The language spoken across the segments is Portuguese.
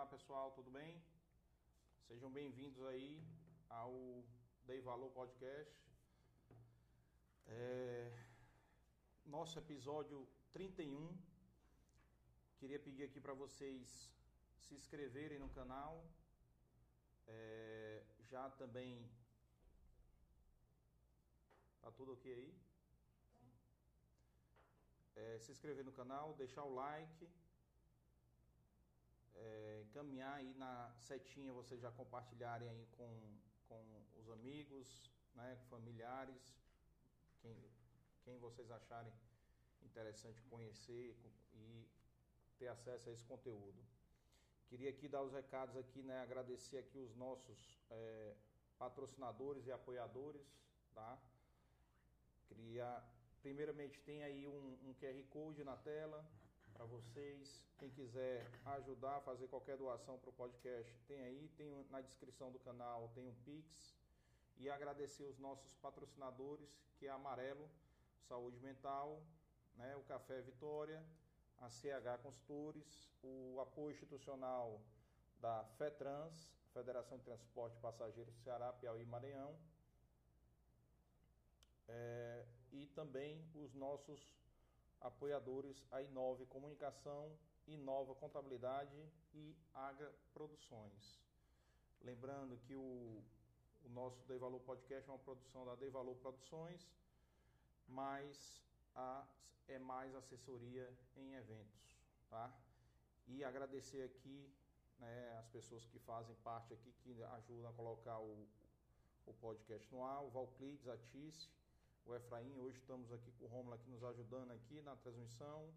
Olá pessoal, tudo bem? Sejam bem-vindos aí ao Dei Valor Podcast. É... Nosso episódio 31. Queria pedir aqui para vocês se inscreverem no canal. É... Já também. Tá tudo ok aí? É, se inscrever no canal, deixar o like é, encaminhar aí na setinha, vocês já compartilharem aí com, com os amigos, né, familiares, quem, quem vocês acharem interessante conhecer e ter acesso a esse conteúdo. Queria aqui dar os recados aqui, né, agradecer aqui os nossos é, patrocinadores e apoiadores, tá? Queria, primeiramente, tem aí um, um QR Code na tela, para vocês. Quem quiser ajudar, fazer qualquer doação para o podcast, tem aí, tem na descrição do canal, tem um Pix. E agradecer os nossos patrocinadores, que é Amarelo, Saúde Mental, né, o Café Vitória, a CH Consultores, o apoio institucional da FETRANS, Federação de Transporte Passageiros Ceará, Piauí e Maranhão, é, e também os nossos apoiadores a Inove Comunicação, Inova Contabilidade e Agra Produções. Lembrando que o, o nosso Dei Valor Podcast é uma produção da Dei Valor Produções, mas a, é mais assessoria em eventos, tá? E agradecer aqui né, as pessoas que fazem parte aqui, que ajudam a colocar o, o podcast no ar, o Valclides, a Tice, o Efraim. Hoje estamos aqui com o Romulo aqui nos ajudando aqui na transmissão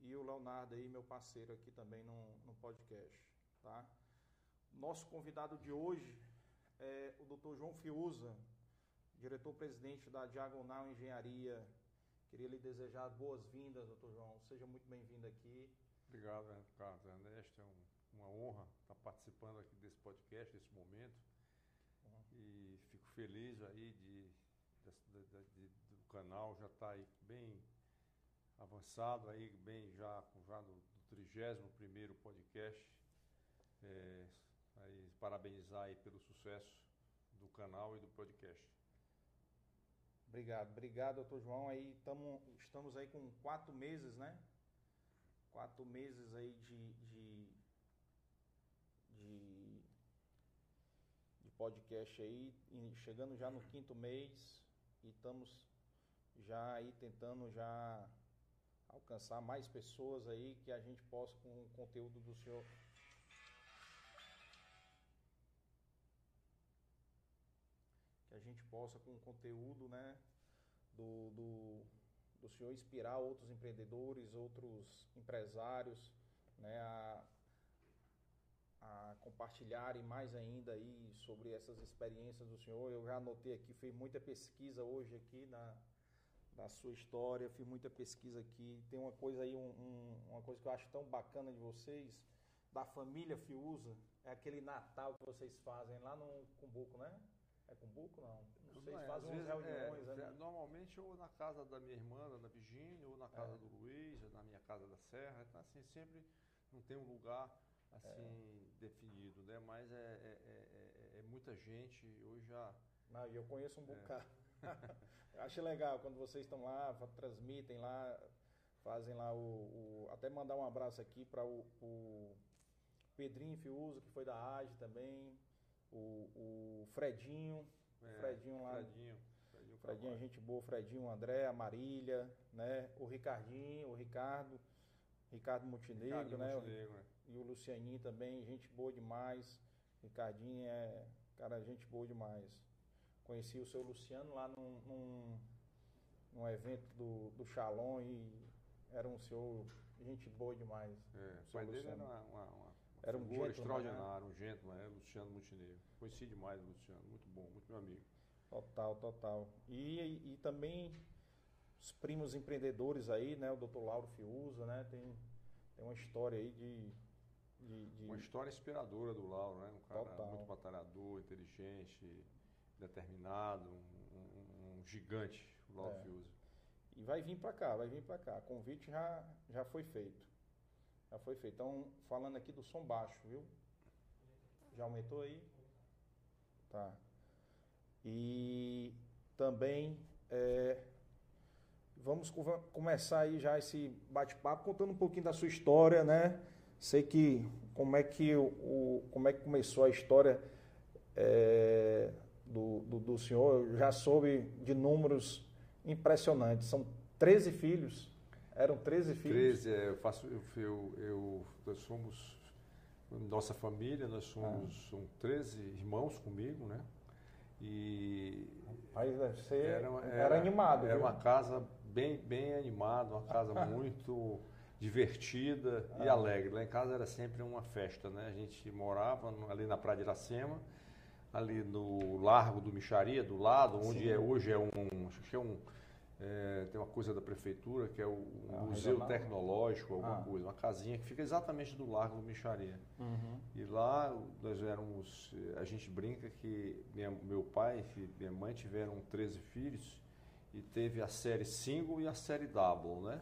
e o Leonardo aí, meu parceiro aqui também no, no podcast, tá? Nosso convidado de hoje é o Dr. João Fiuza, diretor-presidente da Diagonal Engenharia. Queria lhe desejar boas-vindas, doutor João. Seja muito bem-vindo aqui. Obrigado, Carlos Ernesto. É um, uma honra estar participando aqui desse podcast, desse momento. Uhum. E fico feliz aí de de, do canal já está aí bem avançado, aí bem já, já no, no 31 podcast. É, aí, parabenizar aí pelo sucesso do canal e do podcast. Obrigado, obrigado, doutor João. Aí tamo, estamos aí com quatro meses, né? Quatro meses aí de, de, de, de podcast aí, chegando já no quinto mês e estamos já aí tentando já alcançar mais pessoas aí que a gente possa com o conteúdo do senhor. Que a gente possa com o conteúdo né do, do, do senhor inspirar outros empreendedores outros empresários né a, a compartilharem mais ainda aí sobre essas experiências do senhor. Eu já anotei aqui, fiz muita pesquisa hoje aqui na, da sua história, fiz muita pesquisa aqui. Tem uma coisa aí, um, um, uma coisa que eu acho tão bacana de vocês, da família Fiuza, é aquele Natal que vocês fazem lá no Cumbuco, né? É Cumbuco? Não. Não sei, se fazem umas reuniões é, Normalmente ou na casa da minha irmã, da Virgínia, ou na casa é. do Luiz, na minha casa da Serra. Então, assim, sempre não tem um lugar assim é. definido, né? Mas é, é, é, é, muita gente, hoje já. Não, eu conheço um bocado. Acho legal quando vocês estão lá, transmitem lá, fazem lá o. o até mandar um abraço aqui para o, o, Pedrinho Fiuso, que foi da AGE também, o, o Fredinho, Fredinho lá. Fredinho. Fredinho, Fredinho gente boa, Fredinho, André, a Marília, né? O Ricardinho, o Ricardo. Ricardo Montenegro, Ricardo né? Montenegro, né? E o Lucianinho também, gente boa demais. Ricardinho é, cara, gente boa demais. Conheci o seu Luciano lá num, num, num evento do, do Shalom e era um senhor, gente boa demais. É, o pai dele era uma, uma, uma era um extraordinário, né? um gentleman, é Luciano Montenegro. Conheci demais o Luciano, muito bom, muito meu amigo. Total, total. E, e, e também os primos empreendedores aí, né? O doutor Lauro Fiuza, né? Tem, tem uma história aí de, de, de... Uma história inspiradora do Lauro, né? Um cara Total. muito batalhador, inteligente, determinado, um, um, um gigante, o Lauro é. Fiuza. E vai vir para cá, vai vir para cá. O convite já, já foi feito. Já foi feito. Então, falando aqui do som baixo, viu? Já aumentou aí? Tá. E também é, vamos começar aí já esse bate-papo contando um pouquinho da sua história, né? Sei que como é que o, como é que começou a história é, do, do, do, senhor, eu já soube de números impressionantes. São 13 filhos. Eram 13 filhos? 13, é, eu faço, eu, eu, eu, nós somos, nossa família, nós somos ah. 13 irmãos comigo, né? E. Rapaz, deve ser. Era, era, era animado. Era viu? uma casa bem, bem animada, uma casa muito divertida ah. e alegre. Lá em casa era sempre uma festa, né? A gente morava ali na Praia de Iracema, ali no Largo do Micharia, do lado, onde é, hoje é um, acho que é um, é, tem uma coisa da prefeitura que é o ah, Museu? Tecnológico, alguma ah. coisa, uma casinha que fica exatamente do Largo do Micharia. Uhum. E lá nós éramos, a gente brinca que minha, meu pai e minha mãe tiveram 13 filhos e teve a série single e a série double, né?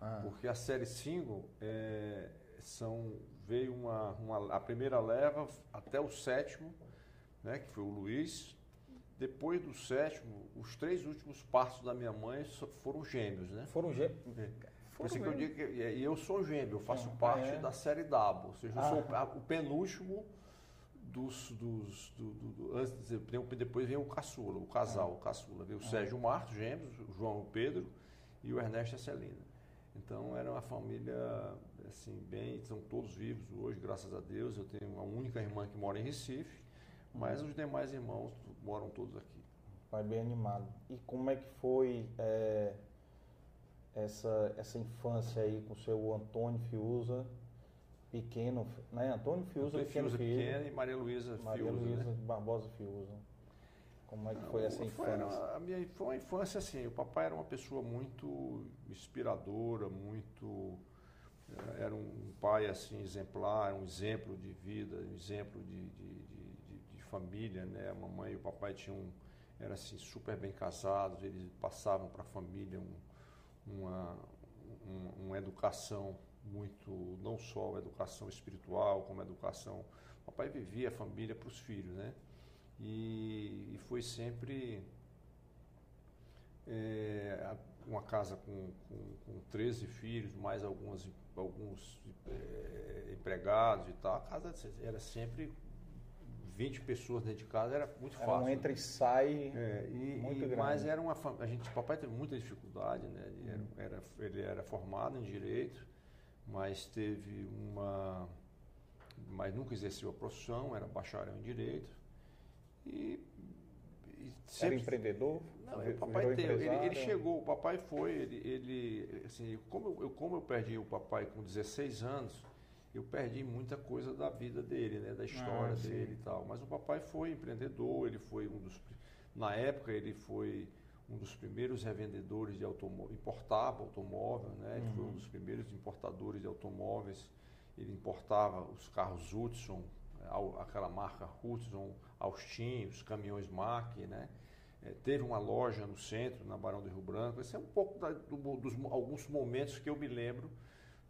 Ah. Porque a série single é, são, veio uma, uma, a primeira leva até o sétimo, né, que foi o Luiz. Depois do sétimo, os três últimos passos da minha mãe foram gêmeos, né? Foram gêmeos? É. Por isso que eu digo que e eu sou gêmeo, eu faço ah, parte é. da série W, ou seja, eu ah. sou o penúltimo dos. dos do, do, do, antes, depois vem o caçula, o casal, ah. o caçula. Veio o ah. Sérgio Marcos, gêmeos, o João Pedro e o Ernesto e a Celina. Então era uma família assim, bem, são todos vivos hoje, graças a Deus. Eu tenho uma única irmã que mora em Recife mas os demais irmãos moram todos aqui. Pai bem animado. E como é que foi é, essa, essa infância aí com o seu Antônio Fiuza, pequeno, né? Antônio Fiuza, Antônio pequeno, Fiuza pequeno e Maria Luísa Fiuza. Maria Luísa né? Barbosa Fiuza. Como é que foi essa infância? Foi, a minha, foi uma infância assim, o papai era uma pessoa muito inspiradora, muito eh, era um pai assim exemplar, um exemplo de vida, um exemplo de, de, de família, né? A mamãe e o papai tinham eram assim super bem casados, eles passavam para a família um, uma, uma, uma, educação muito, não só a educação espiritual, como a educação. O papai vivia a família para os filhos, né? E, e foi sempre é, uma casa com, com, com 13 filhos, mais algumas, alguns é, empregados e tal. A casa era sempre 20 pessoas dentro de casa era muito era fácil. Um entra e sai é, e, muito e, grande. Mas era uma a gente, papai teve muita dificuldade, né? Ele, hum. era, ele era formado em direito, mas teve uma, mas nunca exerceu a profissão, era bacharel em direito e, e sempre, era empreendedor. Não, o papai teve, ele, ele, chegou, o papai foi, ele, ele assim, como eu, como eu perdi o papai com 16 anos eu perdi muita coisa da vida dele, né, da história ah, dele e tal. Mas o papai foi empreendedor, ele foi um dos na época ele foi um dos primeiros revendedores de automóvel, importava automóvel, né? Ele uhum. foi um uhum. dos primeiros importadores de automóveis. Ele importava os carros Hudson, aquela marca Hudson, Austin, os caminhões Mack, né? É, teve uma loja no centro, na Barão do Rio Branco. Esse é um pouco da, do, dos alguns momentos que eu me lembro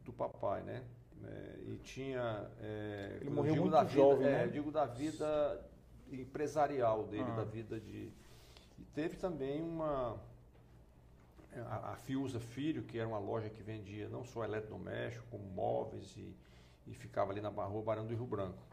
do papai, né? É, e tinha. É, Ele morreu muito jovem, vida, né? É, eu digo da vida empresarial dele, ah. da vida de. E teve também uma. A, a Fiusa Filho, que era uma loja que vendia não só eletrodoméstico, como móveis, e, e ficava ali na rua Barão do Rio Branco.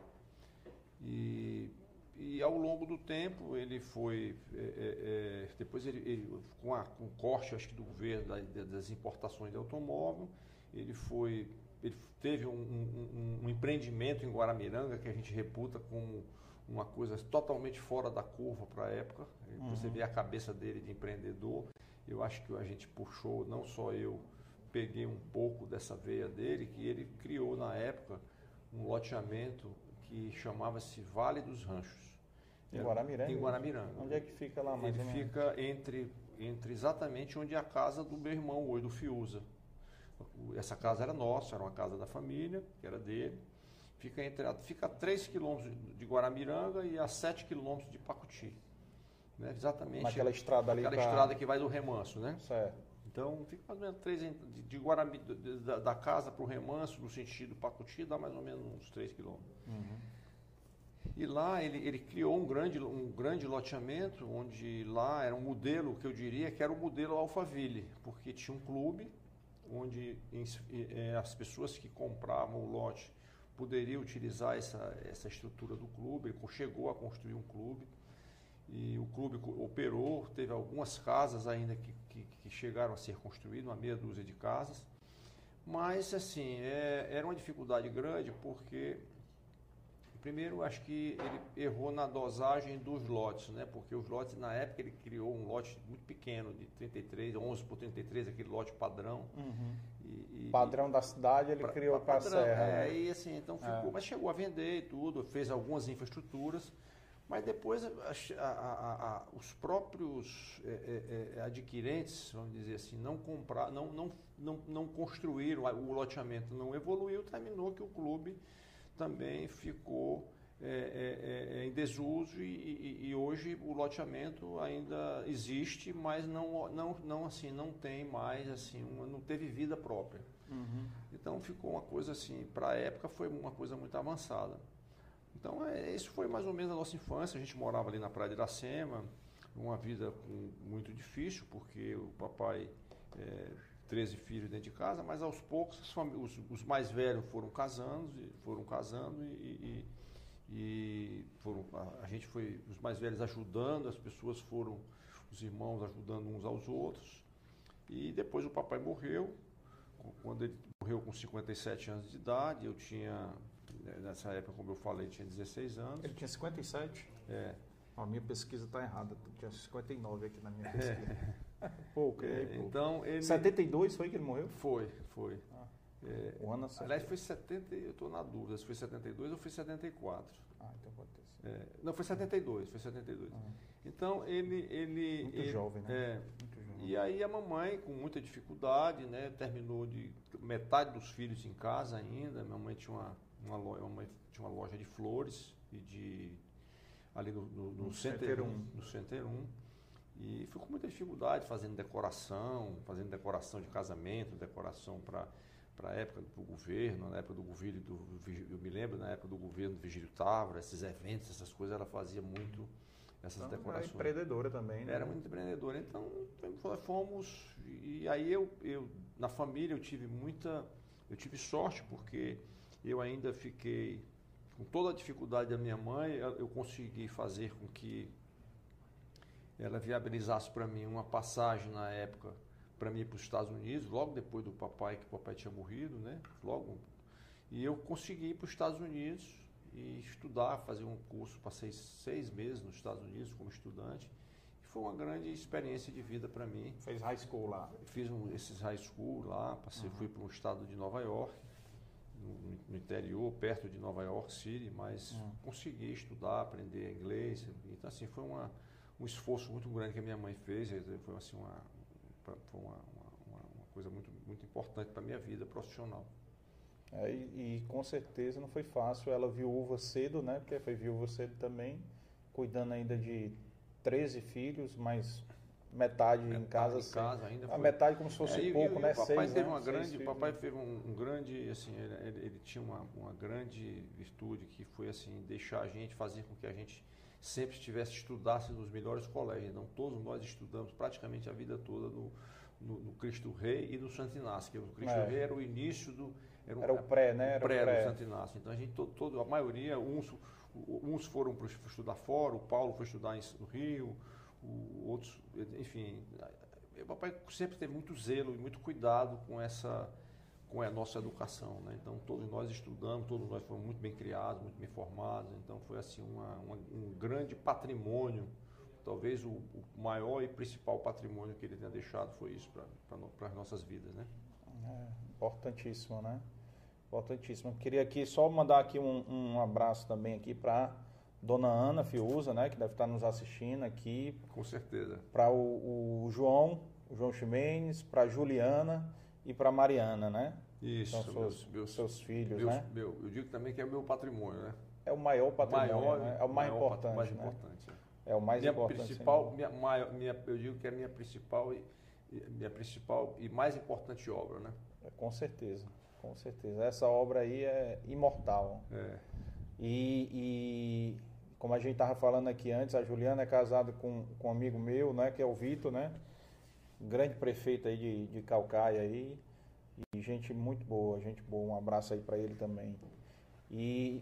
E, e ao longo do tempo ele foi. É, é, é depois ele, ele, com, a, com o corte, acho que do governo, da, das importações de automóvel, ele foi ele teve um, um, um, empreendimento em Guaramiranga que a gente reputa como uma coisa totalmente fora da curva para a época. Uhum. Você vê a cabeça dele de empreendedor. Eu acho que a gente puxou, não só eu, peguei um pouco dessa veia dele, que ele criou na época um loteamento que chamava-se Vale dos Ranchos. Em Guaramiranga? Em Guaramiranga. Onde é que fica lá mais Ele fica entre, entre exatamente onde é a casa do meu irmão hoje, do Fiuza. Essa casa era nossa, era uma casa da família, que era dele. Fica, entre, fica a 3 quilômetros de Guaramiranga e a 7 quilômetros de Pacuti. Né? Exatamente. Naquela estrada ali. Aquela pra... estrada que vai do remanso, né? Certo. Então, fica mais ou menos três, de, de Guarami, de, da, da, casa para o Remanso, no sentido Pacuti, dá mais ou menos uns 3 quilômetros. Uhum. E lá ele, ele criou um grande, um grande loteamento, onde lá era um modelo que eu diria que era o modelo Alphaville, porque tinha um clube onde é, as pessoas que compravam o lote poderiam utilizar essa, essa estrutura do clube. Ele chegou a construir um clube e o clube operou, teve algumas casas ainda que, que, chegaram a ser construídas, uma meia dúzia de casas. Mas, assim, é, era uma dificuldade grande porque Primeiro, acho que ele errou na dosagem dos lotes, né? Porque os lotes, na época, ele criou um lote muito pequeno, de 33, 11 por 33, aquele lote padrão. Uhum. E, e, padrão da cidade ele pra, criou para a serra. É, né? e assim, então ficou, é. mas chegou a vender e tudo, fez algumas infraestruturas, mas depois a, a, a, os próprios é, é, é, adquirentes, vamos dizer assim, não comprar, não, não, não, não construíram, o loteamento não evoluiu, terminou que o clube também ficou é, é, é, em desuso e, e, e, hoje o loteamento ainda existe, mas não, não, não assim não tem mais assim uma, não teve vida própria. Uhum. Então ficou uma coisa assim para a época foi uma coisa muito avançada. Então é, isso foi mais ou menos a nossa infância. A gente morava ali na Praia de Iracema, uma vida muito difícil porque o papai é, 13 filhos dentro de casa, mas aos poucos os, os mais velhos foram casando, foram casando e, e, e foram, a, a, gente foi, os mais velhos ajudando, as pessoas foram, os irmãos ajudando uns aos outros. E depois o papai morreu, quando ele morreu com 57 anos de idade, eu tinha, nessa época, como eu falei, tinha 16 anos. Ele tinha 57? É. A minha pesquisa está errada, tinha 59 aqui na minha pesquisa. É. pouco, é, pouco. Então ele. 72 foi que ele morreu? Foi, foi. Ah, é, o ano aliás, foi 70, eu estou na dúvida se foi 72 ou foi 74. Ah, então pode ter sido. É, não, foi 72, foi 72. Ah. Então ele. ele Muito ele, jovem, né? É, Muito jovem. E aí a mamãe, com muita dificuldade, né, terminou de. metade dos filhos em casa ainda. Minha mãe tinha uma, uma, loja, uma, tinha uma loja de flores e de. ali no, no, no, no Center 1. No Center 1 e fui com muita dificuldade fazendo decoração, fazendo decoração de casamento, decoração para para a época do governo, na época do governo, do, eu me lembro na época do governo do Vigílio Távora, esses eventos, essas coisas, ela fazia muito essas então, decorações. Era empreendedora também, né? Era muito empreendedora. Então, fomos, e aí eu, eu, na família, eu tive muita, eu tive sorte, porque eu ainda fiquei, com toda a dificuldade da minha mãe, eu consegui fazer com que ela viabilizasse para mim uma passagem na época para mim ir para os Estados Unidos, logo depois do papai, que o papai tinha morrido, né? Logo. E eu consegui ir para os Estados Unidos e estudar, fazer um curso, passei seis meses nos Estados Unidos como estudante. E foi uma grande experiência de vida para mim. Fez high school lá? Fiz um, esses high school lá, passei, uhum. fui para o estado de Nova York, no, no, interior, perto de Nova York City, mas uhum. consegui estudar, aprender inglês. Então, assim, foi uma um esforço muito grande que a minha mãe fez, foi assim uma, foi uma, uma, uma coisa muito, muito importante para a minha vida profissional. É, e, e, com certeza não foi fácil, ela viúva cedo, né? Porque foi viúva cedo também, cuidando ainda de 13 filhos, mas metade, metade em casa. Em assim, casa ainda a metade como se fosse é, pouco, e, né? E o papai Seis, teve né? uma grande, o papai teve um, um, grande, assim, ele, ele tinha uma, uma grande virtude que foi assim deixar a gente fazer com que a gente sempre estivesse estudasse nos melhores colégios. Então, todos nós estudamos praticamente a vida toda no, no, no Cristo Rei e no Santo Inácio, que o Cristo é. Rei era o início do... Era, era o pré, né? Era pré, o pré do Santo Inácio. Então, a gente, todo, todo, a maioria, uns, uns foram para estudar fora, o Paulo foi estudar no Rio, outros, enfim... O papai sempre teve muito zelo e muito cuidado com essa com a nossa educação. Né? Então, todos nós estudamos, todos nós fomos muito bem criados, muito bem formados. Então, foi assim uma, uma, um grande patrimônio. Talvez o, o, maior e principal patrimônio que ele tenha deixado foi isso para as nossas vidas. Né? É, importantíssimo, né? Importantíssimo. Queria aqui só mandar aqui um, um abraço também aqui para Dona Ana Fiuza, né, que deve estar nos assistindo aqui. Com certeza. Para o, o, João, o João Ximenes, para Juliana e para Mariana, né? Isso, São seus, meus, seus filhos, meus, né? Meu, eu digo também que é o meu patrimônio, né? É o maior patrimônio, maior, né? É o mais importante, mais né? importante. É o mais minha importante. Principal, minha, minha, eu digo que é a minha principal minha principal e mais importante obra, né? É, com certeza, com certeza. Essa obra aí é imortal. É. E, e como a gente estava falando aqui antes, a Juliana é casada com, com um amigo meu, né, que é o Vitor, né? Grande prefeito aí de, de Calcaia aí. E gente muito boa, gente boa. Um abraço aí para ele também. E,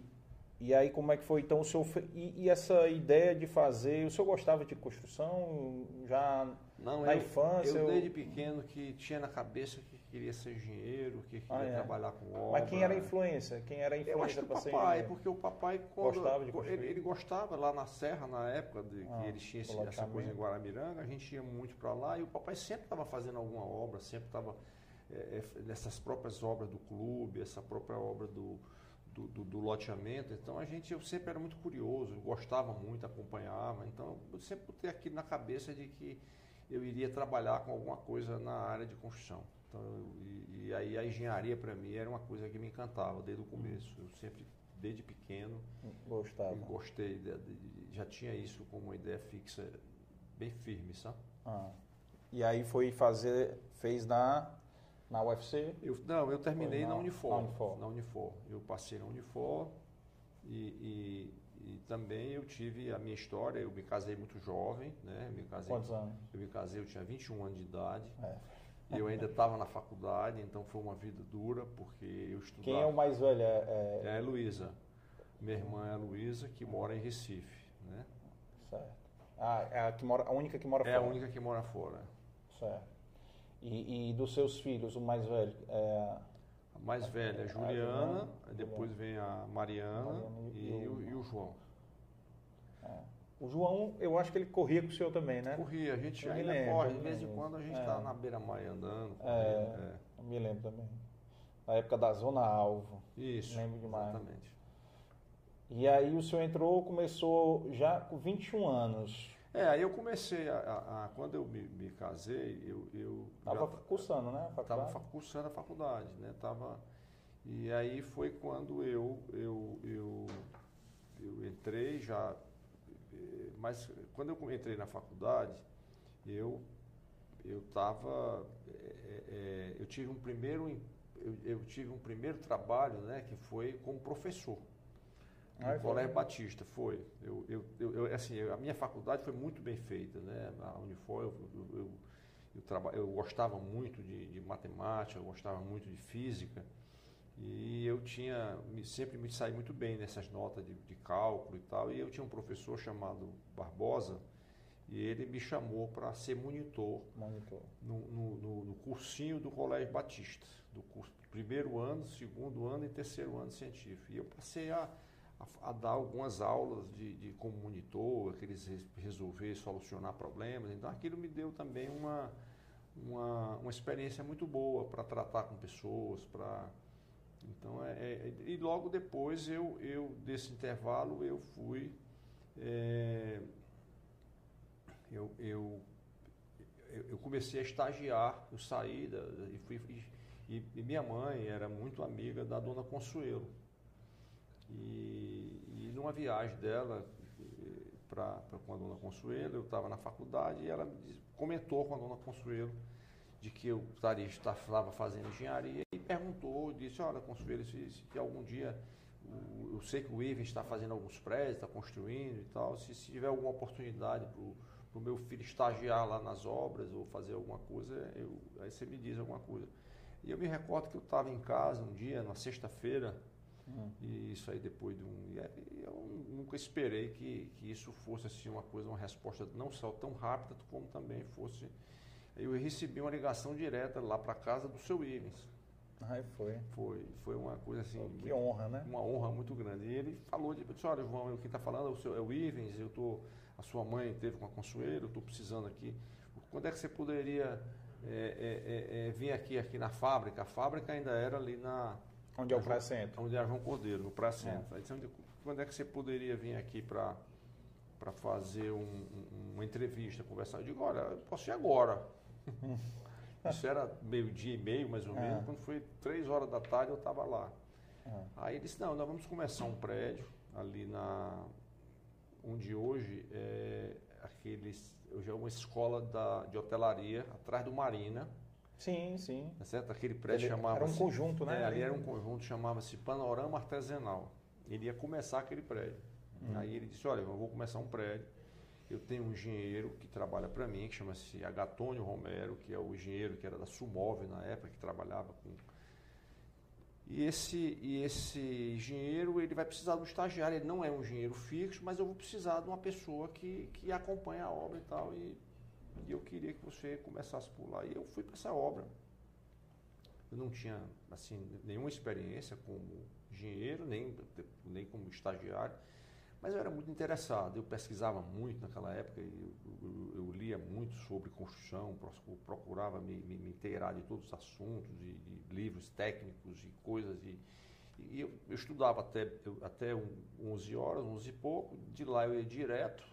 e aí como é que foi então o seu e, e, essa ideia de fazer? O senhor gostava de construção já Não, na eu, infância? Eu desde pequeno que tinha na cabeça que queria ser engenheiro, que queria Ah, é. trabalhar com obra. Mas quem era a influência? Quem era a influência para ser papai, engenheiro? porque o papai quando Gostava de ele, ele gostava lá na serra na época de Ah, que eles tinham essa coisa em. Guaramiranga, a gente ia muito para lá e o papai sempre estava fazendo alguma obra, sempre estava nessas próprias obras do clube, essa própria obra do, do, do- do loteamento. Então a gente eu sempre era muito curioso, gostava muito, acompanhava. Então eu sempre botei aquilo na cabeça de que eu iria trabalhar com alguma coisa na área de construção. Então, eu- e, e aí a engenharia para mim era uma coisa que me encantava desde o começo. Eu sempre, desde pequeno, Gostava. gostei, de- de- já tinha isso como uma ideia fixa, bem firme, sabe? Ah. E aí foi fazer, fez na, na UFC? Eu, não, eu terminei na- na, Unifor, na Unifor. Na Unifor. Eu passei na Unifor e, e, e também eu tive a minha história. Eu me casei muito jovem, né? Eu me casei, Quantos anos? Eu me casei, eu tinha 21 anos de idade. É. Eu ainda estava na faculdade, então foi uma vida dura, porque eu estudava. Quem é o mais velho? É, É a Heloísa. Minha irmã é a Luísa, que mora em Recife, né? Certo. Ah, é a, que mora, a única que mora É a fora. única que mora fora. Certo. E, e dos seus filhos, o mais velho? É, A mais velha é a A Juliana, Juliana, aí depois vem a Mariana, Mariana e- e, o, e o João. O João, eu acho que ele corria com o senhor também, né? Corria, a gente Eu ainda lembro, corre, de vez em lembro. quando a gente É. está na beira-mar andando. É. correndo, é. Eu me lembro também. Na época da Zona Alvo. Isso, Lembro demais. exatamente. E aí o senhor entrou, começou já com 21 anos. É, aí eu comecei a, a- a- quando eu me, me casei, eu, eu Estava já- cursando, né? Estava cursando a faculdade, né? Tava, e aí foi quando eu, eu, eu, eu entrei já, mas quando eu entrei na faculdade, eu eu estava, eu tive um primeiro, eu, eu tive um primeiro trabalho, né? Que foi como professor. Ah, No foi? Colégio Batista, foi. Eu, eu, eu, assim, a minha faculdade foi muito bem feita, né? A Unifor, eu, eu, eu, eu, traba, eu gostava muito de, de matemática, eu gostava muito de física e eu tinha, sempre me saí muito bem nessas notas de, de cálculo e tal. E eu tinha um professor chamado Barbosa e ele me chamou para ser monitor Monitor. no, no, no- no cursinho do Colégio Batista, do curso primeiro ano, segundo ano e terceiro ano científico. E eu passei a, a, a dar algumas aulas de, de como monitor, aqueles res- resolver, solucionar problemas. Então aquilo me deu também uma, uma, uma experiência muito boa para tratar com pessoas, para então é, é- e logo depois eu, eu desse intervalo eu fui é, eu, eu eu, comecei a estagiar, eu saí da, e fui e, e minha mãe era muito amiga da dona Consuelo. E, e numa viagem dela para com a dona Consuelo, eu estava na faculdade e ela comentou com a dona Consuelo de que eu estaria, estava fazendo engenharia e perguntou, disse, olha Consuelo, se, se algum dia, eu sei que o Ivan está fazendo alguns prédios, está construindo e tal, se, se tiver alguma oportunidade para o meu filho estagiar lá nas obras ou fazer alguma coisa, eu, aí você me diz alguma coisa. E eu me recordo que eu estava em casa um dia, na sexta-feira, Hum. e isso aí depois de um. e eu nunca esperei que, que isso fosse assim uma coisa, uma resposta não só tão rápida, como também fosse. Eu recebi uma ligação direta lá para casa do seu Ivens. Aí foi. Foi, foi uma coisa assim. Que muito- honra, né? uma honra muito grande. E ele falou, de, disse, olha, João, quem está falando é o, seu, é o Ivens, eu tô, a sua mãe teve com a Consuelo, eu estou precisando aqui. Quando é que você poderia é, é, é, é, vir aqui, aqui na fábrica? A fábrica ainda era ali na. Onde é o Praia Centro? Onde era João Cordeiro, no Praia Centro. Aí disse, "Onde- Quando é que você poderia vir aqui para para fazer um- um- uma entrevista, conversar? Eu digo, olha, eu posso ir agora. Isso era meio-dia e meio, mais ou É. menos. Quando foi três horas da tarde, eu estava lá. Ah, Aí ele disse, não, nós vamos começar um prédio ali na onde hoje é aqueles hoje é uma escola da, de hotelaria atrás do Marina. Sim, sim. Tá certo? Aquele prédio Ele chamava Era um conjunto, né? É, ali era um conjunto, chamava-se Panorama Artesanal. Ele ia começar aquele prédio. Hum. Aí ele disse, olha, eu vou começar um prédio. Eu tenho um engenheiro que trabalha para mim, que chama-se Agatônio Romero, que é o engenheiro que era da Sumove na época, que trabalhava com e esse, e esse engenheiro ele vai precisar de um estagiário. Ele não é um engenheiro fixo, mas eu vou precisar de uma pessoa que, que acompanha a obra e tal. E, e eu queria que você começasse por lá. E eu fui para essa obra. Eu não tinha assim nenhuma experiência como engenheiro, nem, nem como estagiário. Mas eu era muito interessado, eu pesquisava muito naquela época, eu, eu, eu lia muito sobre construção, procurava me, me, me inteirar de todos os assuntos, de, de livros técnicos e coisas. E, e eu, eu, estudava até, até 11 horas, 11 e pouco, de lá eu ia direto,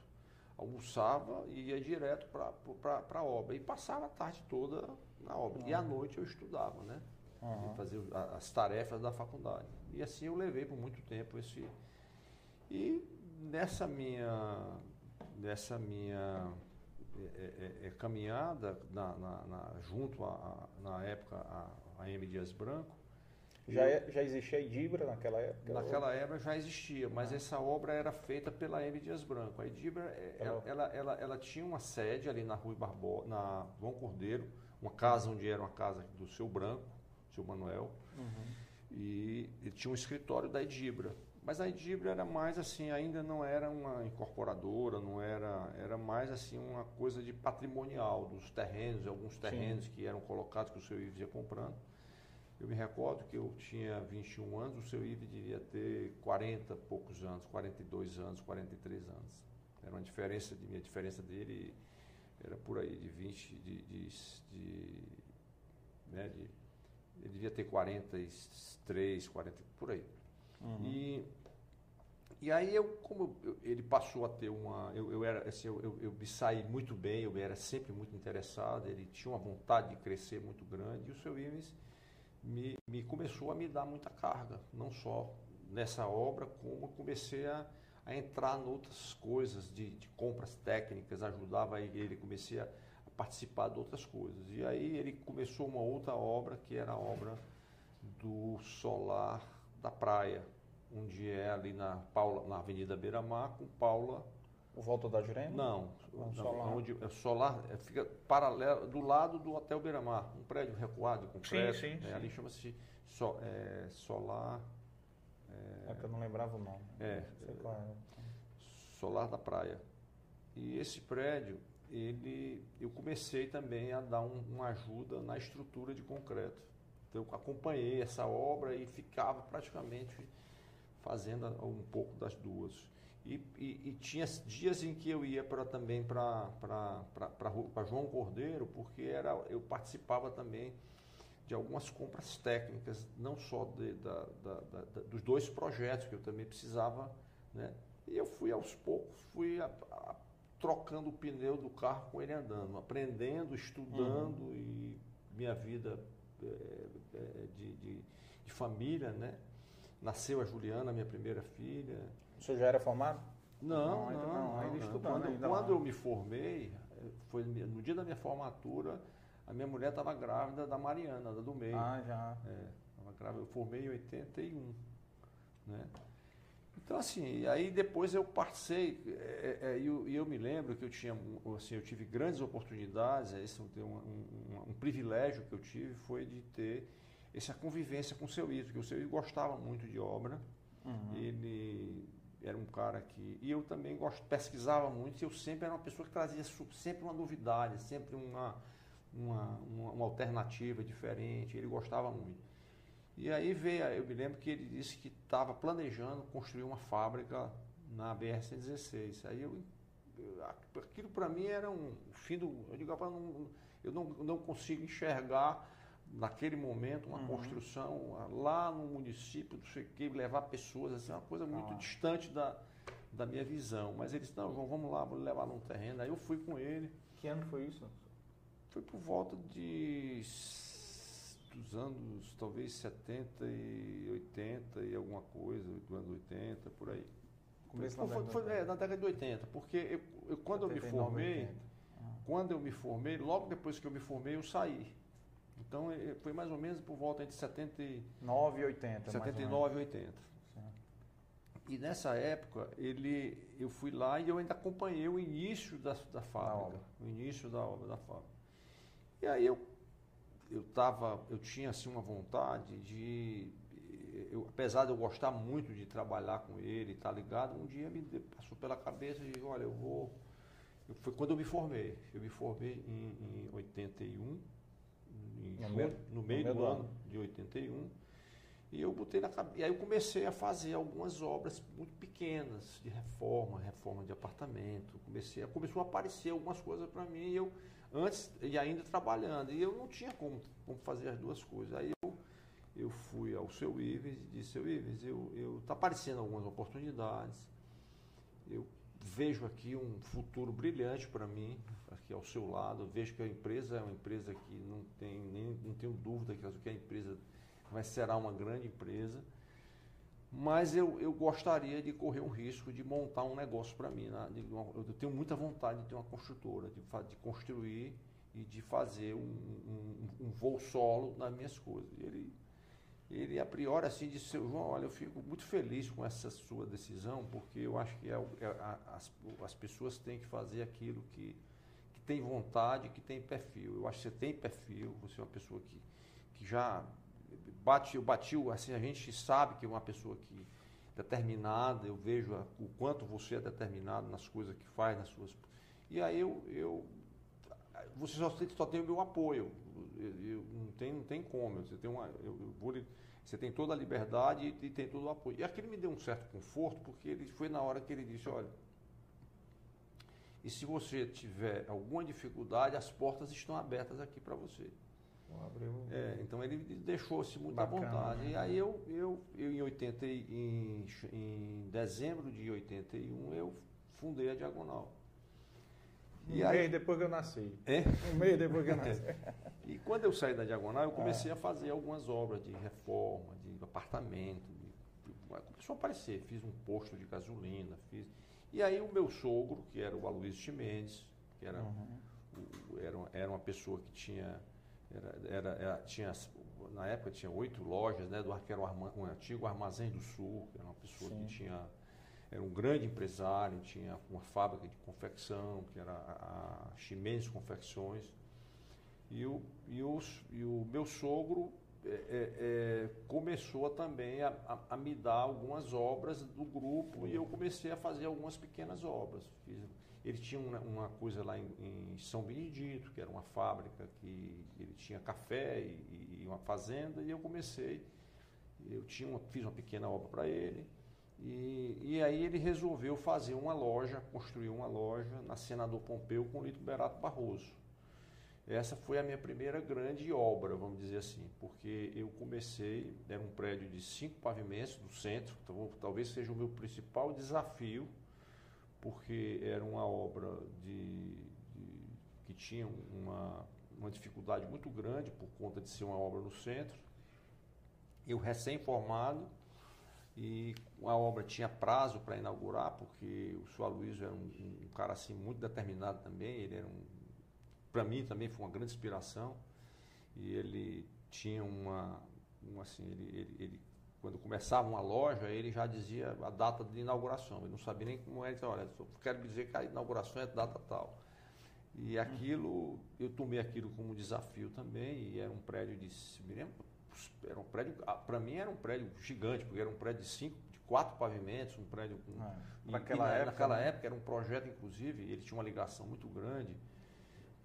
almoçava e ia direto para a obra. E passava a tarde toda na obra. Uhum. E à noite eu estudava, né? Uhum. Fazia as tarefas da faculdade. E assim eu levei por muito tempo esse. E nessa minha, nessa minha é, é, é, caminhada na, na, na, junto a, a, na época a, a M. Dias Branco. Já, eu, já existia a Idibra naquela época? Naquela época já existia, mas ah. essa obra era feita pela M. Dias Branco. A Idibra, ela, ela, ela, ela, tinha uma sede ali na Rua Barbosa, na João Cordeiro, uma casa onde era uma casa do seu Branco, seu Manuel, uhum. e, e tinha um escritório da Idibra. Mas a Edibra era mais assim, ainda não era uma incorporadora, não era, era mais assim uma coisa de patrimonial dos terrenos, alguns terrenos Sim. que eram colocados que o seu Ives ia comprando. Eu me recordo que eu tinha 21 anos, o seu Ives devia ter 40 poucos anos, 42 anos, 43 anos. Era uma diferença de minha diferença dele era por aí de 20 de, de, de, né, de ele devia ter 43, 40 por aí. Uhum. E, e aí eu, como eu, ele passou a ter uma. Eu, eu era assim, eu, eu, eu, me saí muito bem, eu era sempre muito interessado, ele tinha uma vontade de crescer muito grande, e o seu Ives me, me começou a me dar muita carga, não só nessa obra, como comecei a, a entrar em outras coisas de, de compras técnicas, ajudava ele, comecei a, a participar de outras coisas. E aí ele começou uma outra obra, que era a obra do solar da praia, onde é ali na, Paula, na Avenida Beira Mar, com Paula. O Volta da Jurema? Não, não solar. Onde, é solar é, fica paralelo, do lado do Hotel Beira Mar, um prédio recuado, concreto. Sim, sim, é, sim. Ali chama-se so, é, Solar. É, que eu não lembrava o nome. É, é, Solar da Praia. E esse prédio, ele, eu comecei também a dar um, uma ajuda na estrutura de concreto. Então, eu acompanhei essa obra e ficava praticamente fazendo um pouco das duas. E, e, e tinha dias em que eu ia pra, também para João Cordeiro, porque era, eu participava também de algumas compras técnicas, não só de, da, da, da, dos dois projetos que eu também precisava. Né? E eu fui aos poucos, fui a, a, trocando o pneu do carro com ele andando, aprendendo, estudando uhum. e minha vida é, de, de, de, família, né? Nasceu a Juliana, minha primeira filha. O senhor já era formado? Não, não, ainda, não, não, ainda não. Quando, ainda quando eu me formei, foi no dia da minha formatura, a minha mulher estava grávida da Mariana, da do meio. Ah, já. É, grávida, eu formei em 81, né? Então, assim, aí depois eu passei, é, é, e eu, eu, me lembro que eu tinha, assim, eu tive grandes oportunidades, esse é um, um, um, privilégio que eu tive foi de ter essa convivência com o seu Ito, porque o seu Ito gostava muito de obra, uhum. ele era um cara que, e eu também gosto, pesquisava muito, e eu sempre era uma pessoa que trazia sempre uma novidade, sempre uma, uma, uma, uma alternativa diferente, ele gostava muito. E aí veio, eu me lembro que ele disse que estava planejando construir uma fábrica na BR-116. Aí eu, aquilo para mim era um fim do. Eu digo, não, eu não, não consigo enxergar naquele momento uma uhum. construção lá no município, não sei o que, levar pessoas, assim, uma coisa muito ah. distante da, da minha visão. Mas ele disse, não, João, vamos lá, vamos levar num terreno. Aí eu fui com ele. Que ano foi isso? Foi por volta de dos anos talvez 70 e 80 e alguma coisa, dos anos 80, por aí. Começo foi, na, foi, é, na década de 80, porque eu, eu quando 79, eu me formei, quando eu me formei, logo depois que eu me formei, eu saí. Então é, foi mais ou menos por volta de 79 e 80. 79 e 80. E nessa época, ele, eu fui lá e eu ainda acompanhei o início da, da fábrica. O início da obra da fábrica. E aí eu, eu, tava, eu tinha assim, uma vontade de. Eu, apesar de eu gostar muito de trabalhar com ele, tá ligado? Um dia me passou pela cabeça de, olha, eu vou. Eu, foi quando eu me formei. Eu me formei em, em 81, em no, junho, no meio no do ano, ano de 81. E eu botei na cabeça. E aí eu comecei a fazer algumas obras muito pequenas de reforma, reforma de apartamento. Comecei a, começou a aparecer algumas coisas para mim e eu antes e ainda trabalhando. E eu não tinha como, como fazer as duas coisas. Aí eu, eu fui ao seu Ives e disse, seu Ives, eu, eu tá aparecendo algumas oportunidades. Eu vejo aqui um futuro brilhante para mim, aqui ao seu lado. Vejo que a empresa é uma empresa que não tem nem não tenho dúvida que a empresa vai será uma grande empresa, mas eu, eu gostaria de correr um risco de montar um negócio para mim. Né? Eu tenho muita vontade de ter uma construtora, de, de construir e de fazer um, um, um, voo solo nas minhas coisas. Ele, ele a priori assim disse, João, olha, eu fico muito feliz com essa sua decisão, porque eu acho que é, é, as, as pessoas têm que fazer aquilo que, que tem vontade, que tem perfil. Eu acho que você tem perfil, você é uma pessoa que, que já bate, eu bati, assim, a gente sabe que é uma pessoa que determinada, eu vejo a, o quanto você é determinado nas coisas que faz, nas suas. E aí eu, eu você só, só tem o meu apoio. Eu, eu, não, tem, não tem como. Você tem, uma, eu, eu vou, você tem toda a liberdade e, e, tem todo o apoio. E aquilo me deu um certo conforto, porque ele foi na hora que ele disse, olha, e se você tiver alguma dificuldade, as portas estão abertas aqui para você. É, então ele deixou-se muito Bacana, à vontade. Né? E aí eu, eu, eu em, 80, em, em dezembro de 81, eu fundei a Diagonal. Um e aí, mês depois que eu nasci. É? Um mês depois que eu nasci. e quando eu saí da Diagonal, eu comecei é. a fazer algumas obras de reforma, de apartamento. De, começou a aparecer. Fiz um posto de gasolina, fiz. E aí o meu sogro, que era o Aloysio Chimenez, que era, uhum. o, era, era uma pessoa que tinha era, era, era, tinha, na época tinha oito lojas, né, do que era um, antigo Armazém do Sul, que era uma pessoa Sim. que tinha, era um grande empresário, tinha uma fábrica de confecção, que era a, a Ximenes Confecções. E o, e, os, e o meu sogro é, é, começou também a, a, a, me dar algumas obras do grupo e eu comecei a fazer algumas pequenas obras. Fiz, ele tinha uma, uma coisa lá em, em, São Benedito, que era uma fábrica que ele tinha café e, e uma fazenda, e eu comecei, eu tinha uma, fiz uma pequena obra para ele, e, e, aí ele resolveu fazer uma loja, construir uma loja na Senador Pompeu com o Lito Berato Barroso. Essa foi a minha primeira grande obra, vamos dizer assim, porque eu comecei, era um prédio de cinco pavimentos do centro, então, talvez seja o meu principal desafio porque era uma obra de, de que tinha uma, uma dificuldade muito grande por conta de ser uma obra no centro. Eu recém-formado e a obra tinha prazo para inaugurar, porque o senhor Luiz era um, um, cara assim muito determinado também, ele era um para mim também foi uma grande inspiração e ele tinha uma, uma assim, ele, ele, ele quando começava uma loja, ele já dizia a data de inauguração. Ele não sabia nem como era. Então, olha, quero dizer que a inauguração é data tal. E aquilo, eu tomei aquilo como desafio também, e era um prédio de. Era um prédio, ah, para mim era um prédio gigante, porque era um prédio de cinco, de quatro pavimentos, um prédio com. Ah, naquela, época, naquela né? época era um projeto, inclusive, ele tinha uma ligação muito grande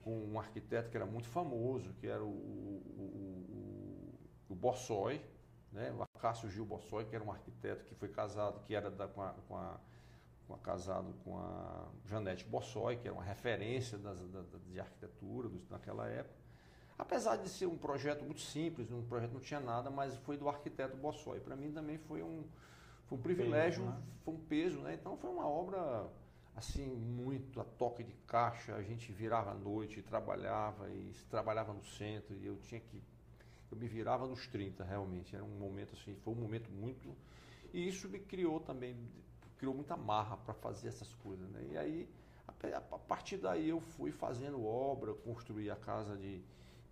com um arquiteto que era muito famoso, que era o, o, o, o né? O Cássio Gil Bossoi, que era um arquiteto que foi casado, que era da, com, a, com, a, com a, casado com a Janete Bossoi, que era uma referência das, da, de arquitetura dos, naquela época. Apesar de ser um projeto muito simples, um projeto não tinha nada, mas foi do arquiteto Bossoi. Para mim também foi um, foi um privilégio, peso, né? foi um peso, né? Então foi uma obra assim muito a toque de caixa. A gente virava à noite, trabalhava e trabalhava no centro e eu tinha que eu me virava nos 30, realmente. Era um momento assim, foi um momento muito. E isso me criou também, criou muita marra para fazer essas coisas. Né? E aí, A partir daí eu fui fazendo obra, construí a casa de,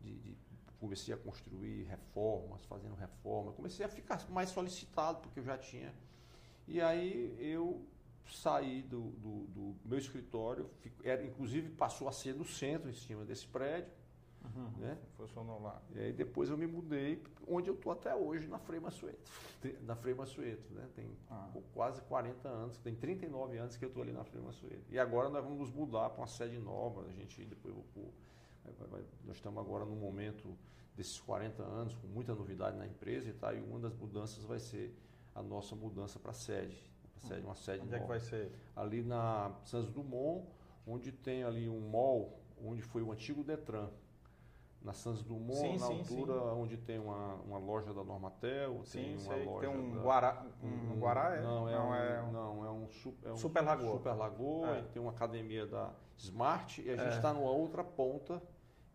de, de comecei a construir reformas, fazendo reforma, comecei a ficar mais solicitado porque eu já tinha. E aí eu saí do, do, do meu escritório, era, inclusive passou a ser no centro, em cima desse prédio. Uhum, né? Funcionou lá. E aí depois eu me mudei, onde eu estou até hoje, na Frei Massueto. Na Frei Massueto, né? Tem ah. quase 40 anos, tem 39 anos que eu estou ali na Frei Massueto. E agora nós vamos nos mudar para uma sede nova, a gente depois vou, nós estamos agora no momento desses 40 anos, com muita novidade na empresa e, tá, e uma das mudanças vai ser a nossa mudança para a sede. Sede uma sede Onde é que vai ser? Ali na Santos Dumont, onde tem ali um mall, onde foi o antigo Detran na Santos Dumont, sim, na sim, altura sim. onde tem uma, uma loja da Normatel, sim, tem uma sei, loja tem um da, Guará, um, um Guará é? Não, é, não, um, é, não, é um, é um Super Lagoa. Super Lagoa, é. tem uma academia da Smart e a gente está é. numa outra ponta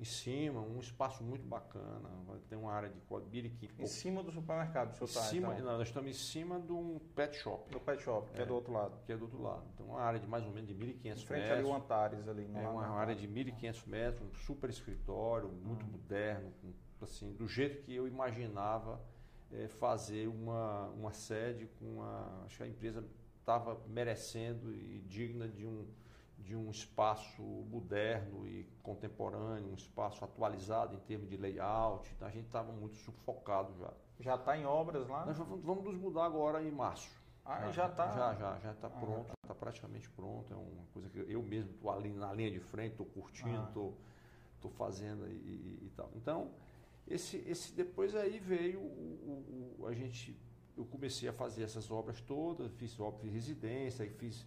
em cima, um espaço muito bacana, tem uma área de biriquim. Em cima do supermercado, o senhor está, cima, então. não, Nós estamos em cima de um pet shop. Do pet shop, que é, é, do outro lado. Que é do outro lado. Então, uma área de mais ou menos de 1.500 metros. frente ali o Antares ali. É uma área de 1.500 metros, um super escritório, muito hum. moderno, assim, do jeito que eu imaginava é, fazer uma, uma sede com uma... Acho que a empresa estava merecendo e digna de um de um espaço moderno e contemporâneo, um espaço atualizado em termos de layout. Então a gente estava muito sufocado já. Já está em obras lá? Nós vamos nos mudar agora em março. Ah, já está? Já, já, já está ah, pronto, já está praticamente pronto. É uma coisa que eu mesmo estou ali na linha de frente, estou curtindo, estou ah. fazendo e, e, e, tal. Então, esse, esse depois aí veio o, o, a gente, eu comecei a fazer essas obras todas, fiz obra, fiz residência, fiz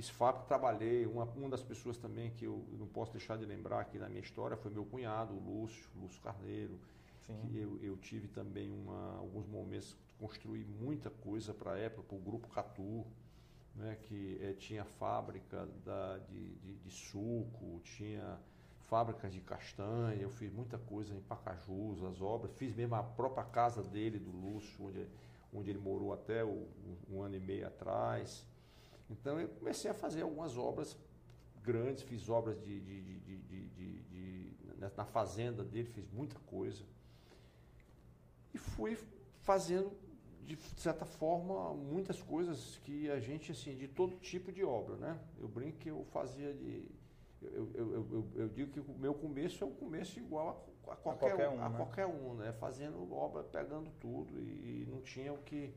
Fiz fábrica, trabalhei. Uma, uma das pessoas também que eu não posso deixar de lembrar aqui na minha história foi meu cunhado, o Lúcio, Lúcio Carneiro. Sim. Que eu, eu tive também uma, alguns momentos, construí muita coisa para a época, para o Grupo Catu, né, que é, tinha fábrica da, de, de, de, suco, tinha fábricas de castanha, eu fiz muita coisa em Pacajus, as obras, fiz mesmo a própria casa dele, do Lúcio, onde, onde ele morou até o, um ano e meio atrás. Então eu comecei a fazer algumas obras grandes, fiz obras de, de, de, de, na fazenda dele, fiz muita coisa. E fui fazendo, de certa forma, muitas coisas que a gente, assim, de todo tipo de obra, né? Eu brinco que eu fazia de. Eu, eu, eu, eu digo que o meu começo é um começo igual a, a qualquer, a qualquer um, a né? qualquer um, né? Fazendo obra, pegando tudo e não tinha o que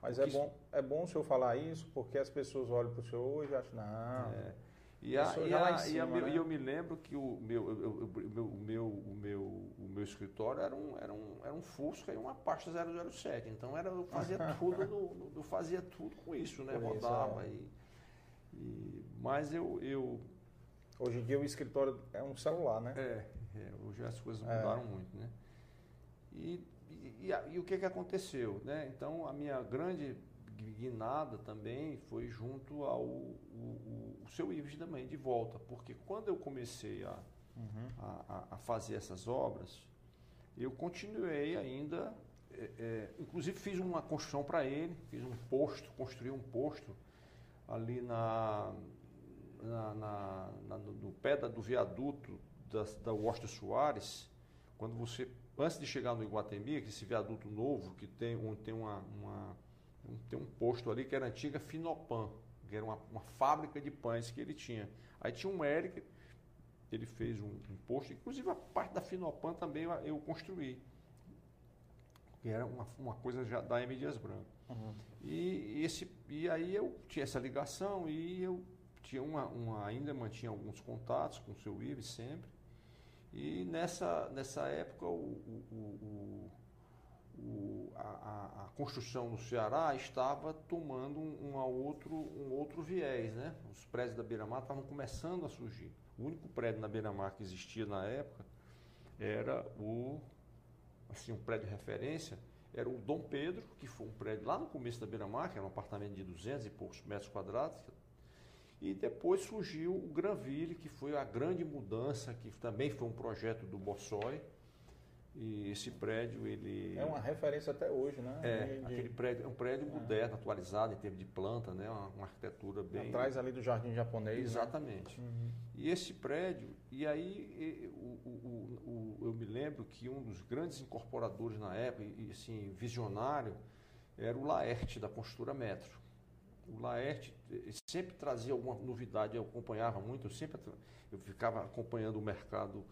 mas é bom, é bom o senhor falar isso, porque as pessoas olham para o senhor hoje e acham, não. É. E, a, e, a, cima, e, a, né? e, eu me lembro que o meu, eu, eu, o meu, o meu, o meu, o meu escritório era um, era um, era um Fusca e uma Pasta 007. Então era, eu fazia tudo, no, eu fazia tudo com isso, né? Por Rodava isso, é. e, e, mas eu, eu. Hoje em dia o escritório é um celular, né? É, é hoje as coisas é. mudaram muito, né? E e, e, o que, que aconteceu? Né? Então, a minha grande guinada também foi junto ao o, o, seu Ives também, de volta, porque quando eu comecei a, uhum. a, a, fazer essas obras, eu continuei ainda, é, é, inclusive fiz uma construção para ele, fiz um posto, construí um posto ali na, na, na, na no, no, pé da, do viaduto da, da Washington Soares, quando você antes de chegar no Iguatemi, que esse viaduto novo, que tem, um, tem, uma, uma, tem um posto ali que era a antiga Finopan, que era uma, uma fábrica de pães que ele tinha. Aí tinha um Eric, ele fez um, um posto, inclusive a parte da Finopan também eu, eu construí, que era uma, uma coisa já da M. Dias Branco. Uhum. E, esse, e aí eu tinha essa ligação e eu tinha uma, uma, ainda mantinha alguns contatos com o seu Ives sempre. E nessa, nessa época o, o, o, a, a, construção no Ceará estava tomando um, um, outro, um outro viés. Né? Os prédios da Beira-Mar estavam começando a surgir. O único prédio na Beira-Mar que existia na época era o assim, um prédio de referência, era o Dom Pedro, que foi um prédio lá no começo da Beira-Mar, que era um apartamento de 200 e poucos metros quadrados, e depois surgiu o Granville, que foi a grande mudança, que também foi um projeto do Bossói. E esse prédio, ele... É uma referência até hoje, né? É, de, aquele prédio, é um prédio é. moderno, atualizado em termos de planta, né? Uma, uma arquitetura bem... Atrás ali do jardim japonês, né? Exatamente. Né? Uhum. E esse prédio, e aí o, o, o, eu me lembro que um dos grandes incorporadores na época, e assim, visionário, era o Laerte, da Construtora Metro. O Laerte sempre trazia alguma novidade, eu acompanhava muito, eu sempre eu ficava acompanhando o mercado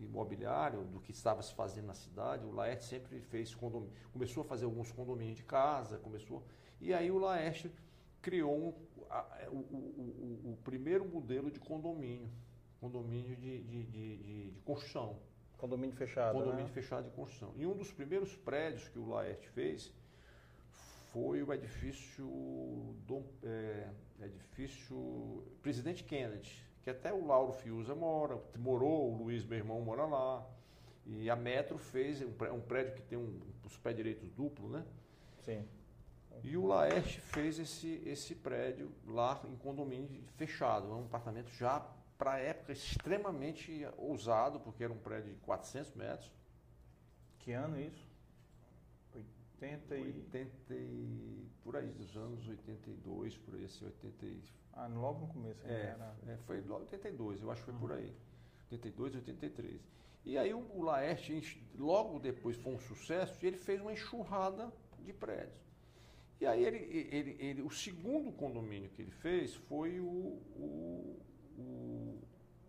imobiliário, do que estava se fazendo na cidade. O Laerte sempre fez condomínio, começou a fazer alguns condomínios de casa, começou. E aí o Laerte criou um, a, o, o, o, o, primeiro modelo de condomínio, condomínio de, de, de, de construção. Condomínio fechado. Condomínio né? fechado de construção. E um dos primeiros prédios que o Laerte fez foi o edifício, do, é, edifício Presidente Kennedy, que até o Lauro Fiuza mora, morou, o Luiz, meu irmão, mora lá. E a Metro fez um prédio que tem um, os pés direitos duplo, né? Sim. E o Laeste fez esse, esse prédio lá em condomínio fechado, um apartamento já para a época extremamente ousado, porque era um prédio de 400 metros. Que ano isso? 80 e... 80 e... por aí, dos anos 82, por aí, assim, 80 e... Ah, logo no começo. É, era... é, foi logo 82, eu acho que foi uhum. por aí. 82, 83. E aí o, o Laerte, logo depois foi um sucesso, e ele fez uma enxurrada de prédios. E aí ele, ele, ele, o segundo condomínio que ele fez foi o, o, o,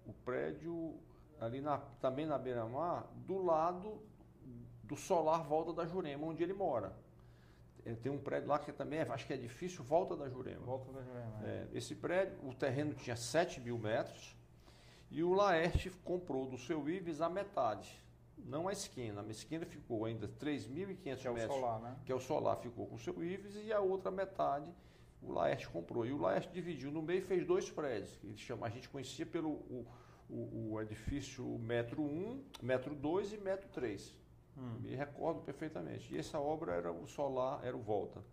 o prédio ali na, também na beira-mar, do lado do solar Volta da Jurema, onde ele mora. É, tem um prédio lá que também é, acho que é difícil, Volta da Jurema. Volta da Jurema. É. É, esse prédio, o terreno tinha 7 mil metros e o Laerte comprou do seu Ives a metade. Não a esquina, a esquina ficou ainda 3.500 metros. Que é o solar, né? Que é o solar, ficou com o seu Ives e a outra metade o Laerte comprou. E o Laerte dividiu no meio e fez dois prédios. Ele chama, a gente conhecia pelo o, o, o edifício metro 1, metro 2 e metro 3. Hum. Me recordo perfeitamente. E essa obra era o solar, era o Volta.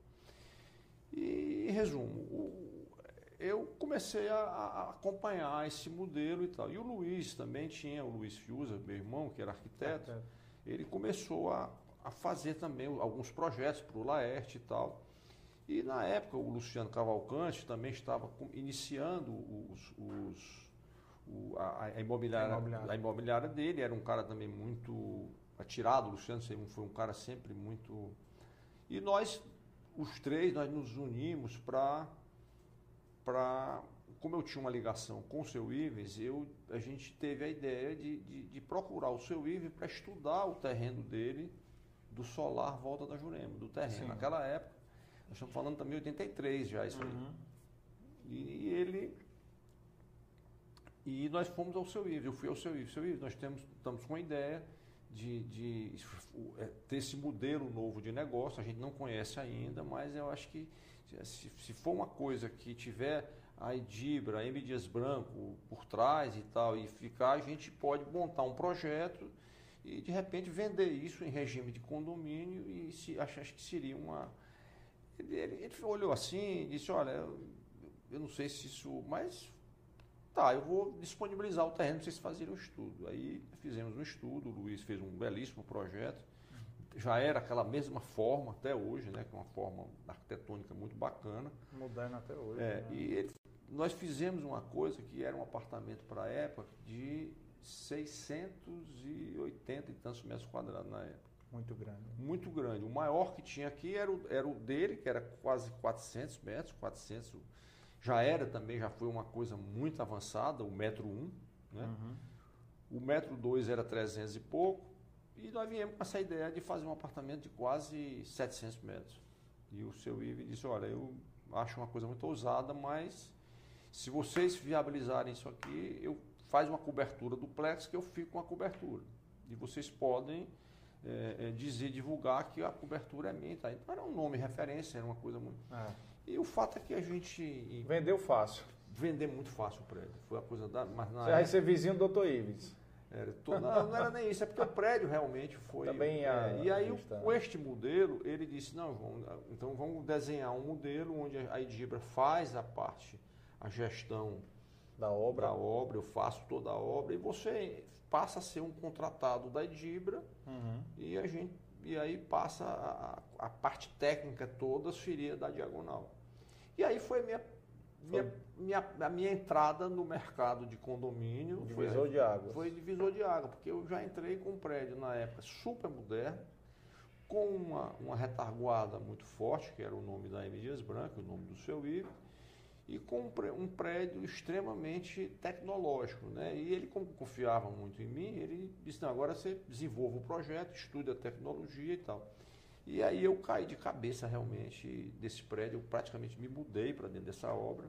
E, em resumo, o, eu comecei a, a, acompanhar esse modelo e tal. E o Luiz também tinha, o Luiz Fiuza, meu irmão, que era arquiteto, é, ele começou a, a fazer também alguns projetos para o Laerte e tal. E na época o Luciano Cavalcante também estava iniciando os, os o, a, a, imobiliária, a, imobiliária. a imobiliária dele, era um cara também muito atirado, o Luciano foi um cara sempre muito. E nós, os três, nós nos unimos para. Pra, como eu tinha uma ligação com o seu Ives, eu, a gente teve a ideia de, de, de procurar o seu Ives para estudar o terreno dele do solar Volta da Jurema, do terreno. Sim. Naquela época, nós estamos falando também 83 já isso uhum. aí. E ele. E nós fomos ao seu Ives, eu fui ao seu Ives. Seu Ives, nós temos, estamos com a ideia de, de é, ter esse modelo novo de negócio. A gente não conhece ainda, mas eu acho que se, se for uma coisa que tiver a Edibra, a M. Dias Branco por trás e tal, e ficar, a gente pode montar um projeto e de repente vender isso em regime de condomínio e se, acho, acho que seria uma. Ele, ele, ele olhou assim e disse, olha, eu, eu não sei se isso. Mas Tá, eu vou disponibilizar o terreno para vocês fazerem o estudo. Aí fizemos um estudo, o Luiz fez um belíssimo projeto. Já era aquela mesma forma até hoje, né? Que é uma forma arquitetônica muito bacana. Moderna até hoje. É, né? E ele, nós fizemos uma coisa que era um apartamento para a época de 680 e tantos metros quadrados na época. Muito grande. Muito grande. O maior que tinha aqui era o, era o dele, que era quase 400 metros, 400 já era também, já foi uma coisa muito avançada, o metro 1, né? Uhum. O metro 2 era 300 e pouco, e nós viemos com essa ideia de fazer um apartamento de quase 700 metros. E o seu Ive disse, olha, eu acho uma coisa muito ousada, mas se vocês viabilizarem isso aqui, eu faz uma cobertura duplex que eu fico com a cobertura. E vocês podem é, é, dizer, divulgar que a cobertura é minha. Tá? Então era um nome referência, era uma coisa muito. É. E o fato é que a gente. Vendeu fácil. Vender muito fácil o prédio. Foi a coisa da. Mas na Você vai ser vizinho do Dr. Ives. Era, não, não, era nem isso, é porque o prédio realmente foi. Também é, e aí, com este modelo, ele disse: não, vamos, então vamos desenhar um modelo onde a Edibra faz a parte, a gestão da obra. da obra, eu faço toda a obra, e você passa a ser um contratado da Edibra uhum. e a gente e aí passa a, a, parte técnica toda seria da Diagonal. E aí foi minha, minha, minha, a minha entrada no mercado de condomínio. Divisor foi, de água. Foi divisor de água, porque eu já entrei com um prédio na época super moderno, com uma, uma retaguarda muito forte, que era o nome da M. Dias Branco, o nome do seu Ivo, e com um prédio extremamente tecnológico. Né? E ele, como confiava muito em mim, ele disse, não, agora você desenvolva o projeto, estuda a tecnologia e tal. E aí eu caí de cabeça realmente desse prédio, eu praticamente me mudei para dentro dessa obra.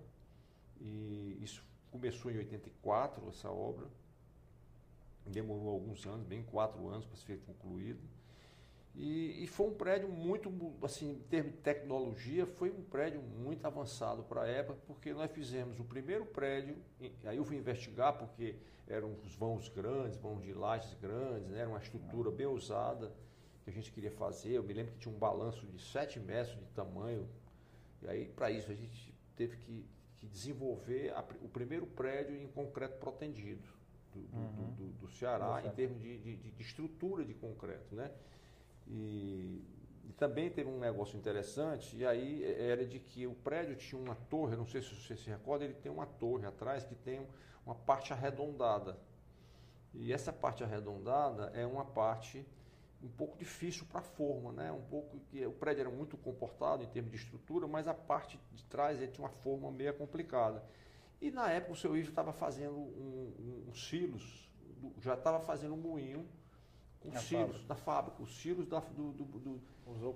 E isso começou em 84, essa obra. Demorou alguns anos, bem quatro anos para ser concluído. E, e, foi um prédio muito, assim, em termos de tecnologia, foi um prédio muito avançado para a época, porque nós fizemos o primeiro prédio, aí eu fui investigar, porque eram os vãos grandes, vãos de lajes grandes, né, era uma estrutura bem usada que a gente queria fazer. Eu me lembro que tinha um balanço de 7 metros de tamanho, e aí para isso a gente teve que, que desenvolver a, o primeiro prédio em concreto protendido do, uhum. do, do, do Ceará, em termos de, de, de estrutura de concreto, né? E, e, também teve um negócio interessante, e aí era de que o prédio tinha uma torre, não sei se você se recorda, ele tem uma torre atrás que tem uma parte arredondada. E essa parte arredondada é uma parte um pouco difícil para a forma, né? Um pouco que o prédio era muito comportado em termos de estrutura, mas a parte de trás ele tinha uma forma meio complicada. E na época o seu Ivo estava fazendo um, um, um silos, já estava fazendo um moinho com na silos fábrica. da fábrica, os silos da, do, do, do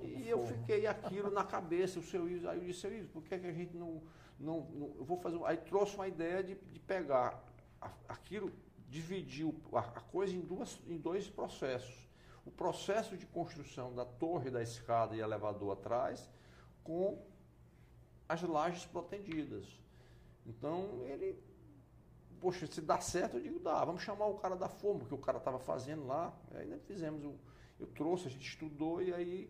e eu fiquei aquilo na cabeça, o seu Ivo, aí eu disse, seu Ivo, por que, é que a gente não, não, não, eu vou fazer, aí trouxe uma ideia de, de pegar aquilo, dividir a, a coisa em, duas, em dois processos, o processo de construção da torre, da escada e elevador atrás, com as lajes protendidas. Então ele poxa, se dá certo, eu digo, dá, vamos chamar o cara da forma, porque o cara estava fazendo lá. Aí nós fizemos, eu trouxe, a gente estudou e aí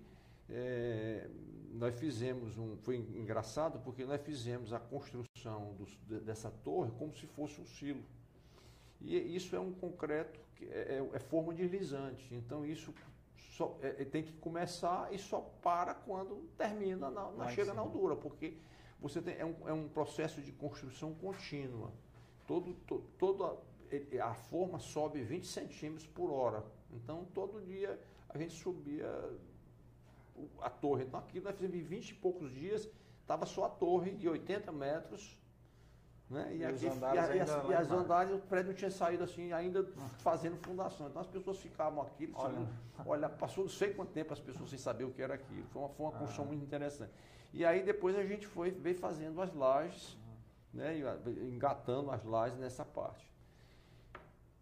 é, nós fizemos um. Foi engraçado porque nós fizemos a construção do, dessa torre como se fosse um silo. E isso é um concreto, que é, é, é forma deslizante. Então isso só, é, é, tem que começar e só para quando termina, na, na chega sim. na altura, porque você tem, é, um, é um processo de construção contínua todo, to, toda a forma sobe 20 centímetros por hora. Então, todo dia a gente subia a torre. Então, aqui nós fizemos 20 e poucos dias, estava só a torre de 80 metros. Né? E, e aqui, andares e, e, e as andares, o prédio tinha saído assim, ainda fazendo fundação. Então as pessoas ficavam aqui, olha, olha passou não sei quanto tempo as pessoas sem saber o que era aquilo. Foi uma, foi uma ah. construção muito interessante. E aí depois a gente foi, veio fazendo as lajes né, engatando as lajes nessa parte.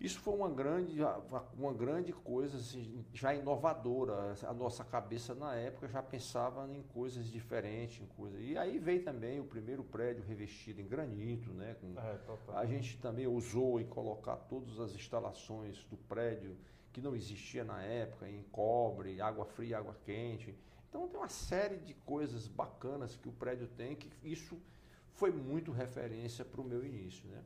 Isso foi uma grande, uma grande coisa, assim, já inovadora. A nossa cabeça na época já pensava em coisas diferentes, em coisas. E aí veio também o primeiro prédio revestido em granito, né? Com, é, a gente também usou em colocar todas as instalações do prédio que não existia na época, em cobre, água fria, água quente. Então tem uma série de coisas bacanas que o prédio tem que isso foi muito referência para o meu início, né?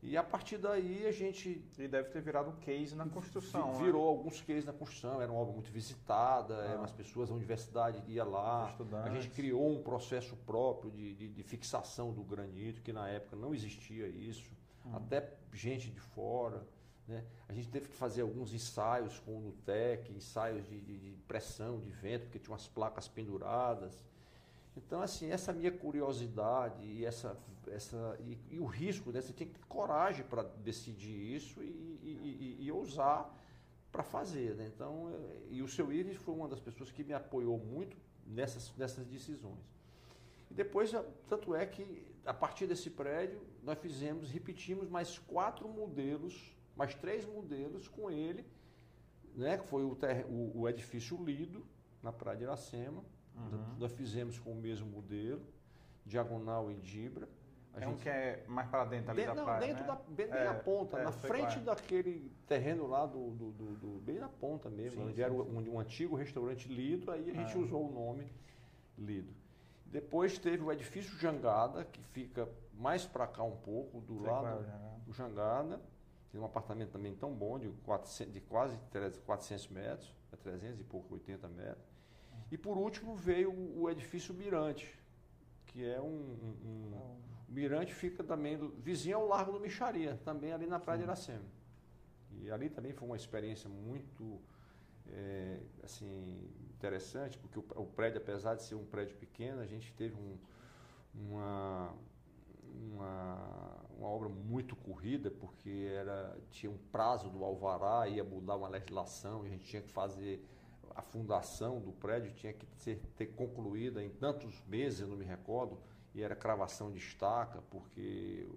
E a partir daí a gente. E deve ter virado um case na construção. Né? Virou né? alguns cases na construção, era uma obra muito visitada, ah. as pessoas, a universidade ia lá. A gente criou um processo próprio de, de, de, fixação do granito, que na época não existia isso, hum. até gente de fora. Né? A gente teve que fazer alguns ensaios com o Nutec, ensaios de, de, de pressão, de vento, porque tinha umas placas penduradas. Então, assim, essa minha curiosidade e, essa, essa, e, e o risco, né? Você tem que ter coragem para decidir isso e, e, e ousar para fazer, né? Então, e o seu Iris foi uma das pessoas que me apoiou muito nessas, nessas decisões. E depois, tanto é que a partir desse prédio, nós fizemos, repetimos mais quatro modelos, mais três modelos com ele, né? Que foi o, ter, o, o edifício Lido, na Praia de Iracema, Uhum. Nós fizemos com o mesmo modelo, diagonal em Dibra. A é gente... um que é mais para dentro ali de, da não, praia, dentro né? da, bem é, na ponta, é, na frente daquele terreno lá do, do, do, do, bem na ponta mesmo, sim, onde sim, era um, um, antigo restaurante Lido, aí a gente ah. usou o nome Lido. Depois teve o edifício Jangada, que fica mais para cá um pouco, do lado do Jangada. Tinha um apartamento também tão bom, de, 400, de quase 400 metros, 300 e pouco, 80 metros. E por último veio o edifício Mirante, que é um, um, um o Mirante fica também do, vizinho ao Largo do Micharia, também ali na Praia Sim. de Iracema. E ali também foi uma experiência muito é, assim, interessante, porque o, o, prédio, apesar de ser um prédio pequeno, a gente teve um, uma, uma, uma, obra muito corrida, porque era, tinha um prazo do alvará, ia mudar uma legislação, e a gente tinha que fazer a fundação do prédio, tinha que ser, ter concluída em tantos meses, eu não me recordo, e era cravação de estaca, porque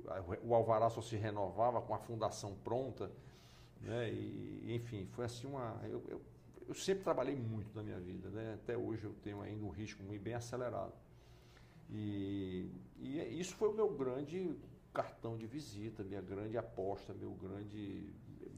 o alvará só se renovava com a fundação pronta. Né? E, enfim, foi assim uma. Eu, eu, eu, sempre trabalhei muito na minha vida, né? até hoje eu tenho ainda um ritmo bem acelerado. E, e é, isso foi o meu grande cartão de visita, minha grande aposta, meu grande.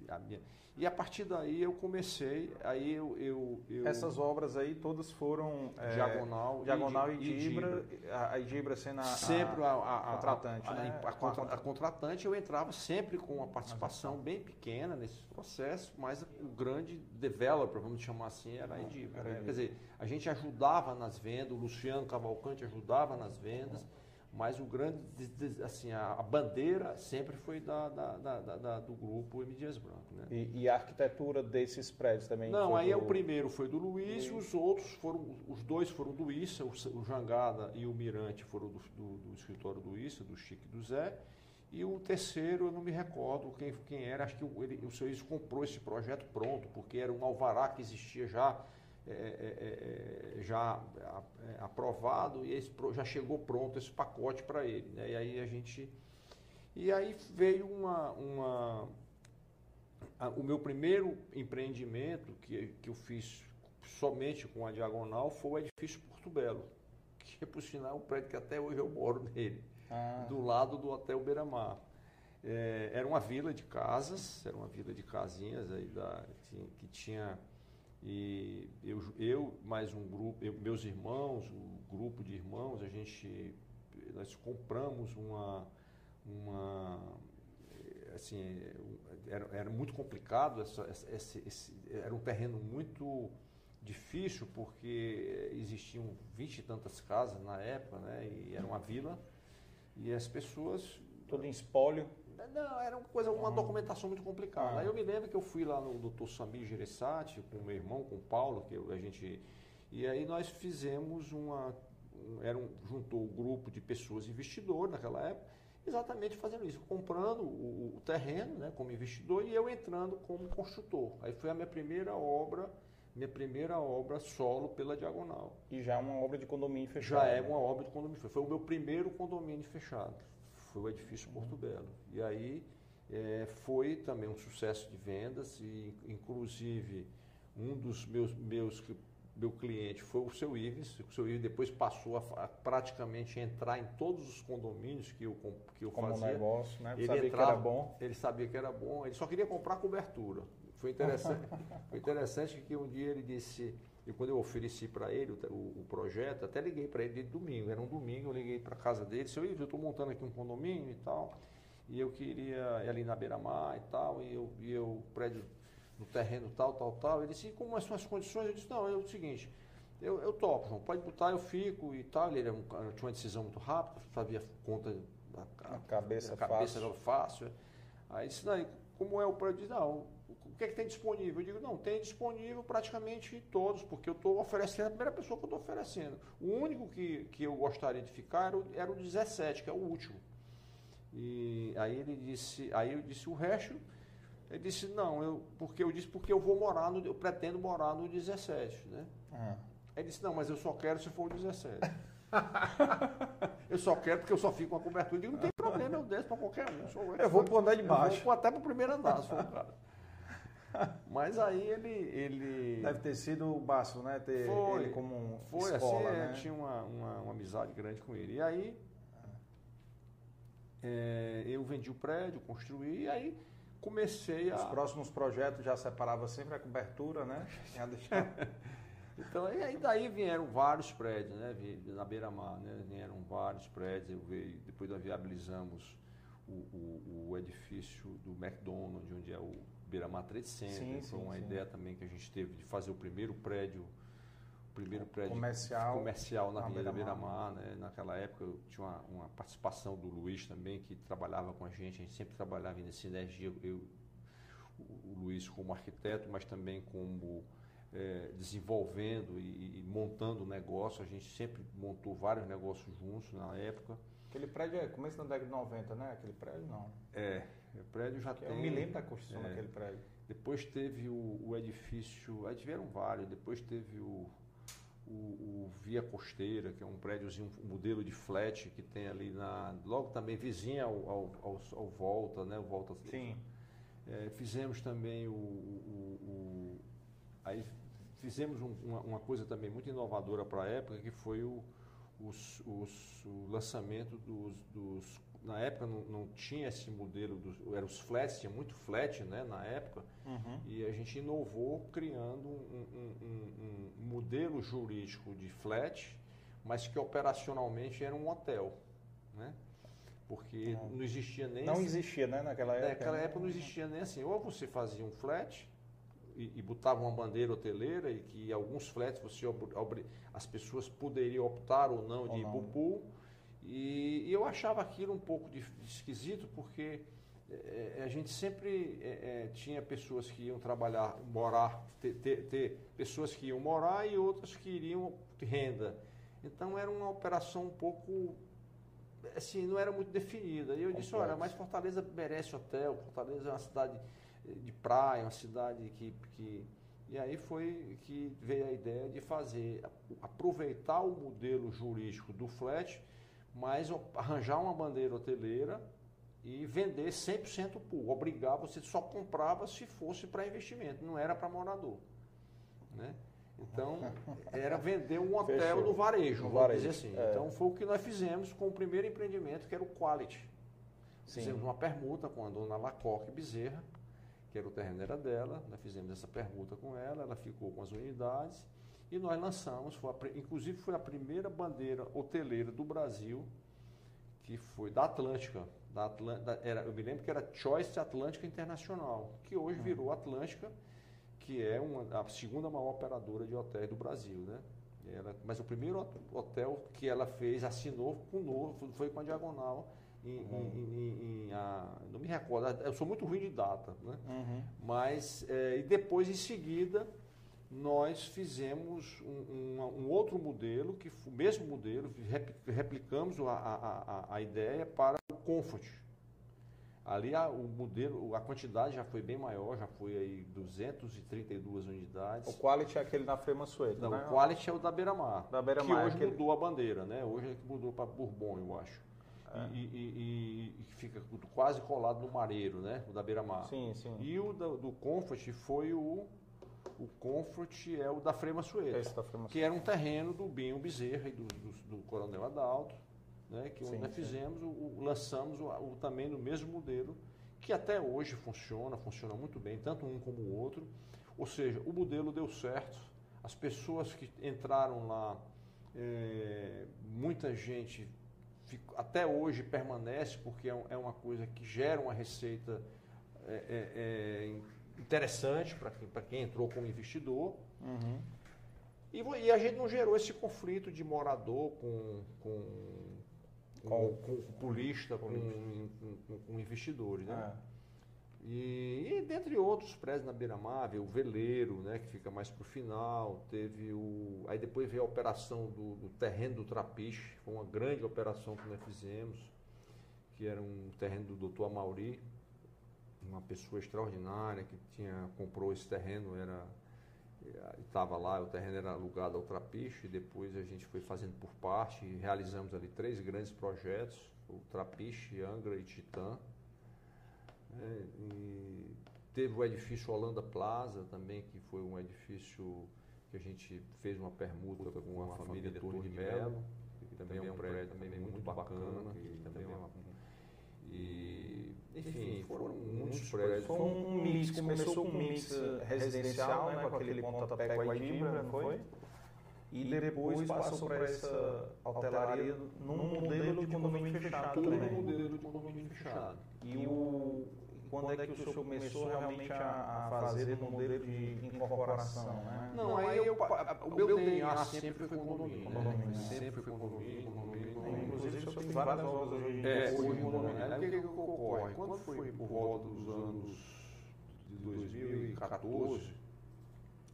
A minha, e a partir daí eu comecei, aí eu... eu, eu Essas obras aí todas foram... É, diagonal, Diagonal e, e Dibra, a Dibra sendo a, sempre a, a, a contratante, a, né? a, contra, a, contratante eu entrava sempre com uma participação bem pequena nesse processo, mas o grande developer, vamos chamar assim, era a Edibra. Né? Quer dizer, a gente ajudava nas vendas, o Luciano Cavalcante ajudava nas vendas, mas o grande, assim, a, bandeira sempre foi da, da, da, da, do grupo M. Dias Branco. Né? E, e, a arquitetura desses prédios também? Não, aí do... o primeiro foi do Luiz, e os outros foram, os dois foram do Issa, o, Jangada e o Mirante foram do, do, do escritório do Issa, do Chique do Zé. E o terceiro, eu não me recordo quem, quem era, acho que o, ele, o seu Iso comprou esse projeto pronto, porque era um alvará que existia já é é, é, é, já é, aprovado e esse, já chegou pronto esse pacote para ele. Né? E aí a gente. E aí veio uma. uma a, o meu primeiro empreendimento que, que eu fiz somente com a Diagonal foi o edifício Porto Belo, que por sinal é um prédio que até hoje eu moro nele, ah. do lado do Hotel Beira-Mar. É, era uma vila de casas, era uma vila de casinhas aí da, que tinha e eu, eu mais um grupo, eu, meus irmãos, um grupo de irmãos, a gente, nós compramos uma, uma assim, era, era muito complicado, essa, esse, esse, era um terreno muito difícil porque existiam vinte e tantas casas na época, né? E era uma vila e as pessoas todo em espólio não, era uma coisa, uma documentação muito complicada. Ah. Aí eu me lembro que eu fui lá no Dr. Samir Gereissati, com o meu irmão, com o Paulo, que a gente. E aí nós fizemos uma. Era um, juntou um grupo de pessoas investidores naquela época, exatamente fazendo isso, comprando o, o terreno né, como investidor e eu entrando como construtor. Aí foi a minha primeira obra minha primeira obra solo pela Diagonal. E já é uma obra de condomínio fechado? Já é né? uma obra de condomínio fechado. Foi o meu primeiro condomínio fechado foi o edifício Porto Belo. E aí é, foi também um sucesso de vendas e inclusive um dos meus, meus meu cliente foi o seu Ives, o seu Ives depois passou a, a, praticamente entrar em todos os condomínios que eu, que eu Como fazia. Negócio, né? Ele sabia entrava, que era bom. Ele sabia que era bom, ele só queria comprar cobertura. Foi interessante, foi interessante que um dia ele disse, e quando eu ofereci para ele o, o, projeto, até liguei para ele de domingo, era um domingo, eu liguei para a casa dele, disse, eu estou montando aqui um condomínio e tal, e eu queria ir ali na beira-mar e tal, e eu, e eu prédio no terreno tal, tal, tal. Ele disse, e como são as condições? Eu disse, não, é o seguinte, eu, eu topo, João, pode botar, eu fico e tal. Ele era um, tinha uma decisão muito rápida, sabia conta a, a cabeça, a cabeça fácil. fácil. Aí disse, não, como é o prédio? Disse, não, o que é que tem disponível? Eu digo, não, tem disponível praticamente todos, porque eu estou oferecendo a primeira pessoa que eu estou oferecendo. O único que, que eu gostaria de ficar era o, era o 17, que é o último. E aí ele disse, aí eu disse o resto, ele disse, não, eu, porque eu disse porque eu vou morar no, eu pretendo morar no 17, né? Uhum. Ele disse, não, mas eu só quero se for o 17. eu só quero porque eu só fico com a cobertura. Eu digo, não tem problema, eu desço para qualquer um. Eu, eu vou para andar de baixo. Eu vou até para o primeiro andar, se for o cara. Mas aí ele, ele. Deve ter sido o Basso, né? Ter foi, ele como um foi, escola, assim, né? É, tinha uma, uma, uma, amizade grande com ele. E aí é, eu vendi o prédio, construí, e aí comecei a. Os próximos projetos já separava sempre a cobertura, né? Já deixava. então, e aí daí vieram vários prédios, né? Na beira-mar, né? Vieram vários prédios, eu veio, depois nós viabilizamos o, o, o edifício do McDonald's, onde é o Beira-Mar Trade Center. Sim, Foi sim, uma sim. ideia também que a gente teve de fazer o primeiro prédio, o primeiro prédio comercial, comercial na Avenida Beira-Mar. Né? Naquela época eu tinha uma, uma, participação do Luiz também, que trabalhava com a gente, a gente sempre trabalhava em sinergia, eu, o Luiz como arquiteto, mas também como é, desenvolvendo e, e montando o negócio. A gente sempre montou vários negócios juntos na época. Aquele prédio é começo da década de 90, né? Aquele prédio não. É, o prédio já que tem. Eu me lembro da construção é, daquele prédio. Depois teve o, o, edifício, aí tiveram vários, depois teve o, o, o, Via Costeira, que é um prédiozinho, um modelo de flat que tem ali na. Logo também vizinha ao, ao, ao, ao Volta, né? O Volta. Sim. É, fizemos também o, o, Aí fizemos um, uma, uma, coisa também muito inovadora para a época, que foi o, os, os, o lançamento dos, dos na época não, não, tinha esse modelo, dos, eram os flats, tinha muito flat né, na época, uhum. e a gente inovou criando um, um, um, modelo jurídico de flat, mas que operacionalmente era um hotel. Né? Porque não, não existia nem. Não assim, existia, né, naquela época? Naquela época não existia nem assim. Ou você fazia um flat, e, e botava uma bandeira hoteleira e que alguns flats você as pessoas poderiam optar ou não de ir para o pool. E, e, eu achava aquilo um pouco de, de esquisito porque é, a gente sempre é, tinha pessoas que iam trabalhar, morar, ter, ter, ter, pessoas que iam morar e outras que iriam renda. Então era uma operação um pouco assim, não era muito definida. E eu Complexo. disse, olha, mas Fortaleza merece hotel, Fortaleza é uma cidade de praia, uma cidade que, que. E aí foi que veio a ideia de fazer, aproveitar o modelo jurídico do flat, mas arranjar uma bandeira hoteleira e vender 100% pool. Obrigar, você só comprava se fosse para investimento, não era para morador. Né? Então, era vender um hotel Fechou. no varejo, vamos varejo. dizer assim. É. Então, foi o que nós fizemos com o primeiro empreendimento, que era o Quality. Sim. Fizemos uma permuta com a dona Lacoque Bezerra, que era o terreno era dela, nós fizemos essa permuta com ela, ela ficou com as unidades e nós lançamos, foi a, inclusive foi a primeira bandeira hoteleira do Brasil, que foi da Atlântica. Da Atlântica era, eu me lembro que era Choice Atlântica Internacional, que hoje hum. virou Atlântica, que é uma, a segunda maior operadora de hotéis do Brasil. Né? Ela, mas o primeiro hotel que ela fez, assinou com novo, foi com a Diagonal, em, uhum. em, em, a, não me recordo, eu sou muito ruim de data, né? Uhum. Mas, é, e depois em seguida, nós fizemos um, um, um, outro modelo, que o mesmo modelo, replicamos a, a, a, ideia para o Comfort. Ali a, o modelo, a quantidade já foi bem maior, já foi aí 232 unidades. O Quality é aquele na Frema Sueta, Não, né? o Quality é o da Beira-Mar. Da Beira-Mar. Que hoje aquele... mudou a bandeira, né? Hoje é que mudou para Bourbon, eu acho é. e, e, e, fica quase colado no mareiro, né? O da beira-mar. Sim, sim. E o do, do Comfort foi o. O Comfort é o da Frema Sueta, que era um terreno do Binho Bezerra e do, do, do Coronel Adalto, né? que sim, nós fizemos, o, o, lançamos o, o, também no mesmo modelo, que até hoje funciona, funciona muito bem, tanto um como o outro. Ou seja, o modelo deu certo, as pessoas que entraram lá, é, muita gente até hoje permanece, porque é, é uma coisa que gera uma receita é, é, é interessante para quem, quem entrou como investidor. Uhum. E, e, a gente não gerou esse conflito de morador com, com, com, com, com polista, com, com, com, investidores. Né? É. E, e, dentre outros prédios na beira-mar, o veleiro, né, que fica mais para o final, teve o. Aí depois veio a operação do, do, terreno do Trapiche, foi uma grande operação que nós fizemos, que era um terreno do doutor Amauri, uma pessoa extraordinária que tinha, comprou esse terreno, era estava lá, o terreno era alugado ao Trapiche, e depois a gente foi fazendo por parte, e realizamos ali três grandes projetos, o Trapiche, Angra e Titã. É, e teve o edifício Holanda Plaza também, que foi um edifício que a gente fez uma permuta com uma família de Torre de Melo, que também é um prédio também muito bacana, que também é uma, e, enfim, foram muitos prédios. Foi um mix, começou com um mix residencial, né, com aquele pontapé com a Idibra, não foi? e depois passou para essa hotelaria num modelo de condomínio fechado também. Num modelo de condomínio fechado. E o, quando é que o senhor começou realmente a, a fazer o modelo de incorporação, né? Não, aí eu, o meu DNA sempre foi condomínio. condomínio né? Sempre foi condomínio, condomínio, condomínio. Inclusive, o senhor tem várias obras hoje. É, hoje. Aí o que, que ocorre? Quando foi por volta dos anos de 2014,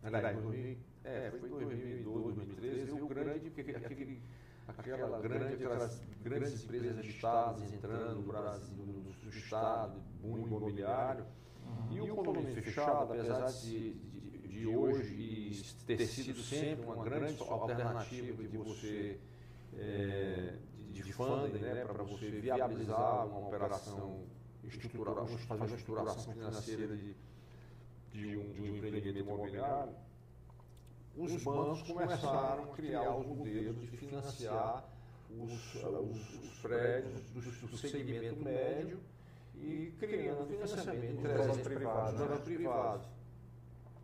aliás, 2000, é, foi 2012, 2013, e o grande, aquele, aquela grande, aquelas grandes empresas de estados entrando no Brasil, no estado, boom imobiliário, uhum. e o condomínio fechado, apesar de, de, de hoje ter sido sempre uma grande alternativa de você, é, de, funding, né, para você viabilizar uma operação estrutural, fazer uma estruturação financeira de, de, um, de um empreendimento imobiliário, os bancos começaram a criar os modelos de financiar os, os, os prédios do, do, segmento médio e criando financiamento de donos privados. Donos privados.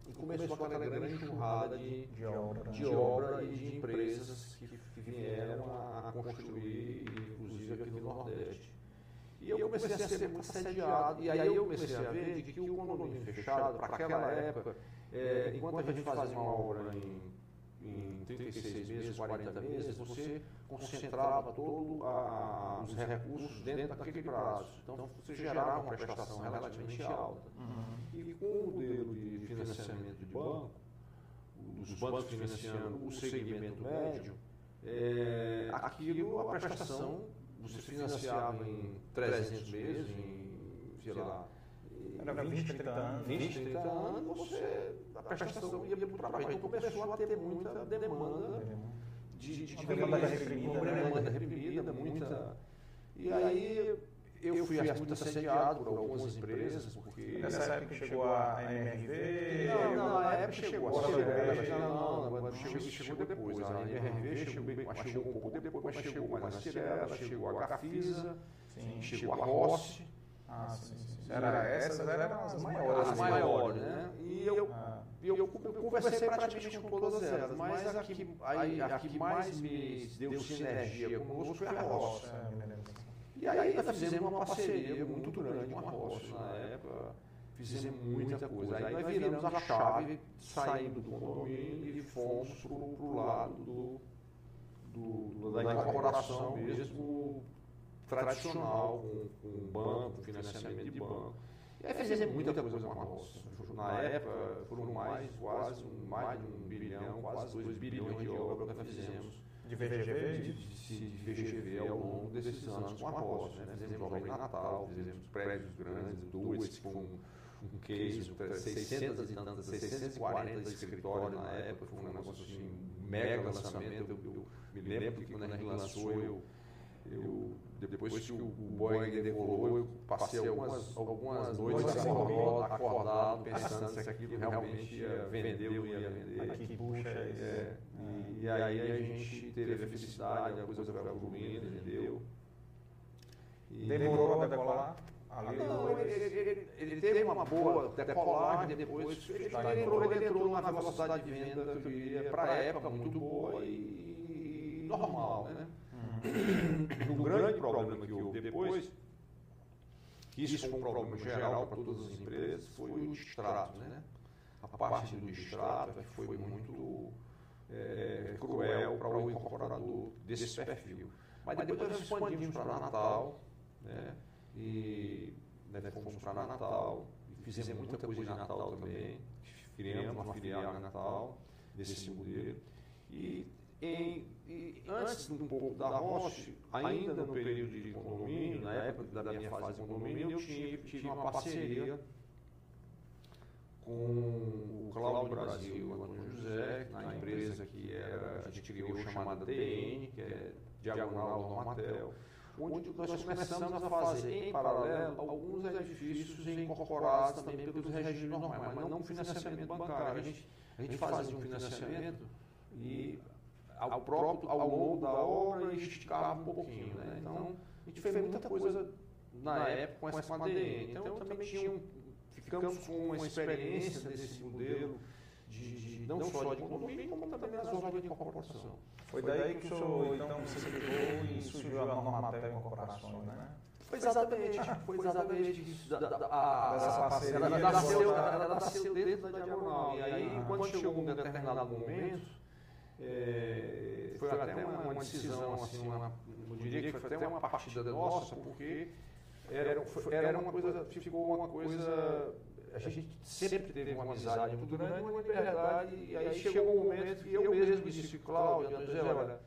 E começou aquela grande enxurrada de, de, obra, de obra e de empresas que vieram a, construir, inclusive aqui no Nordeste. E eu comecei a ser muito assediado, e aí eu comecei a ver de que o condomínio fechado, para aquela época, é, enquanto a gente fazia uma obra em, em 36 meses, 40 meses, você concentrava todos os recursos dentro daquele prazo. Então, você gerava uma prestação relativamente alta. Uhum. E com o modelo de financiamento de banco, dos bancos financiando o segmento médio, é, aquilo, a prestação, você financiava em 300 meses, em, sei lá, era 20, 30 anos. 20, 30 anos, você, a prestação ia para o trabalho. Então começou a ter muita demanda de, de, de demanda reprimida, né? demanda reprimida, muita. E aí eu fui muito assediado por algumas empresas, porque. Nessa época chegou a MRV? Não, não, na época chegou. A Cirela, não, não, chegou, chegou depois. A MRV chegou, chegou um pouco depois, mas chegou mais a Cirela, chegou a Gafisa, chegou a Rossi. Ah, sim, sim. Era, essas eram as maiores. As maiores, né? E eu, ah. eu, eu, conversei praticamente com todas elas, mas a que, a, a que mais me deu sinergia conosco foi a Roça. E aí nós fizemos uma parceria muito grande com a Roça na época. Fizemos muita coisa. Aí nós viramos a chave, saindo do condomínio e fomos para o lado do, do, da incorporação mesmo tradicional, com, com banco, financiamento de banco. E aí fizemos muita coisa com a roça. Na época, foram mais, quase mais de um bilhão, quase dois bilhões de obras que nós fizemos. De VGV? De, de, de VGV ao longo desses anos com a roça. Né? Fizemos em Natal, fizemos prédios grandes, dois que foram um case, 600 e tantas, 640 escritórios na época, foi um negócio assim, mega lançamento. Eu, eu me lembro que quando a gente lançou, eu, eu depois que o Boeing decolou, eu passei algumas, algumas noites acordado, acordado, pensando se aquilo realmente ia vender ou ia vender. Aqui, puxa, é, e, e aí a gente teve a felicidade, a coisa foi evoluindo, vendeu. E Demorou a decolar? Ali não, ele, ele, ele, ele, teve uma boa decolagem, depois ele, entrou, ele entrou numa velocidade de venda que eu diria, para a época, muito boa e normal, né? o grande problema que houve depois, que isso foi um problema geral para todas as empresas, foi o distrato. Né? A parte do distrato que foi muito é, cruel para o incorporador desse perfil. Mas depois nós expandimos para Natal, né? e né, fomos para Natal, e fizemos muita coisa em Natal também, criamos uma filial em Natal desse modelo. E em, antes um pouco da Roche, ainda no período de condomínio, na época da minha fase de condomínio, eu tive, tive uma parceria com o Cláudio Brasil, Antônio José, na empresa que era, a gente criou chamada DN, que é Diagonal Normatel, onde nós começamos a fazer em paralelo alguns edifícios incorporados também pelos regimes normais, mas não financiamento bancário. A gente, a gente fazia um financiamento e ao próprio, ao longo da obra e esticava um pouquinho. Né? Então, a gente fez muita coisa na época com essa ADN. Então, também tinha um, ficamos com uma experiência desse modelo de, de não, não só de condomínio, como também nas obras de incorporação. Foi daí que o senhor então se ligou e surgiu a Normatel Incorporações, né? Foi exatamente, foi exatamente isso. Da, da, a, essa parceria. Ela nasceu, ela nasceu dentro da diagonal. E aí, quando chegou um determinado momento, é, foi até uma, uma decisão, assim, uma, eu diria que foi até uma partida nossa, porque era, era uma coisa, ficou uma coisa a gente sempre teve uma amizade muito grande, uma liberdade, e aí chegou um momento que eu mesmo disse, Cláudio, André, olha,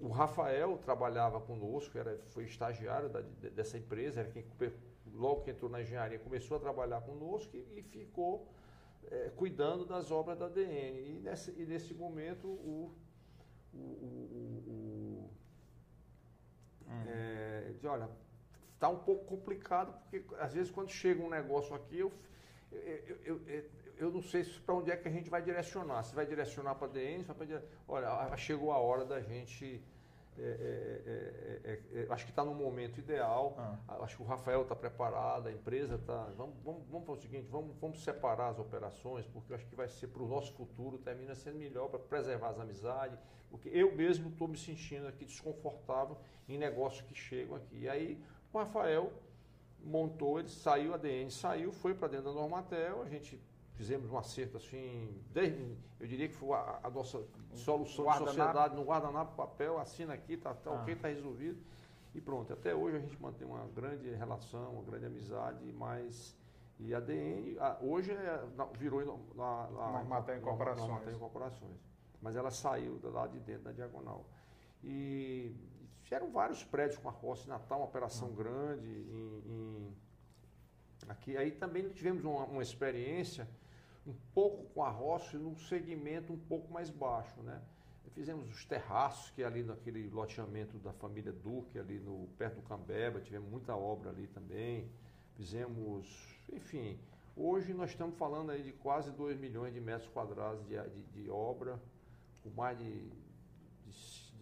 o Rafael trabalhava conosco, era, foi estagiário da, dessa empresa, era quem, logo que entrou na engenharia, começou a trabalhar conosco e, e ficou é, cuidando das obras da DN. E nesse, e nesse momento o, o, o, o uhum. é, de, olha, está um pouco complicado, porque às vezes quando chega um negócio aqui, eu, eu, eu, eu, não sei para onde é que a gente vai direcionar. Se vai direcionar para a DN, se vai para Olha, chegou a hora da gente. É, é, é, acho que está no momento ideal. Ah. Acho que o Rafael está preparado, a empresa está. Vamos, vamos, vamos fazer o seguinte: vamos, vamos separar as operações, porque acho que vai ser para o nosso futuro, termina sendo melhor para preservar as amizades. Porque eu mesmo estou me sentindo aqui desconfortável em negócios que chegam aqui. E aí o Rafael montou, ele saiu, a DN saiu, foi para dentro da Normatel, a gente fizemos um acerto assim, desde, eu diria que foi a, a nossa solução de sociedade no guardanapo, papel, assina aqui, tá, tá ah. ok, está resolvido. E pronto, até hoje a gente mantém uma grande relação, uma grande amizade, mas e a DN a, hoje é, virou na, na, Normatel Incorporações. Incorporações. Mas ela saiu lá de dentro da diagonal. E eram vários prédios com a em Natal, uma operação uhum. grande. Em, em, aqui, aí também tivemos uma, uma, experiência um pouco com a roça num segmento um pouco mais baixo, né? Fizemos os terraços, que é ali naquele loteamento da família Duque, ali no, perto do Cambeba, tivemos muita obra ali também. Fizemos, enfim, hoje nós estamos falando aí de quase 2 milhões de metros quadrados de, de, de obra, com mais de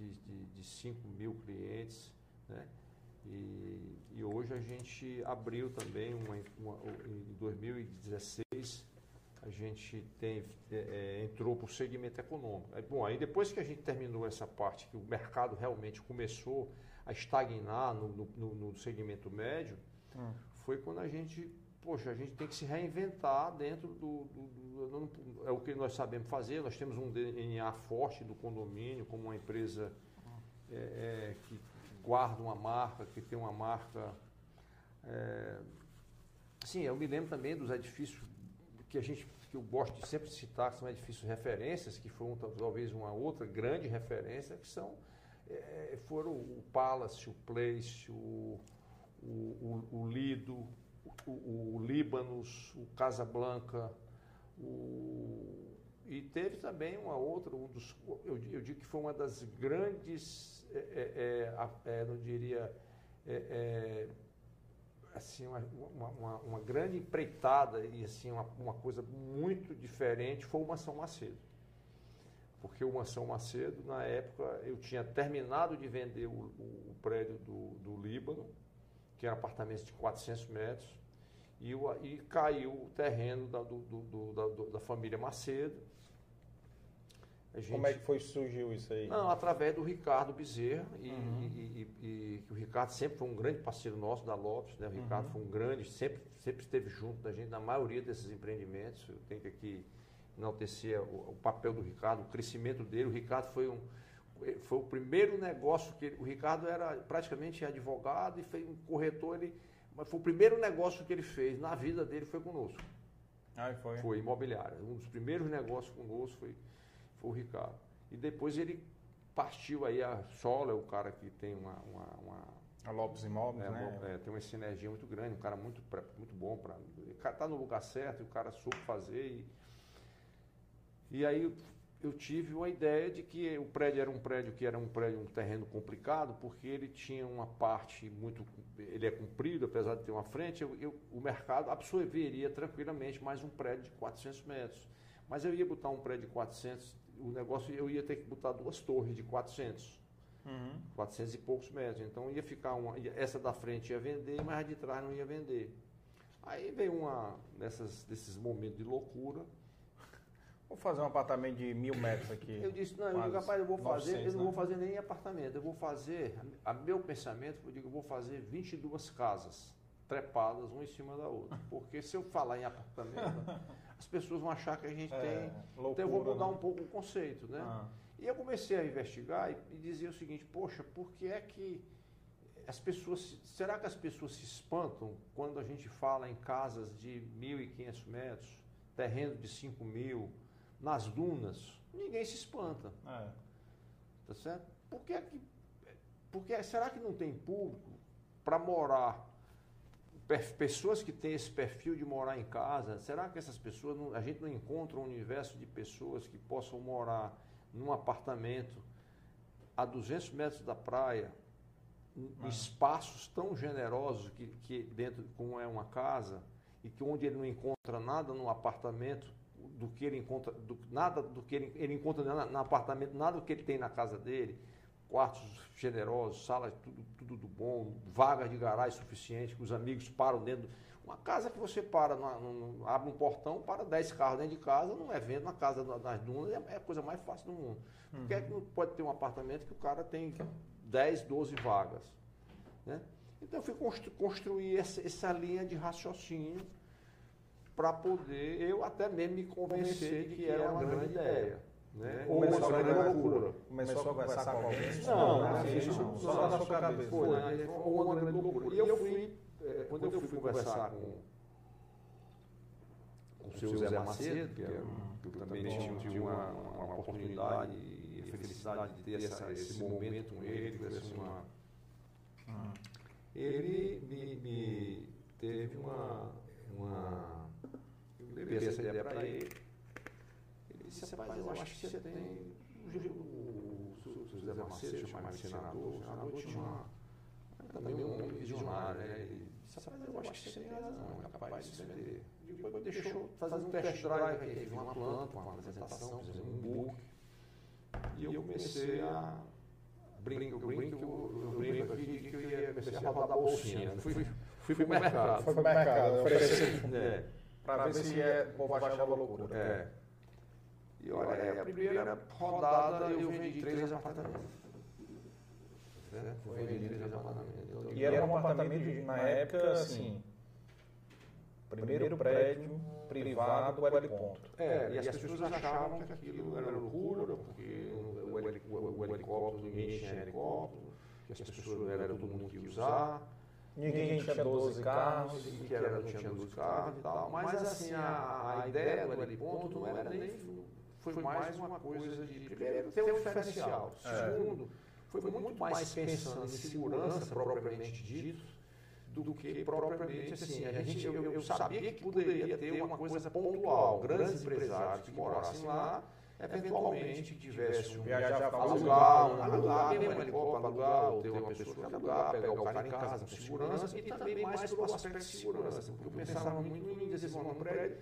de, de, de 5 mil clientes, né? E, e, hoje a gente abriu também uma, uma, em 2016 a gente tem, é, é entrou para o segmento econômico. Bom, aí depois que a gente terminou essa parte, que o mercado realmente começou a estagnar no, no, no segmento médio, hum. foi quando a gente, poxa, a gente tem que se reinventar dentro do, do, do, do, É o que nós sabemos fazer, nós temos um DNA forte do condomínio como uma empresa é, é, que guarda uma marca, que tem uma marca. É, sim, eu me lembro também dos edifícios que a gente que eu gosto de sempre citar, que são edifícios referências, que foram talvez uma outra grande referência, que são é, foram o Palace, o Place, o, o, o, Lido, o, o o Casablanca, o, e teve também uma outra, um dos, eu, eu digo que foi uma das grandes é, é, é, é, não diria, é, assim, uma, uma, uma, grande empreitada e assim, uma, uma coisa muito diferente foi o Mansão Macedo. Porque o Mansão Macedo, na época, eu tinha terminado de vender o, o, o prédio do, do Líbano, que era apartamentos de 400 metros, e, o, e caiu o terreno da, do, do, da, da família Macedo, Gente... Como é que foi surgiu isso aí? Não, através do Ricardo Bezerra, e, uhum. e, e, e, o Ricardo sempre foi um grande parceiro nosso da Lopes, né? O Ricardo uhum. foi um grande, sempre, sempre esteve junto da gente na maioria desses empreendimentos. Eu tenho que aqui enaltecer o, o papel do Ricardo, o crescimento dele. O Ricardo foi um, foi o primeiro negócio que ele, o Ricardo era praticamente advogado e fez um corretor, ele, mas foi o primeiro negócio que ele fez na vida dele foi conosco. Ah, foi. Foi imobiliário. Um dos primeiros negócios conosco foi foi o Ricardo. E depois ele partiu aí a Sola, o cara que tem uma. uma, uma a Lopes Imóveis, é, né? É, tem uma sinergia muito grande, um cara muito, muito bom para. O cara tá no lugar certo, e o cara soube fazer. E, e aí eu tive uma ideia de que o prédio era um prédio que era um prédio, um terreno complicado, porque ele tinha uma parte muito. Ele é comprido, apesar de ter uma frente, eu, eu, o mercado absorveria tranquilamente mais um prédio de 400 metros. Mas eu ia botar um prédio de 400 o negócio eu ia ter que botar duas torres de 400. Uhum. 400 e poucos metros. Então ia ficar uma. Essa da frente ia vender, mas a de trás não ia vender. Aí veio uma. Nessas, desses momentos de loucura, Vou fazer um apartamento de mil metros aqui. Eu disse, não, eu digo, rapaz, eu vou fazer, eu não vou né? fazer nem apartamento, eu vou fazer, a meu pensamento, eu digo, eu vou fazer 22 casas trepadas uma em cima da outra. Porque se eu falar em apartamento, as pessoas vão achar que a gente é, tem. Loucura, então eu vou mudar né? um pouco o conceito, né? Ah. E eu comecei a investigar e, e dizer o seguinte, poxa, por que é que as pessoas. Será que as pessoas se espantam quando a gente fala em casas de 1.500 metros, terreno de 5 mil, nas dunas? Ninguém se espanta. É. Tá certo? Por que é que. Porque será que não tem público para morar? Pessoas que têm esse perfil de morar em casa, será que essas pessoas, não, a gente não encontra um universo de pessoas que possam morar num apartamento a 200 metros da praia, ah. espaços tão generosos que, que dentro como é uma casa e que onde ele não encontra nada no apartamento do que ele encontra do, nada do que ele, ele encontra no apartamento nada do que ele tem na casa dele quartos generosos salas tudo tudo do bom vagas de garagem suficiente que os amigos param dentro uma casa que você para abre um portão para 10 carros dentro de casa não é vendo na casa das dunas é, é a coisa mais fácil do mundo uhum. por que, é que não pode ter um apartamento que o cara tem 10, 12 vagas. Né? Então eu fui constru construir essa, essa linha de raciocínio para poder eu até mesmo me convencer de que era uma grande ideia. Né? Ou uma grande loucura. Começou a conversar com alguém? Não, não, não, não, só na sua cabeça. Foi, né? Ou uma grande loucura. E eu fui, é, quando eu fui conversar com, com o seu Zé Macedo, que, é, que eu também tive uma, uma oportunidade felicidade de ter essa, esse momento com ele, assim uma... Ele me, me, teve uma, uma... Eu levei essa ideia para ele. Disse, rapaz, eu acho que você tem... O José Macedo, chamava de senador, o senador tinha uma, também um homem visionário, né? Ele disse, rapaz, eu acho que você tem razão, é capaz de vender. Depois deixou fazer um test drive aqui, uma planta, uma apresentação, fizemos um book. E eu comecei a. Brinco, eu brinco, eu brinco aqui de que eu ia comecei a rodar a bolsinha. Fui, fui, fui para o mercado. Foi para o mercado, oferecer. É. Para ver se é, o povo achava loucura. É. E olha, é a primeira rodada eu vendi três apartamentos. Né? Foi vendi três apartamentos. E era um apartamento, de, na época, assim, primeiro prédio privado, L ponto. É, e as pessoas achavam que aquilo era loucura, porque o, o, o helicóptero, ninguém tinha helicóptero, que as pessoas não era todo mundo que ia usar. Ninguém tinha 12 carros. Que era, não tinha 12 carros e tal. Mas assim, a, a ideia do L ponto não era nem. Foi mais uma coisa de. Primeiro, ter um diferencial. Segundo, foi muito mais pensando em segurança propriamente dito do que propriamente assim. A gente, eu, eu sabia que poderia ter uma coisa pontual, grandes empresários que morassem lá, eventualmente tivesse um viajar para alugar, um alugar, um helicóptero, alugar, ou ter uma pessoa que alugar, pegar o cara em casa com segurança, e também mais pelo aspecto de segurança, porque eu pensava muito em desenvolver um prédio,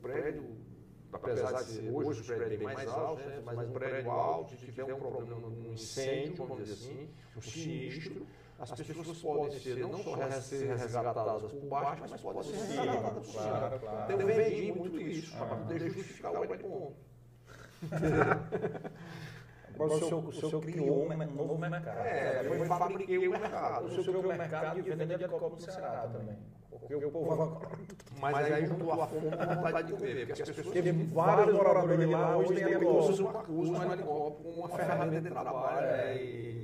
prédio apesar de ser hoje os prédios bem mais altos, né, mas um prédio alto, se tiver um problema, um incêndio, vamos dizer assim, um sinistro, as, as pessoas, podem ser não só ser resgatadas por baixo, mas podem ser resgatadas por cima. Claro. Então, eu vendi muito isso para poder justificar o ponto. Agora o senhor, o senhor criou um novo mercado. É, eu fabriquei o mercado. O senhor criou o mercado de venda de helicóptero no Ceará também. Porque o povo... Mas aí juntou a fome com a vontade de comer. Porque as pessoas... Teve vários moradores lá, hoje tem helicóptero. Usam como uma ferramenta de trabalho. E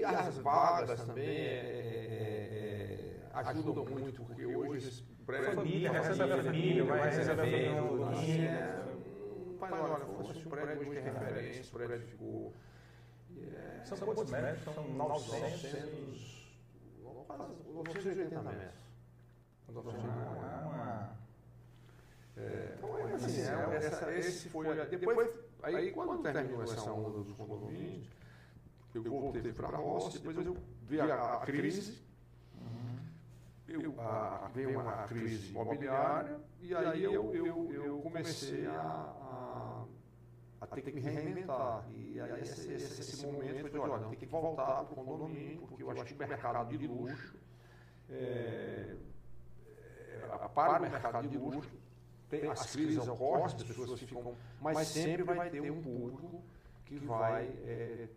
e as vagas também é, é, ajudam muito, porque hoje esse prédio... Família, recebe a família, vai receber a família. Pai, olha, fosse um prédio hoje é referência, o prédio ficou... É, são quantos metros? São 900... Quase 980 metros. É, então, é assim, é, essa, esse foi... Depois, aí quando terminou essa onda dos condomínios, eu voltei para a roça, depois eu vi a, a crise, eu, a, veio uma crise imobiliária, e aí eu, eu, eu comecei a, a, a, ter que me reinventar. E aí esse, esse, esse momento foi de, olha, tem que voltar para o condomínio, porque eu acho que o mercado de luxo, é, é, para o mercado de luxo, tem, as crises ocorrem, as pessoas ficam, mas sempre vai ter um público que vai é,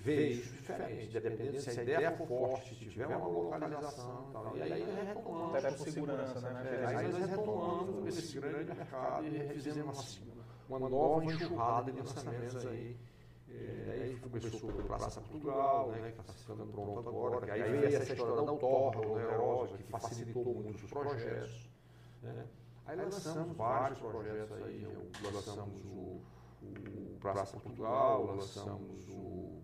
ver isso diferente, dependendo se a ideia for forte, se tiver uma localização e tal. E aí nós retomamos. Até por segurança, né? É, aí nós retomamos esse grande mercado e fizemos uma, uma nova enxurrada de lançamentos aí. É, começou pelo Praça Portugal, né, que está ficando pronto agora. Aí veio essa história da Autorra, o Nerosa, que facilitou muito os projetos. Né? Aí lançamos vários projetos aí, lançamos o, o Praça Portugal, lançamos o,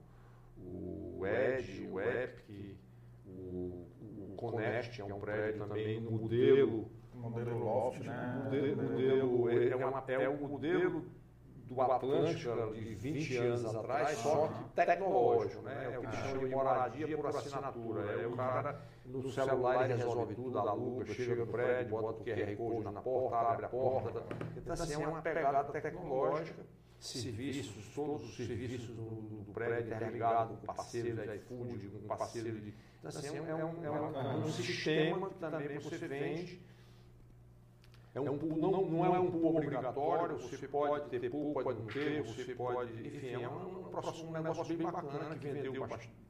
o ED, o EPIC, o, o Conect, que é um prédio também no modelo. Modelo Loft, né? Modelo, modelo é, é, uma, é o modelo do Atlântico de 20 anos atrás, só que tecnológico, né? É o que chama de moradia por assinatura. É o cara no celular ele resolve tudo, aluga, chega no prédio, bota o QR Code na porta, abre a porta. Então, assim, é uma pegada tecnológica. Serviços, todos os serviços do, do prédio interligados com parceiro de iFood, com parceiro de. Então, assim, é, um, é, um, é um sistema que também você vende é um, não, não é um pool obrigatório, você pode ter pool, pode não ter, você pode. Enfim, é um, um, um negócio bem bacana que vendeu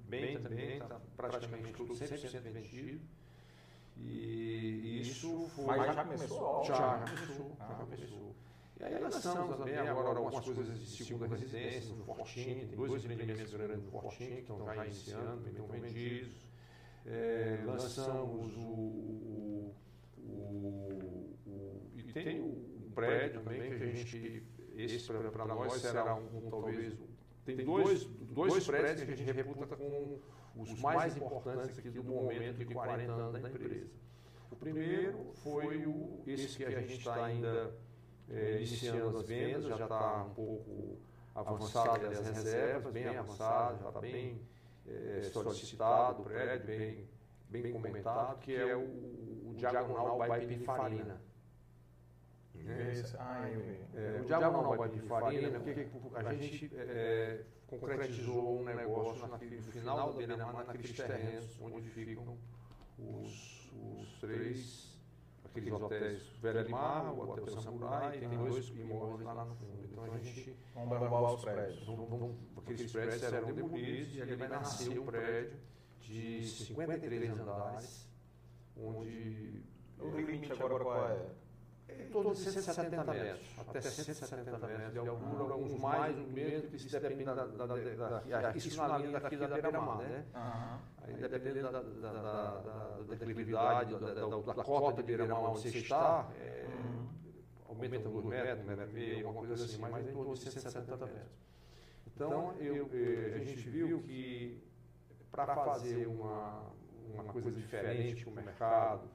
bem também, está praticamente tudo 100% vendido. E isso foi. Mas já começou? Já, já começou. Já começou. E aí lançamos também agora algumas coisas de segunda residência no Fortinho, tem dois empreendimentos grandes no Fortinho que estão já iniciando, estão vendidos. É, lançamos o, o, o e tem um prédio também que a gente, esse para nós será um, um, talvez, tem dois, dois prédios que a gente reputa como os mais importantes aqui do momento de 40 anos da empresa. O primeiro foi o, esse que a gente está ainda é, iniciando as vendas, já está um pouco avançado as reservas, bem avançado, já está bem é, solicitado o prédio, bem, bem comentado, que é o, o Diagonal by Pininfarina. É, ah, eu vi. É, o Diagonal de Farina, porque a gente é, concretizou um negócio naquele, no final da beira-mar, naqueles terrenos onde ficam os, os três, aqueles hotéis Velha Mar, o Hotel Samurai, e tem dois imóveis lá no fundo. Então a gente... Vamos derrubar os prédios. Vamos, vamos, aqueles prédios serão demolidos e ali vai nascer um prédio de 53 andares, onde... O limite agora qual é? Em torno de 170 metros, até 170 metros de altura, alguns mais, um menos, isso depende da, da, da, da, isso na linha daqui da beira-mar, né? Aí dependendo da, da, da, da declividade, da, da, da cota de beira-mar onde você está, é, aumenta 2 metros, 1 metro e meio, alguma coisa assim, mas em torno de 170 metros. Então, a gente viu que para fazer uma, uma coisa diferente para o mercado,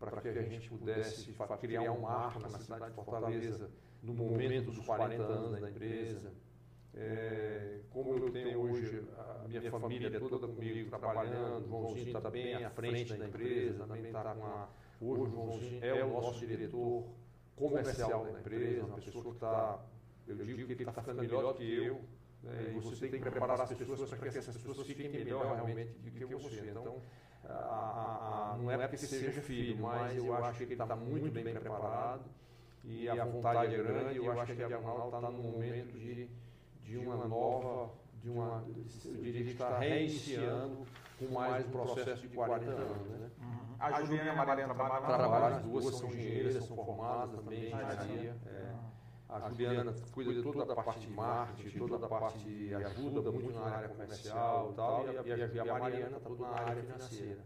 para que a gente pudesse criar um marco na cidade de Fortaleza no momento dos 40 anos da empresa. É, como eu tenho hoje a minha família toda comigo trabalhando, o Joãozinho está bem à frente da empresa, também está com a. Hoje o Joãozinho é o nosso diretor comercial da empresa, uma pessoa que está. Eu digo que ele está ficando melhor do que eu. Né, e você tem que preparar as pessoas para que essas pessoas fiquem melhor realmente do que você. Então, não é porque seja filho, mas eu acho que ele está muito bem preparado e a vontade é grande. Eu acho que a Diagonal está no momento de, de uma nova, de uma, eu diria que está reiniciando com mais um processo de 40 anos. Né? Uhum. A Juliana e a Mariana trabalham? Trabalham, as duas são engenheiras, são formadas também em engenharia. É. A Juliana cuida de toda a parte de marketing, toda a parte de ajuda muito na área comercial e tal, e a, e a Mariana está toda na área financeira,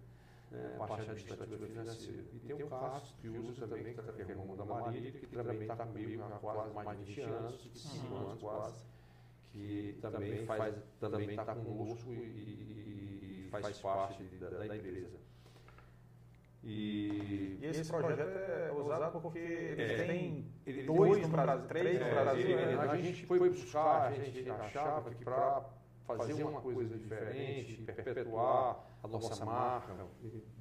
né, parte administrativa financeira. E tem o Cássio, que usa também, que é irmão da Maria, que também está comigo há quase mais de 20 anos, 25 anos quase, que também faz, também está conosco e, e faz parte da, da empresa. E, e esse, esse projeto é usado porque eles é, têm ele dois no Brasil, três no Brasil. É, a gente foi buscar, a gente achava que para fazer uma coisa diferente, perpetuar a nossa marca,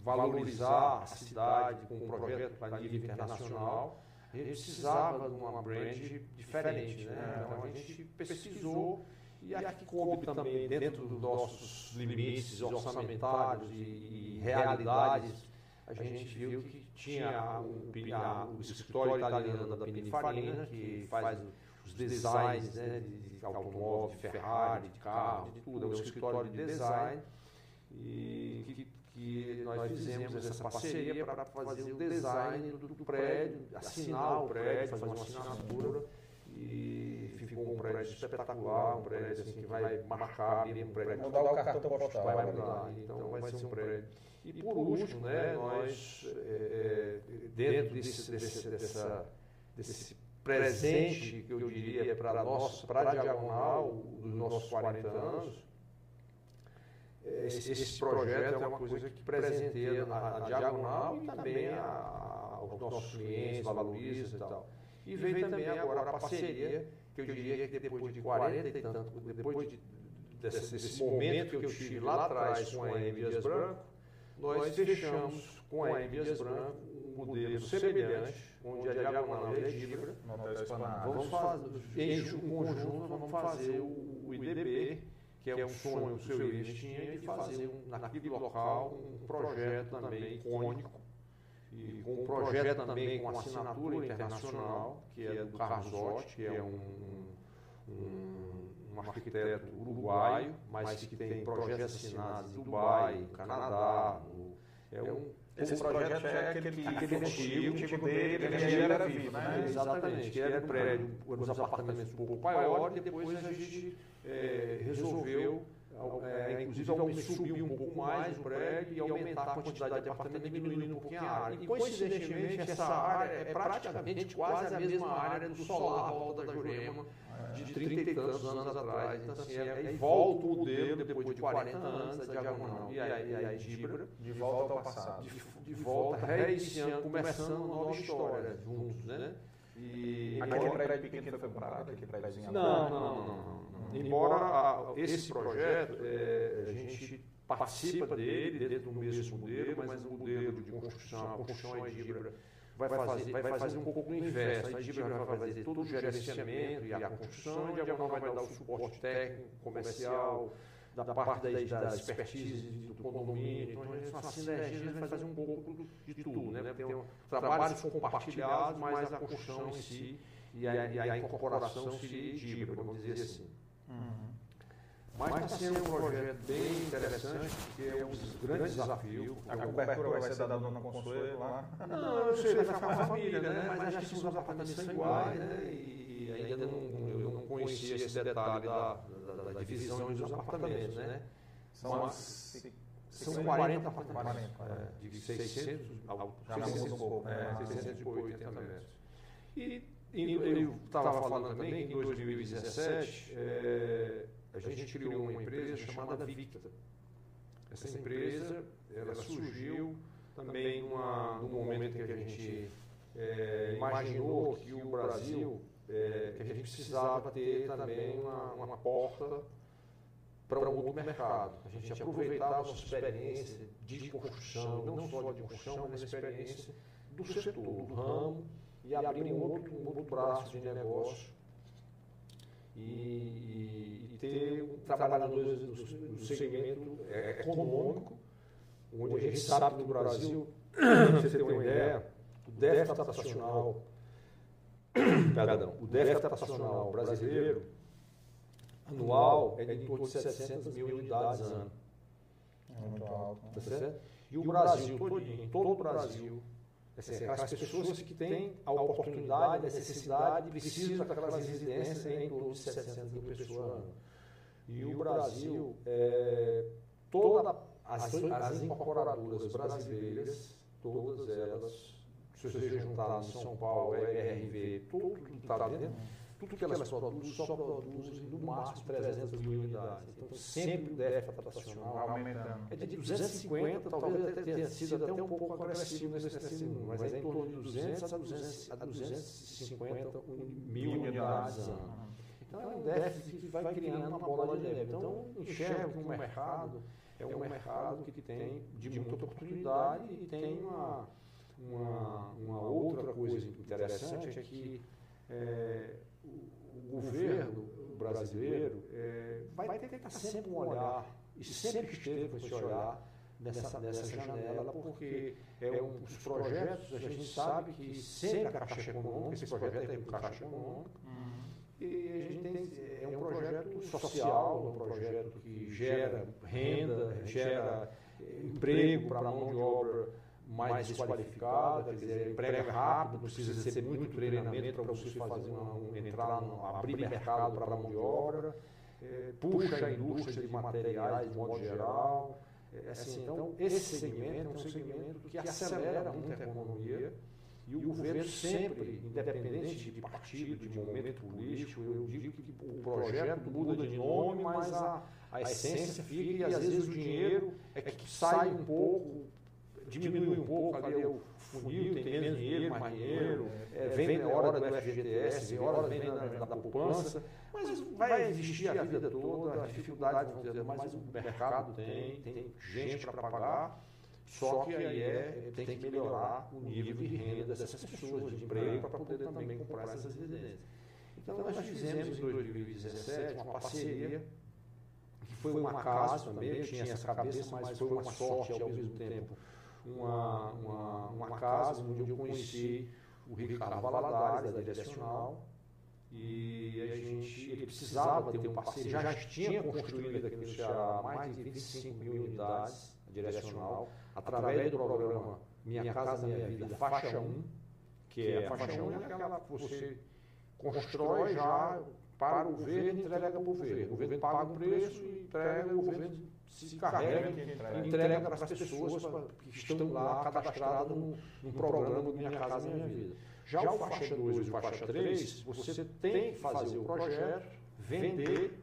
valorizar a cidade com um projeto a nível internacional, a gente precisava de uma brand diferente. Né? Então a gente pesquisou e aqui coube também dentro dos nossos limites orçamentários e realidades a gente viu que tinha o, o, o escritório italiano da Pininfarina, que faz os designs né, de automóvel, de Ferrari, de carro, de tudo. É um escritório de design e que, que nós fizemos essa parceria para fazer o design do, do prédio, assinar o prédio, fazer uma assinatura e ficou um prédio espetacular, um prédio assim, que vai marcar mesmo um prédio. Mudar o cartão postal. Vai mudar, então vai ser um prédio. E por último, né, nós, é, dentro desse, desse, dessa, desse presente que eu diria para nós, para a diagonal dos nossos 40 anos, esse, esse, projeto é uma coisa que presenteia a, a diagonal e também a, aos nossos clientes, valoriza e tal. E vem também agora a parceria, que eu diria que depois de 40 e tanto, depois de, desse, desse momento que eu tive lá atrás com a Emias Branco, nós fechamos com a Emias Branco um modelo semelhante, onde a diagonal é Gibra. Vamos fazer, em conjunto, vamos fazer o IDB, que é um sonho que o seu Ives tinha, de fazer um, naquele local um projeto também icônico, e com um projeto também com assinatura internacional, que é do Carlos Otti, que é um, um, um arquiteto uruguaio, mas que tem projetos assinados em Dubai, Canadá, no, é um esse, projeto, projeto é aquele, aquele antigo, tipo dele, ele ainda era vivo, né? Exatamente, que era um prédio, os apartamentos um pouco maiores, e depois a gente é, resolveu, é, inclusive, subir um pouco mais o prédio e aumentar a quantidade de apartamentos, diminuindo um pouquinho a área. E, coincidentemente, essa área é praticamente quase a mesma área do solar volta da Jurema, de 30 e tantos anos atrás. Então, assim, é, é, volta o modelo depois de 40 anos da Diagonal e a, e a Dibra. De volta ao passado. De, de volta, reiniciando, começando uma nova história juntos, né? E, aquele prédio pequeno foi comprado, aquele não, não, não, não, não. Embora a, esse projeto, é, a gente participa dele dentro do mesmo modelo, mas o modelo de construção, a construção é Dibra vai fazer, vai fazer um pouco do inverso. A Dibra vai fazer todo o gerenciamento e a construção, e a Diagonal vai dar o suporte técnico, comercial, da parte da, da expertise do condomínio. Então, a gente, uma sinergia, a gente vai fazer um pouco de tudo. Né? Porque tem um, trabalhos compartilhados, mas a construção em si e a, e a incorporação seria Dibra, vamos dizer assim. Uhum. Mas está sendo um projeto bem interessante, porque é um dos grandes desafios. A cobertura vai ser dada na Consuelo lá? Não, eu sei, vai ficar uma família, né? Mas acho que os apartamentos são iguais, né? E ainda não, eu não conhecia esse detalhe da, da, da divisão dos apartamentos, né? São, são 40 apartamentos. 40, é, de 600 ao 600 um pouco, é, 680 metros. E, e eu estava falando também que em 2017 é, a gente criou uma empresa chamada Victa. Essa empresa ela surgiu também numa, num momento que a gente é, imaginou que o Brasil, é, que a gente precisava ter também uma, uma porta para um outro mercado. A gente aproveitava a nossa experiência de construção, não só de construção, mas a experiência do setor, do ramo, e abrir um outro, um outro braço de negócio e, e ter um trabalhadores do, do segmento é, econômico, onde a gente sabe que no Brasil, você tem uma ideia, o déficit habitacional, perdão, o déficit habitacional brasileiro anual é em torno de 700 mil unidades ano. É muito alto. Né? Tá certo? E o Brasil, todo, em todo o Brasil, Assim, as pessoas que têm a oportunidade, a necessidade, precisam daquelas residências em torno de 700 mil pessoas E o Brasil, é, todas as, as incorporadoras brasileiras, todas elas, se você juntar no São Paulo, RV, tudo que está dentro, tudo que elas produzem, só produzem no máximo 300 mil unidades. Então, sempre o déficit habitacional aumentando. É de 250, talvez até tenha sido até um pouco agressivo nesse número, mas é em torno de 200 a, 200, a 250 mil unidades ano. Então, é um déficit que vai criando uma bola de neve. Então, enxergo que o mercado é um mercado que tem de muita oportunidade e tem uma, uma, uma outra coisa interessante, é que é, o governo brasileiro é, vai ter que estar sempre um olhar, e sempre esteve com esse olhar, nessa, nessa janela, porque é um, os projetos, a gente sabe que sempre a Caixa Econômica, esse projeto é com Caixa Econômica, uhum. e a gente tem, é um projeto social, um projeto que gera renda, gera emprego para a mão de obra mais desqualificada, quer dizer, emprega rápido, precisa ser muito treinamento para você fazer uma, um, entrar, abrir mercado para a mão de obra, é, puxa a indústria de materiais de modo geral. É, assim, então, esse segmento é um segmento que acelera muito a economia e o governo sempre, independente de partido, de momento político, eu digo que o projeto muda de nome, mas a, a essência fica e às vezes o dinheiro é que sai um pouco diminui um pouco ali o funil, tem menos dinheiro, mais dinheiro, é, vem na hora do FGTS, vem hora vem da poupança, mas vai existir a vida toda, as dificuldades vão ter, mas o mercado tem, tem gente para pagar, só que aí é, tem que melhorar o nível de renda dessas pessoas, de emprego, para poder também comprar essas residências. Então nós fizemos em 2017 uma parceria que foi um acaso também, eu tinha essa cabeça, mas foi uma sorte ao mesmo tempo uma, uma, uma casa onde eu conheci o Ricardo Valadares, da Direcional, e a gente, ele precisava ter um parceiro, já tinha construído aqui no Ceará mais de 25 mil unidades direcional, através do programa Minha Casa Minha Vida, faixa 1, que é a faixa 1 é aquela que você constrói já para o governo e entrega para o governo. O governo paga o preço e entrega, o governo se carrega e entrega para as pessoas que estão lá cadastradas no, programa do Minha Casa Minha Vida. Já o faixa 2 e o faixa 3, você tem que fazer o projeto, vender,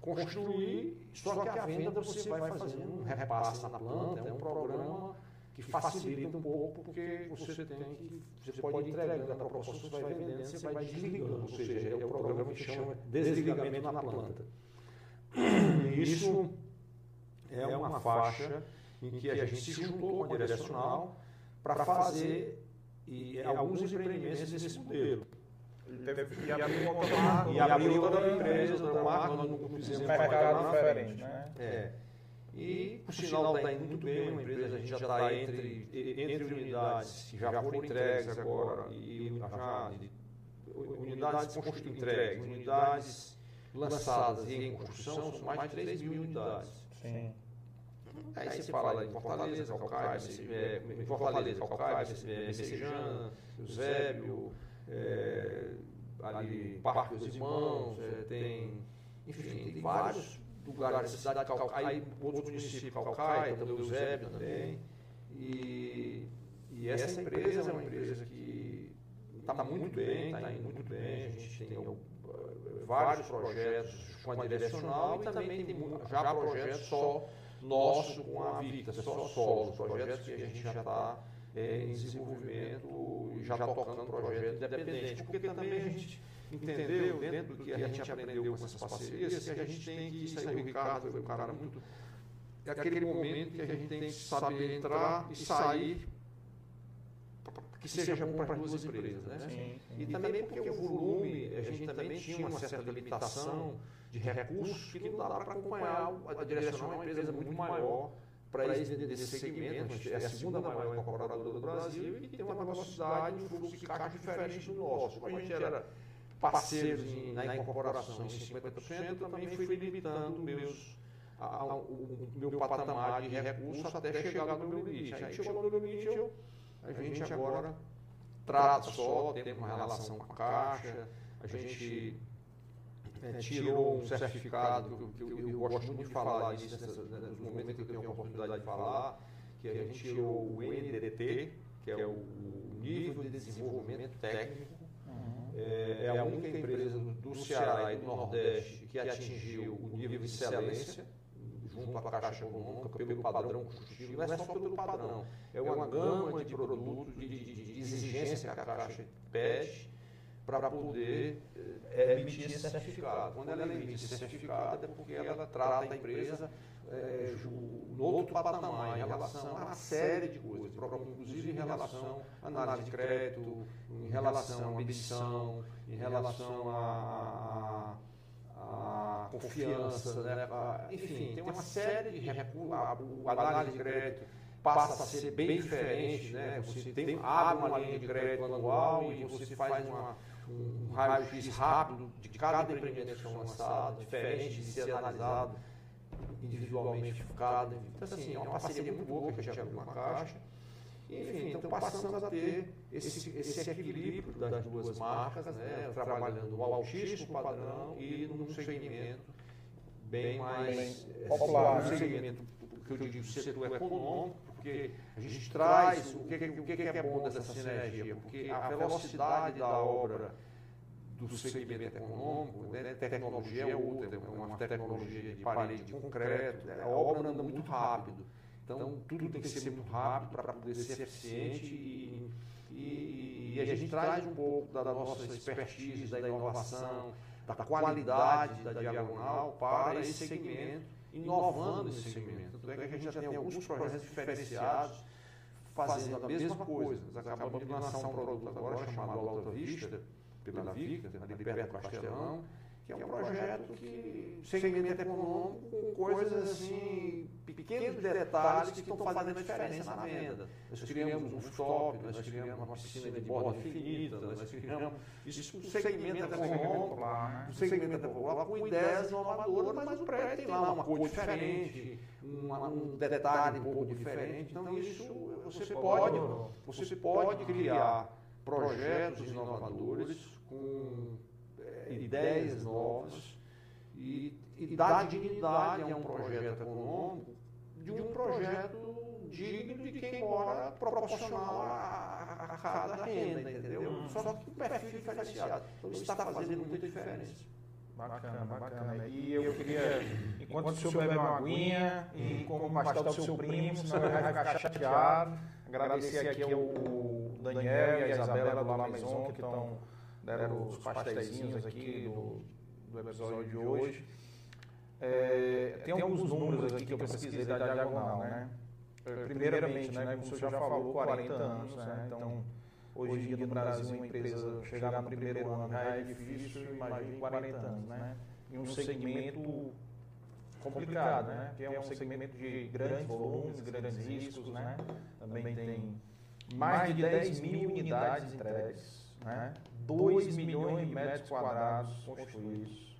construir, só que a venda você vai fazendo um repasse na planta, é um programa que facilita um pouco, porque você tem que, você pode entregando a proposta, você vai vendendo, você vai desligando, ou seja, é o programa que chama desligamento na planta. Isso é, é uma faixa em que a gente se juntou com a direcional para fazer e, é, alguns empreendimentos desse modelo. E abriu outra empresa, outra marca, nós não fizemos um mercado diferente. Né? É. E o sinal está indo muito bem, uma empresa, a gente já está entre, entre unidades que já foram entregues agora, e já, unidades entregues, unidades lançadas e em construção, são mais de 3 mil unidades. Sim. Aí, aí você fala em Fortaleza, Calcaia, é, Fortaleza, Calcaia, Messejana, Eusébio, é, ali Parque dos Irmãos, é, tem, enfim, tem vários lugares da cidade de Calcaia, aí outros municípios, Calcaia, também Eusébio também. E, e essa empresa é uma empresa que está muito bem, está indo muito bem, a gente tem vários projetos com a direcional e também tem já projetos só nosso com a Vita, só solo, projetos que a gente já está é, em desenvolvimento já tocando projeto independente, porque também a gente entendeu, dentro do que a gente aprendeu com essas parcerias, que a gente tem que, isso aí o Ricardo foi um cara muito, é aquele momento que a gente tem que saber entrar e sair que seja bom para as duas empresas. Né? Sim, sim. E também porque o volume, a gente também tinha uma certa limitação de recursos que não dá para acompanhar a direção é uma empresa muito maior para esse, esse segmento. É a segunda maior incorporadora do Brasil e tem uma velocidade, um fluxo de caixa diferente do nosso. Como a gente era parceiros em, na incorporação em 50%, também fui limitando meus, a, a, o, o, meu patamar de recursos até chegar no meu limite. Aí chegou no meu limite, eu, a gente agora trata só, tem uma relação com a caixa, a gente é, tirou um certificado, que, eu, eu, gosto muito de falar isso nessa, nos momentos que eu tenho a oportunidade de falar, que a gente tirou o NDT, que é o Nível de Desenvolvimento Técnico. Uhum. É, é, a única empresa do Ceará e do Nordeste que atingiu o nível de excelência junto à Caixa Econômica pelo padrão construtivo, não é só pelo padrão, é uma gama de produtos, de, de, de exigência que a Caixa pede para poder é, emitir esse certificado. Quando ela emite esse certificado é porque ela trata a empresa é, no outro patamar, em relação a uma série de coisas, inclusive em relação à análise de crédito, em relação à medição, em relação à confiança, né? enfim, tem uma série de recursos, a análise de crédito passa a ser bem diferente, né? Você tem, abre uma linha de crédito anual e você faz uma, um raio-x rápido de cada empreendimento que é lançado, diferente de ser analisado individualmente cada. Então, assim, é uma parceria muito boa que a gente abriu uma caixa. Enfim, então passamos a ter esse, esse equilíbrio das duas marcas, né, trabalhando no altíssimo padrão e num segmento bem mais popular, um segmento que eu digo setor econômico, porque a gente traz o que, o que é bom dessa sinergia, porque a velocidade da obra do segmento econômico, né, tecnologia é outra, é uma tecnologia de parede de concreto, a obra anda muito rápido. Então, tudo tem que ser muito rápido para poder ser eficiente e, e, e, a gente traz um pouco da nossa expertise, da inovação, da qualidade da diagonal para esse segmento, inovando esse segmento. Tanto é que a gente já tem alguns projetos diferenciados fazendo a mesma coisa. Nós acabamos de lançar um produto agora chamado Alta Vista, pela Vica, ali perto do Castelão, que é um projeto que segmento econômico com coisas assim, pequenos detalhes que estão fazendo a diferença na venda. Nós criamos um stop, nós criamos uma piscina de borda infinita, nós criamos isso um segmento econômico, um segmento popular com ideias inovadoras, mas o prédio tem lá uma cor diferente, uma, um detalhe um pouco diferente. Então isso você pode, você pode criar projetos inovadores com ideias novas e, e dar dignidade a um projeto econômico de um projeto digno de quem mora proporcional a, a cada renda, entendeu? Hum. Só que o perfil diferenciado. Então isso está fazendo muita diferença. Bacana, bacana. E eu queria, enquanto o senhor bebe uma aguinha e como o pastel do seu primo, senão ele vai ficar chateado, agradecer aqui ao Daniel e a Isabela do La Maison, que estão deram os pastéisinhos aqui do, do episódio de hoje. É, tem alguns números aqui que eu pesquisei da diagonal, né? Primeiramente, né, como o senhor já falou, 40 anos, né? Então, hoje em dia no Brasil, uma empresa chegar no primeiro ano já é difícil, imagine 40 anos, né? Em um segmento complicado, né? Que é um segmento de grandes volumes, grandes riscos, né? Também tem mais de 10 mil unidades entregues, né? 2 milhões de metros quadrados construídos.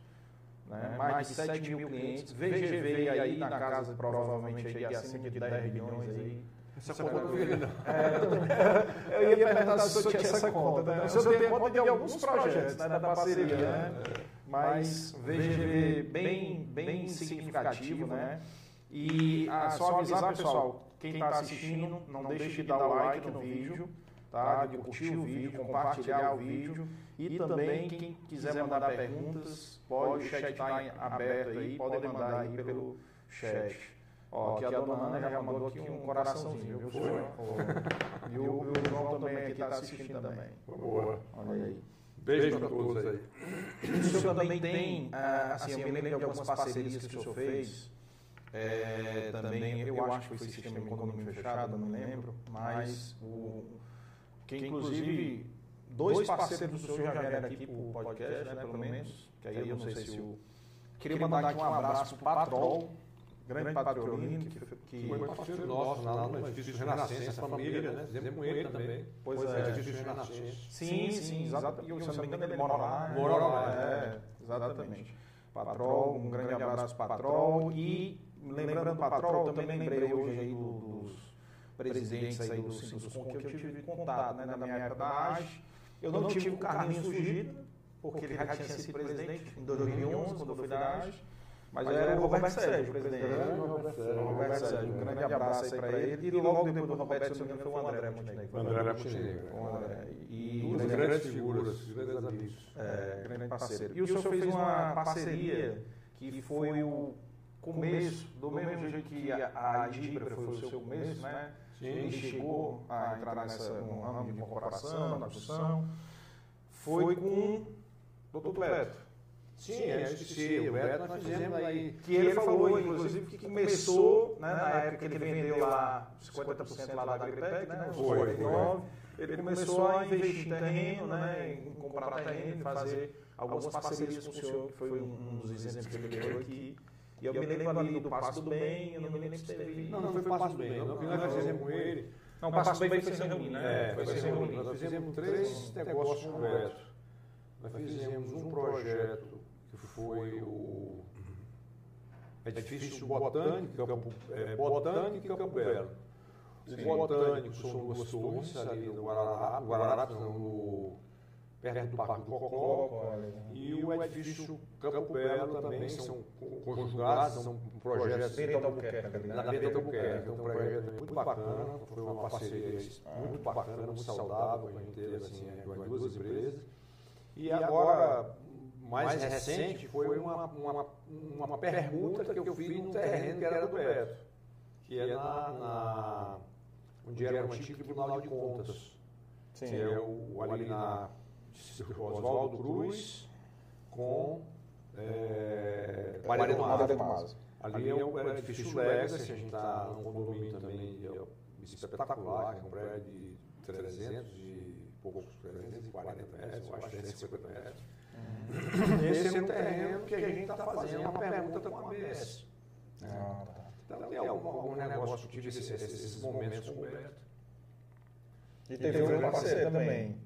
Né? Mais de 7 mil clientes. VGV aí na casa, provavelmente, aí, acima de 10 milhões aí. Essa conta não não. É, eu ia perguntar se o senhor tinha essa conta. Né? O senhor tem conta de alguns projetos né, da parceria, né? Mas VGV bem, bem significativo, né? E ah, só avisar, pessoal, quem está assistindo, não deixe de dar o like no vídeo tá? de curtir o vídeo, compartilhar o vídeo e também quem quiser mandar perguntas, pode, o chat está aberto aí, pode mandar aí pelo chat. Ó, aqui a dona Ana já mandou aqui um coraçãozinho, viu? Foi. E o, o João também aqui está assistindo também. Boa. Olha aí. Beijo para todos aí. O senhor também tem, ah, assim, eu me lembro de algumas parcerias que o senhor fez. É, também, eu acho que foi sistema econômico fechado, não me lembro, mas o, que inclusive dois parceiros do senhor já vieram aqui para o podcast, né, pelo menos, que aí eu não sei se o... Queria mandar aqui um abraço para o Patrol, grande patrolino, que, que foi parceiro nosso lá no edifício Renascença, a família, né? Fizemos com ele também. Pois é, edifício Renascença. Sim, sim, exato. E se não me engano, ele mora lá. Mora lá, é, exatamente. Patrol, um grande abraço para Patrol. E lembrando do Patrol, também lembrei hoje aí dos presidentes aí do Sinduscom que eu tive contato, né, na minha época da AGE. Eu não tive o Carlinhos Fugido, porque ele já tinha sido presidente em 2011, quando eu fui da AGE. Mas era o Roberto Sérgio, o presidente. Roberto Sérgio, um grande abraço aí para ele. E logo depois do Roberto, se não me engano, foi o André Montenegro. André Montenegro. E Duas grandes figuras, grandes amigos. É, grande parceiro. E o senhor fez uma parceria que foi o começo, do mesmo jeito que a Idibra foi o seu começo, né? Ele chegou a entrar nessa, no ramo de incorporação, na construção, foi com o Dr. Beto. Sim, é, eu esqueci, o Beto nós fizemos aí. Que ele falou, inclusive, que começou, né, na época que ele vendeu lá 50% lá da Agripec, né? Foi, foi. ele começou a investir em terreno, né, em comprar terreno, fazer algumas parcerias com o senhor, que foi um dos exemplos que ele deu aqui. E eu me lembro ali do Passo do Bem, eu não me lembro se teve... Não, não foi Passo do Bem, não, porque nós fizemos com ele... Não, o Passo do Bem foi sem reunir, né? É, foi sem reunir. Nós fizemos três negócios Beto. Nós fizemos um projeto que foi o edifício botânico, Campo, é, botânico e Campo Belo. O botânico são duas torres ali no Guararapes, no, perto do Parque do Cocó, e o edifício Campo Belo também são conjugados, são projetos na Beta Albuquerque, é um projeto muito bacana, foi uma parceria muito bacana, muito saudável, a gente teve assim, as duas empresas. E agora, mais recente, foi uma, uma, uma pergunta que eu fiz no terreno que era do Beto, que é na, na onde era o antigo Tribunal de Contas, Sim. que é o, ali na Oswaldo Cruz com é, Maria do Mazo. Ali é o, era edifício Legacy, a gente está num condomínio também é espetacular, que é um prédio de 300 e poucos, 340 metros, eu acho 350 metros. Uhum. Esse é um terreno que a gente está fazendo uma pergunta com a ABS. Ah, tá. Então tem algum, algum negócio que tive esses, esses momentos com o Beto. E teve um parceiro também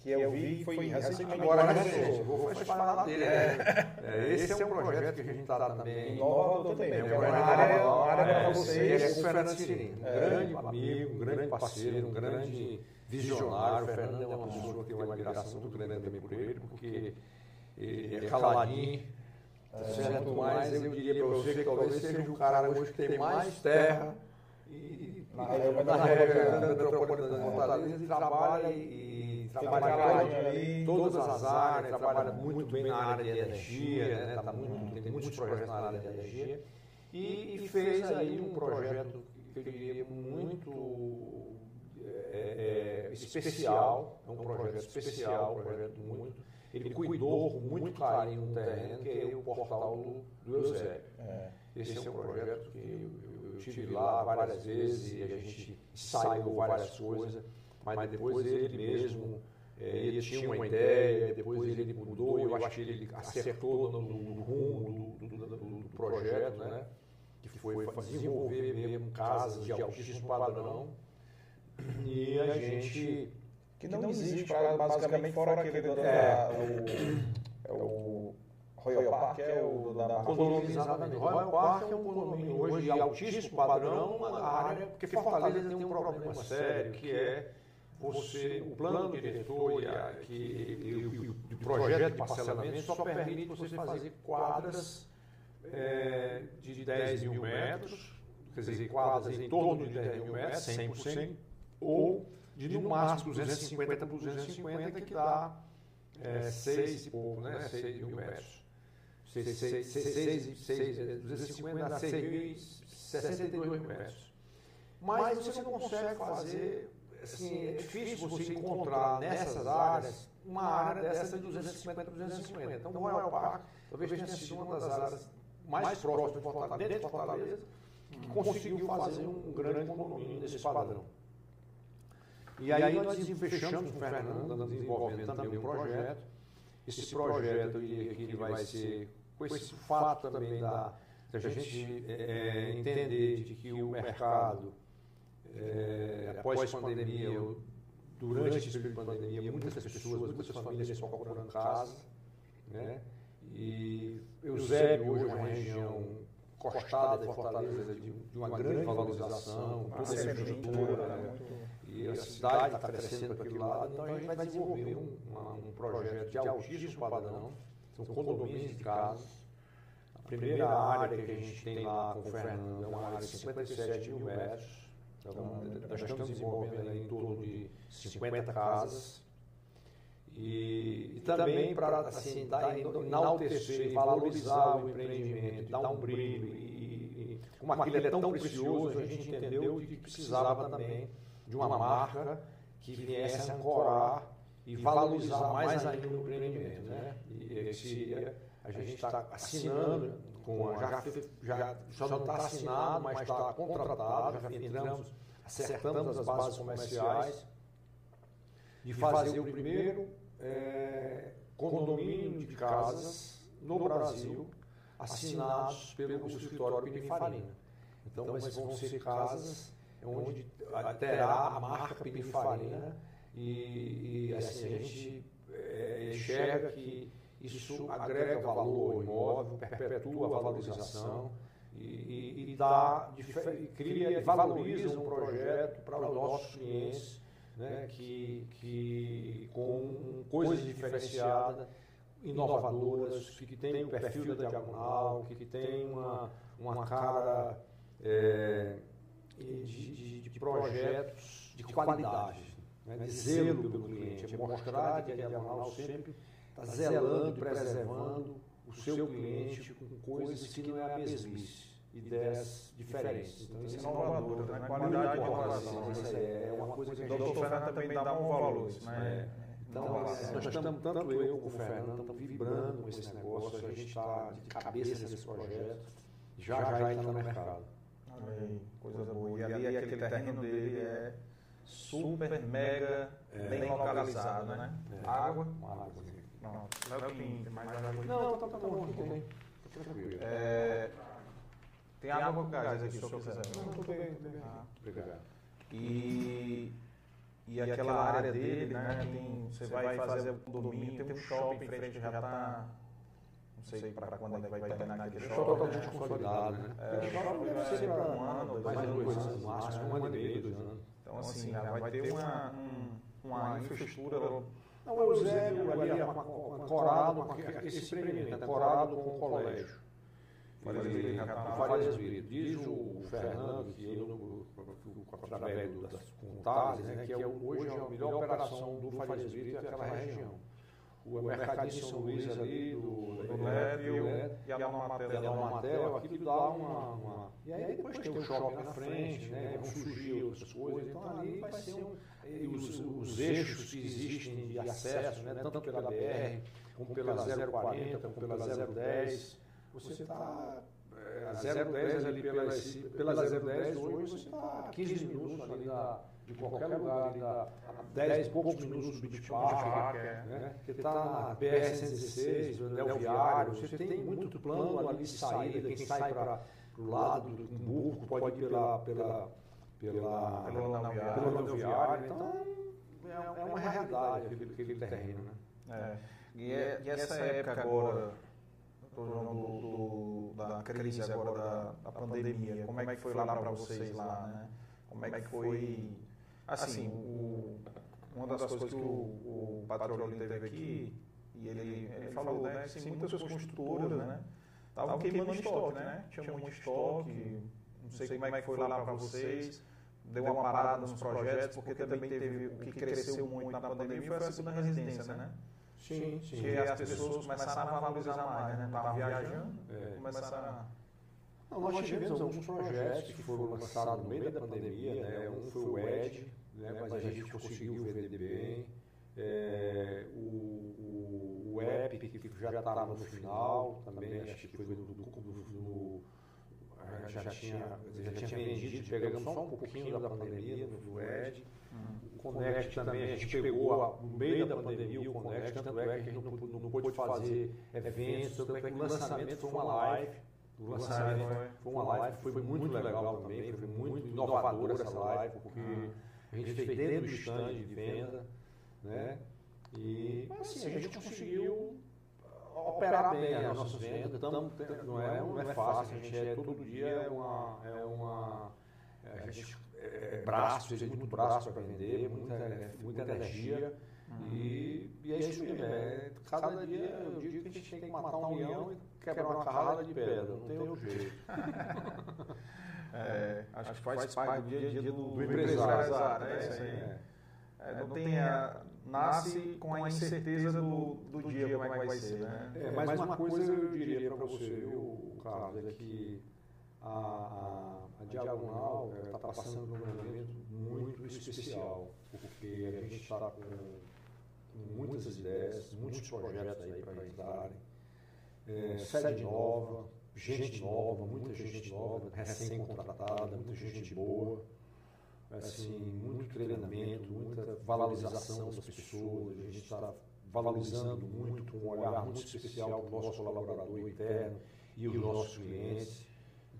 que eu vi foi recentemente. Agora, recente, vou falar dele. É, é, esse é um projeto que a gente está também. Inovador também. É uma área para vocês. É o Fernando Cirino, um grande amigo, um grande parceiro, um grande visionário. O Fernando é uma pessoa que tem uma admiração muito grande também por ele, porque ele é caladinho. Certo, mas eu diria para você que talvez seja o cara hoje que tem mais terra e, na região metropolitana de Fortaleza e trabalha e trabalha ali, todas as áreas, trabalha muito bem na área de energia, né? tá muito, tem muitos projetos na área de energia. E, e fez aí um projeto que eu diria muito é, é, especial, é um projeto especial, um projeto muito. Ele cuidou com muito carinho um terreno, que é o portal do, do Eusébio. É. Esse é um projeto que eu, eu tive lá várias vezes e a gente ensaiou várias coisas mas depois ele mesmo é, ele tinha uma ideia, depois ele mudou, eu acho que ele acertou no, no rumo do, do, do, do, projeto, né? que foi desenvolver mesmo casas de altíssimo padrão. E a gente. Que não, não existe, para, basicamente, fora aquele do, é, o, é o Royal Park, é o da condomínio. Exatamente. Royal Park é um condomínio hoje de altíssimo padrão, a área, porque Fortaleza tem um problema sério, que é você, o plano diretor e, a, que, e, o projeto de parcelamento só permite você fazer quadras é, de 10 mil metros, quer dizer, quadras em torno de 10 mil metros, 100%, ou de no máximo 250 por 250, que dá é, 6 e pouco, né? 6 mil metros. 6, 6, 6, 6, 250 dá 6.062 mil metros. Mas você não consegue fazer assim, é difícil você encontrar nessas áreas uma área dessa de 250 para 250. Então, o Royal Park talvez tenha sido uma das áreas mais próximas de Fortaleza, dentro de Fortaleza, que conseguiu fazer um grande condomínio desse padrão. E aí nós fechamos com o Fernando, desenvolvendo também um projeto. Esse projeto ele vai ser, com esse fato também da, da gente é, entender de que o mercado é, após a pandemia, durante esse período de pandemia, muitas pessoas, muitas famílias estão procurando casa, né? E Eusébio hoje é uma região costada de Fortaleza de, de uma grande valorização, toda essa estrutura, né? e a cidade está crescendo para aquele lado, então a gente vai desenvolver um, uma, um projeto de altíssimo padrão, são condomínios de casas. A primeira área que a gente tem lá com o Fernando é uma área de 57 mil metros, então, nós estamos desenvolvendo em torno de 50 casas. E, e também para assim, dar, enaltecer e valorizar o empreendimento, dar um brilho. E, e, como aquilo é tão precioso, a gente entendeu que precisava também de uma marca que viesse ancorar e valorizar mais ainda o empreendimento. Né? E esse, a gente está assinando com a, já, já, já não está assinado, mas está contratado, já entramos, acertamos as bases comerciais de fazer o primeiro é, condomínio de casas no Brasil assinados pelo escritório Pininfarina. Então, mas vão ser casas onde terá a marca Pininfarina e, e assim, a gente é, enxerga que isso agrega valor ao imóvel, perpetua a valorização e, e, e dá, cria e valoriza um projeto para os nossos clientes né, que, que com coisas diferenciadas, inovadoras, que tem o perfil da diagonal, que tem uma, uma cara é, de, de, de, projetos de qualidade, né, de zelo pelo cliente, é mostrar que a diagonal sempre está zelando, preservando o seu cliente com coisas que não é a mesmice ideias diferentes. Então, isso é inovador, né? Qualidade de inovação. Isso é uma coisa que a gente... O doutor Fernando também dá bom valor, né? Então, nós estamos, tanto eu como o Fernando, estamos vibrando com esse negócio, a gente está de cabeça nesse projeto, já já está no mercado. Amém. Coisa boa. E ali aquele terreno dele é super, mega, é. bem localizado, né? É. Água? Água. Não, Léo tem mais água? Não, tá, tá bom, tem. Tranquilo. É... Tem, água, água com gás aqui, se o senhor quiser. Não, bem, tudo bem. Ah, obrigado. E, e aquela área dele, né, né tem, você vai fazer o domínio, tem um shopping em frente, já está... Não sei para quando é que vai terminar aquele shopping. Totalmente consolidado, né? É, o shopping deve ser para um ano, dois anos. Dois anos, máximo, um ano e meio, dois anos. Então, assim, vai ter uma, uma infraestrutura... Não, o Eusébio ali, corado, esse empreendimento, corado com o colégio. Farias Espírito. Diz o Fernando que eu, através das contábeis, né, que é, hoje é a melhor operação do Farias Espírito aquela região. O Mercadinho São Luís ali, do, do Lévio e a Matel, aquilo dá uma, uma, E aí depois tem o shopping na frente, né, vão surgir outras coisas, então ali vai ser um... Os, os eixos que existem de acesso, né, tanto pela BR, como pela 040, como pela 010, você está é, 010 ali pela, pela 010, hoje você está a 15 minutos ali da, de qualquer lugar, ali da, a 10 e poucos minutos do Beach Park, é. né? você está na BR-116, Del Viário, você tem muito plano ali de saída, quem sai para o lado do Cumbuco pode ir pela, pela, pela, pela rodoviária, então é, é uma realidade aquele, aquele terreno. Né? É. E, é, e essa época agora do, do, da crise agora da, da, pandemia, como é que foi lá para vocês lá, né? Como é que foi, assim, o, uma das coisas que o, o Patrolino teve aqui, e ele, ele falou, né, que assim, muitas construtoras, né, estavam queimando estoque, né? Tinha muito estoque, não sei como é que foi lá para vocês, deu uma parada nos projetos, porque também teve o que cresceu muito na pandemia foi a segunda residência, né? Sim, sim. Que as pessoas começaram a valorizar mais, né? Estavam viajando, é. começaram a... Não, nós tivemos alguns projetos que foram lançados no meio da pandemia, né? Um foi o ED, né? mas a gente conseguiu vender bem. É, o, o, o EPIC, que já estava no final, também acho que foi no, no, no já, tinha, já tinha vendido, pegamos só um pouquinho da pandemia no ED. O Conect também, a gente pegou no meio da pandemia o Conect, tanto é que a gente não, não pôde fazer eventos, tanto é que o lançamento foi uma live. O lançamento foi uma live, foi muito legal também, foi muito inovadora essa live, porque a gente fez dentro do stand de venda, né? E assim, a gente conseguiu operar bem as nossas vendas, tamo, não, é, não é fácil, a gente é todo dia é uma, é uma a gente é, braço, fez muito braço para vender, muita, é, muita energia. Uhum. E, e, é isso mesmo. É, cada dia é o dia que a gente tem que matar um leão e quebrar uma carrada de pedra. Não tem outro jeito. é, acho que faz parte do dia a dia do, do empresário. Né? Isso aí. É. É, não tem a, nasce com a incerteza do, do dia como é que vai ser. Né? É, mas uma coisa eu diria para você, viu, Carlos, é que a, a a Diagonal está é, passando por um momento muito especial, porque a gente está com, com, muitas ideias, muitos projetos aí para entrarem. É, sede nova, gente nova, muita gente nova, recém-contratada, muita gente boa. Assim, muito treinamento, muita valorização das pessoas, a gente está valorizando muito, com um olhar muito especial para o nosso colaborador interno e os nossos clientes.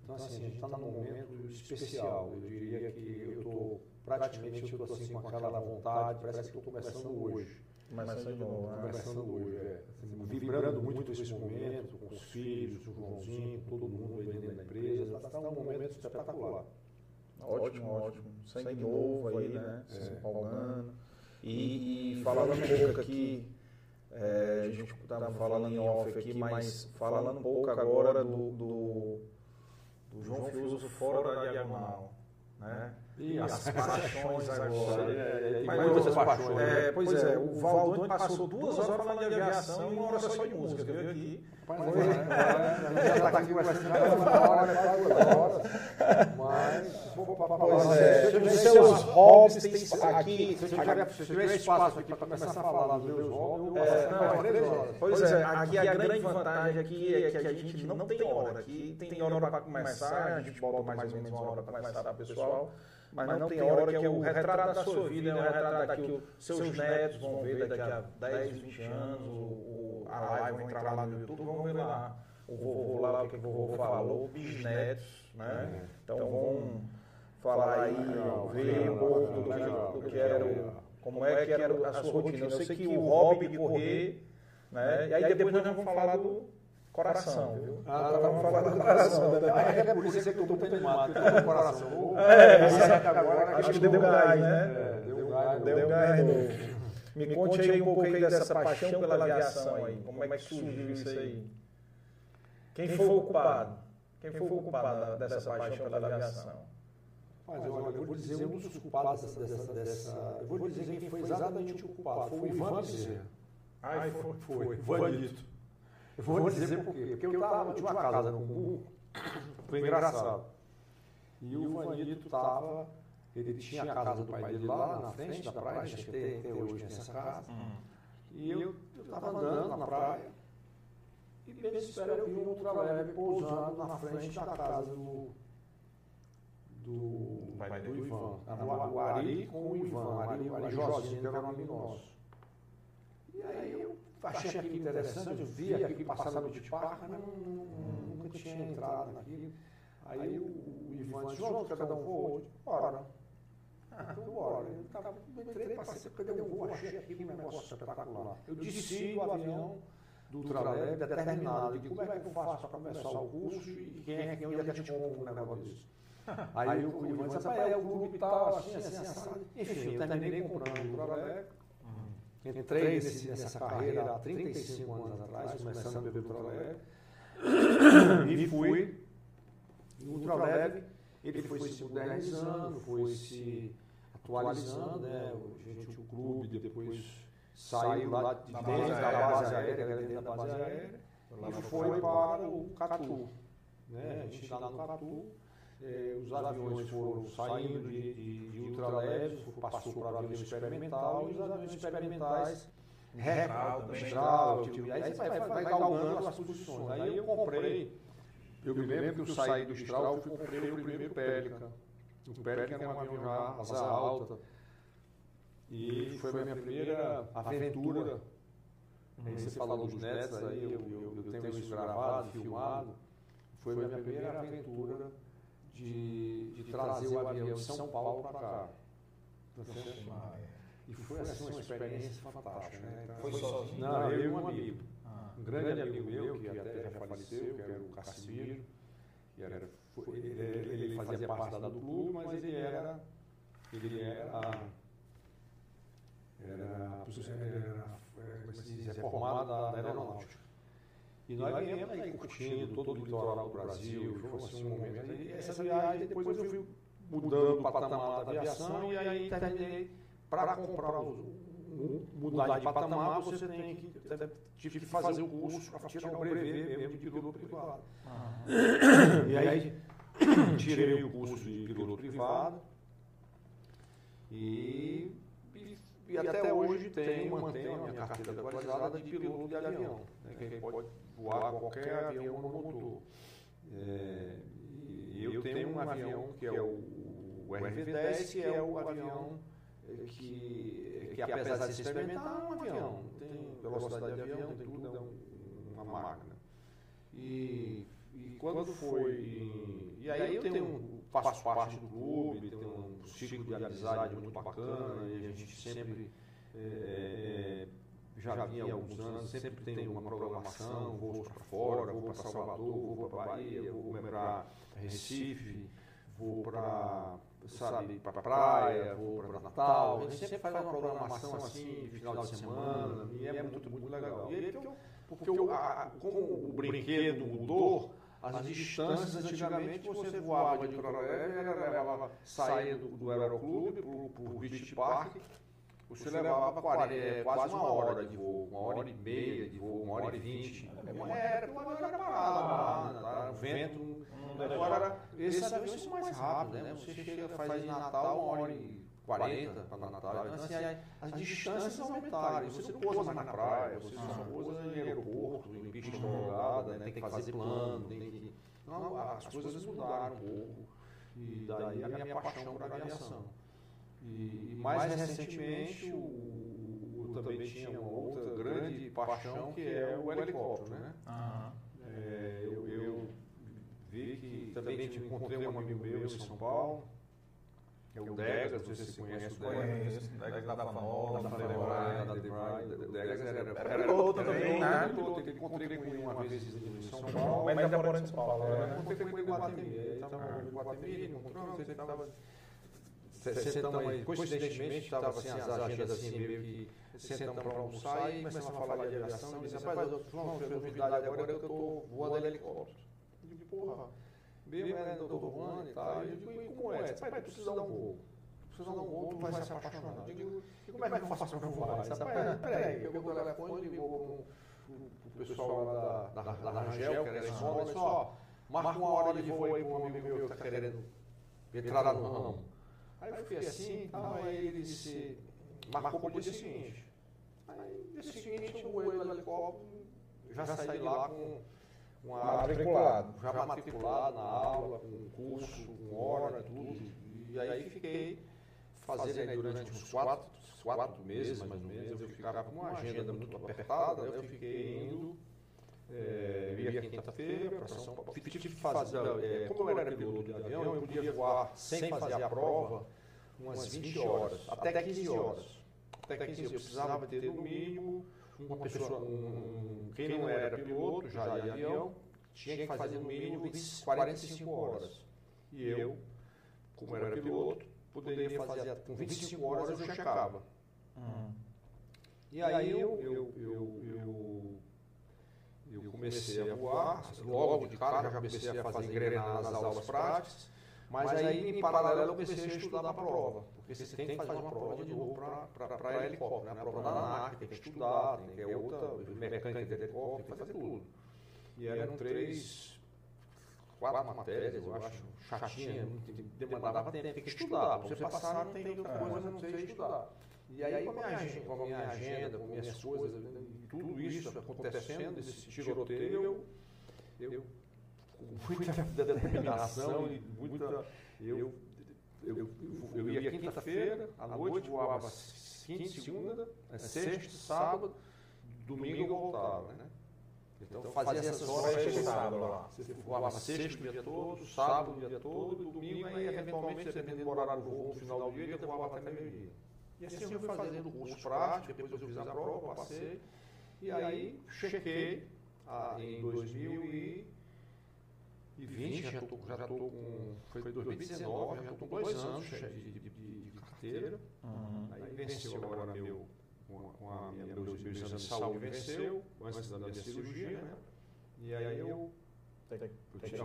Então, assim, a gente está num momento especial. Eu diria que eu estou, praticamente, eu estou assim, com aquela vontade, parece que estou começando hoje. Começando de novo, né? Começando hoje, é. Assim, vibrando muito esse momento, com os filhos, com o Joãozinho, todo mundo aí dentro da empresa. Está um momento espetacular. Ótimo, ótimo. Sangue novo aí, né? Se empolgando. E, e falando um pouco aqui, é, a gente estava falando em off aqui, mas falando um pouco agora do, do, do João Fiuso fora da diagonal, né? E as paixões agora. É, Mas, muitas mas, paixões. né? é, pois é, o Valdônio passou duas horas falando de aviação e uma hora só de música, viu aqui? Pois é, já está aqui conversando uma hora, quase duas horas. Mas, se for para Pois é, eu os seus hobbies tem aqui. se eu tiver, se tiver espaço aqui para começar a falar dos meus hobbies, eu É, não, três horas. Pois é, aqui a grande vantagem aqui é que a gente não tem hora. Aqui tem hora para começar, a gente bota mais ou menos uma hora para começar para o pessoal, mas não tem hora que é o retrato da sua vida, é um retrato daqui, os seus netos vão ver daqui a 10, 20 anos, o, o- a live vão entrar lá no YouTube, vão ver lá o vovô lá, o que o vovô falou, bisnetos, né? Então vão falar aí, ver um pouco do que, do que era o, como é que era a sua rotina. Eu sei que o hobby de correr, né? E aí depois nós vamos falar do coração, viu? Ah, vamos falar do coração. né? É por isso que eu estou muito animado, porque eu estou com o coração. É, agora acho que deu gás, né? É, deu gás. Deu gás novo. Me conte aí um pouco aí dessa paixão pela aviação aí. Como é que surgiu isso aí? Quem foi o culpado? Quem foi o culpado dessa paixão pela aviação? Mas olha, eu vou dizer um dos culpados dessa, dessa, dessa- Eu vou dizer quem foi exatamente o culpado. Foi o Ivan Bezerra. Ai, foi. Foi, Vanito. Eu vou dizer por quê. Porque eu, tava, eu tinha uma casa no Cumbu, foi engraçado. E o Vanito estava, ele tinha a casa do pai dele lá na frente da praia, acho que até, até hoje tem essa casa. E eu estava andando na praia, e bem espera eu vi um ultraleve pousando na frente da casa do, do, Pai do dele. Ivan. O, o Ari com o Ivan, o Ari, o Ari que era um amigo nosso. E aí eu achei aquilo interessante, eu vi aquilo passar no de parque, mas não, não- nunca tinha entrado naquilo. Aí o, o Ivan disse, João, cada um voa? Eu disse, bora. Ah, então bora. Eu, tava, eu entrei, passei, peguei um voo, achei aquilo um negócio espetacular. Eu desci do avião do Ultraleve determinado, eu digo, como é que eu faço para começar o curso e quem é que onde é que a gente compra um negócio? Aí o, o Ivan disse, rapaz, é o clube tal, assim, assim, assim. Enfim, eu terminei comprando o Ultraleve. Entrei nesse, nessa carreira há 35 anos atrás, começando a beber ultraleve. E fui. E o ultraleve, ele foi se modernizando, foi se atualizando, né? O, gente, o clube depois saiu lá de dentro base da base aérea, era dentro da base aérea, e foi para o Catu. Né? A gente lá no Catu, eh, os aviões foram saindo de, de, de ultraleves, passou para o avião experimental, e os aviões experimentais também. Mistral, tio, aí você vai, vai, vai galgando as posições. Aí eu comprei, eu me lembro que eu saí do Mistral, eu fui comprei o primeiro Pelican. O Pelican era um avião já asa alta. E foi a minha primeira aventura. Aí você falou dos netos aí, eu, eu, eu tenho isso gravado, filmado. Foi a minha primeira aventura de, de trazer o avião de São Paulo para cá. Tá certo? E foi assim uma experiência fantástica. Né? Foi sozinho? Não, eu e um amigo. Ah. Um grande amigo meu, que até já faleceu, que era o Cassimiro. Que era, foi- ele, ele- ele fazia parte da do clube, mas ele era. Ele era. Era, era, como se diz, é formado da, da aeronáutica. E nós viemos aí curtindo todo o litoral do Brasil, foi assim um momento. E essa viagem, depois eu fui mudando o patamar da aviação e aí terminei para comprar os, mudar de patamar, você tem que, tive que fazer o curso para tirar o brevet mesmo de piloto privado. E aí tirei o curso de piloto privado e, e, e até hoje tenho, mantenho a minha carteira atualizada de piloto de avião. Né, pode voar qualquer avião monomotor. É, e eu tenho um avião que é o o RV-10, que é o avião que, que apesar de se experimentar, é um avião. Tem velocidade de avião, tem tudo, é uma máquina. E, e quando foi. E aí eu tenho, faço parte do clube, tenho um ciclo de amizade muito bacana, e a gente sempre. É, já vinha há alguns anos, sempre tem uma programação, vou para fora, vou para Salvador, vou para Bahia, vou para Recife, vou para sabe, para praia, vou para Natal. A gente sempre faz uma programação assim, final de semana, e é muito, muito legal. E aí, porque, porque o, a, como o brinquedo mudou, as distâncias antigamente você voava de levava, saía do, do aeroclube para o Beach Park, você levava 40, é, quase uma hora de voo, uma hora e meia de voo, uma hora e vinte. Era, porque o avião era parado, tá? o vento. Agora, esses aviões são mais rápidos, né? Você chega, faz em Natal uma hora e 40 para Natal. Então, assim, as distâncias aumentaram. Você não pousa mais na praia, você só pousa em aeroporto, em pista homologada, né? tem que fazer plano, tem que. Não, as coisas mudaram um pouco. E daí a minha paixão por aviação. E, e mais recentemente, o, o, também tinha uma outra grande paixão que é o helicóptero, né? Uhum. É, eu, eu, vi que também encontrei um amigo meu em São Paulo, que é o Degas, não sei se você conhece o Degas. Degas da Fanola, da Fanola, da Debray. O Degas era, piloto também, né? Eu encontrei com ele uma vez em São Paulo. Mas ainda morando em São Paulo, né? Encontrei com ele em Guatemi. Ele estava em Guatemi, encontramos, ele estava sentamos aí, coincidentemente, estava assim, as agendas assim, meio que sentamos para almoçar e começamos a falar de aviação. Ele disse, rapaz, João, a novidade agora é que eu estou voando helicóptero. Eu digo, porra, mesmo é doutor Juan e tal. Eu digo, e como é? Pai, tu precisa dar um voo. Precisa dar um voo, tu vai se apaixonar. Eu digo, e como é que eu faço para voar? Rapaz, peraí, eu pego o telefone e ligou para o pessoal lá da, da, da Rangel, que era escola, e só, marca uma hora de voo aí para um amigo meu que está querendo entrar no ramo. Aí eu fiquei assim e tal, aí ele disse, marcou para o dia seguinte. Aí no dia seguinte eu voei no helicóptero, já saí lá com uma matriculado, já matriculado na aula, com curso, com hora, tudo. E aí fiquei fazendo aí durante uns quatro, quatro meses, mais ou menos, eu ficava com uma agenda muito apertada, eu fiquei indo, é, ia quinta-feira para São Paulo. Tive que fazer, é, como eu era piloto de avião, eu podia voar sem fazer a prova umas 20 horas, até 15 horas. Até 15 eu precisava ter no mínimo uma pessoa, um, quem não era piloto já de avião, tinha que fazer no mínimo 20, 45 horas. E eu, como era piloto, poderia fazer com 25 horas eu checava. Uhum. E aí eu, eu, eu, eu, eu comecei a voar, logo de cara já comecei a fazer engrenar nas aulas práticas, mas aí em paralelo eu comecei a estudar para a prova, porque você tem que fazer uma prova de novo para helicóptero, né? a prova da ANAC, tem que estudar, tem que é outra mecânica de helicóptero, tem que fazer tudo. E eram três, quatro matérias, eu acho, chatinha, demandava tempo, tem que estudar. Para você passar não tem coisa, não sei estudar. E aí, com a minha agenda, com a minha, agenda, com minhas coisas, tudo isso acontecendo, esse tiroteio, eu, eu com muita determinação e muita. Eu, eu, eu, ia quinta-feira, à noite voava quinta, segunda, sexta, sábado, domingo eu voltava, né? Então, então fazia, essas horas de sábado lá. Você voava sexta o dia todo, sábado o dia todo, domingo, aí eventualmente, dependendo do horário do voo no final do dia, eu voava até meio-dia. E assim eu fui fazendo o curso prático, depois eu fiz a prova, passei, e aí chequei ah, em 2020, já estou já tô com. Foi 2019, já estou com dois anos de, de, de, de carteira. Uhum. Aí venceu agora meu com a, com a minha, meus, meus exames de saúde venceu, antes da minha cirurgia, né? E aí eu, eu,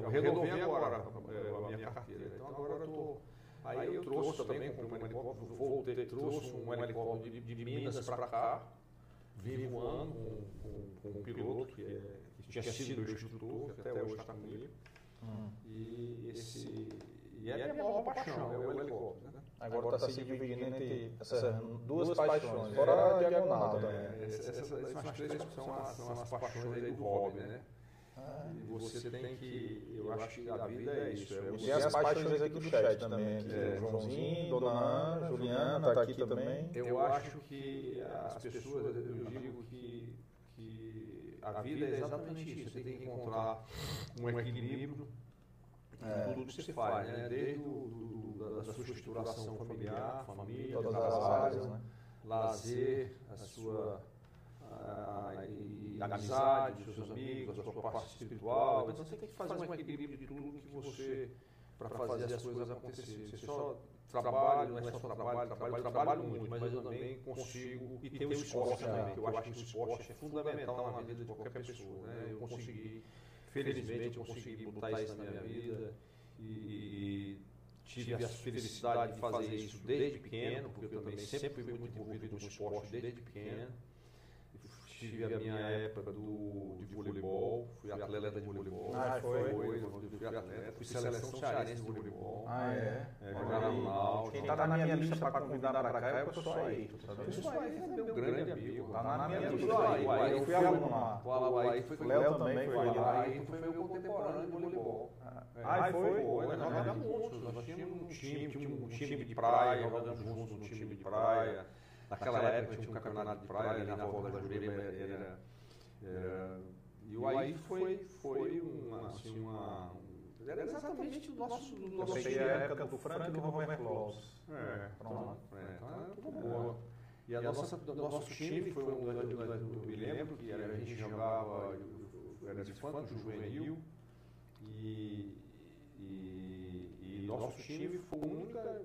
eu renovei agora a, minha carteira. Então agora eu estou. Aí eu trouxe também, comprei um helicóptero, voltei, trouxe um helicóptero de, de Minas para cá, vim voando com, com, com um piloto que, é, que tinha sido meu instrutor, que até hoje está comigo. Hum. E, esse, e é a minha maior paixão, é o helicóptero. Né? Agora está se dividindo entre essas duas, duas paixões, fora a diagonal também. É, essas, essas, essas três são as, são as paixões aí do hobby, né? Ah, e você tem que, eu eu acho que a vida é isso. É e as paixões aqui do chat também. Aqui, é, Joãozinho, Dona Ana, Juliana está aqui também. Eu acho que as pessoas, eu digo que, que a vida é exatamente isso. Você tem que encontrar um equilíbrio é, tudo que você faz, né? Desde o, do, da, sua estruturação familiar, família, todas as áreas, né? lazer, a sua a, a, a amizade, os seus amigos, a sua parte espiritual. Então você tem que fazer um equilíbrio de tudo que você para fazer as coisas acontecerem. Você só trabalha, não é só trabalho, trabalho, trabalho muito, mas eu também consigo e tem o esporte também, que eu acho que o esporte é fundamental na vida de qualquer pessoa. Né? Eu consegui felizmente eu consegui botar isso na minha vida e tive a felicidade de fazer isso desde pequeno, porque eu também sempre fui muito envolvido no esporte desde pequeno. Tive a minha época do, de voleibol, fui atleta de voleibol. Ah, foi? Foi, fui atleta, fui seleção cearense de voleibol. Ah, é? é jogava no Náutico. Quem está na minha lista para convidar para cá é o pessoal aí. O pessoal aí é meu grande amigo. Está na minha lista. Aí eu fui aluno lá. O Aí foi Léo também foi lá. Aí foi meu contemporâneo de voleibol. Ah, foi? Foi, nós jogávamos juntos. Nós tínhamos um time, um time de praia, jogávamos juntos no time de praia. Naquela época tinha um campeonato de praia ali na volta da Jurema, era é, e o aí foi, foi uma, assim, uma, era exatamente do nosso, do nosso Eu peguei a época do Frank e do Roberto Lopes. É, pronto. É, então é tudo boa. E a nossa, o nosso time foi um, eu me lembro que a gente jogava, era de infanto, juvenil, e, e, e nosso time foi a única,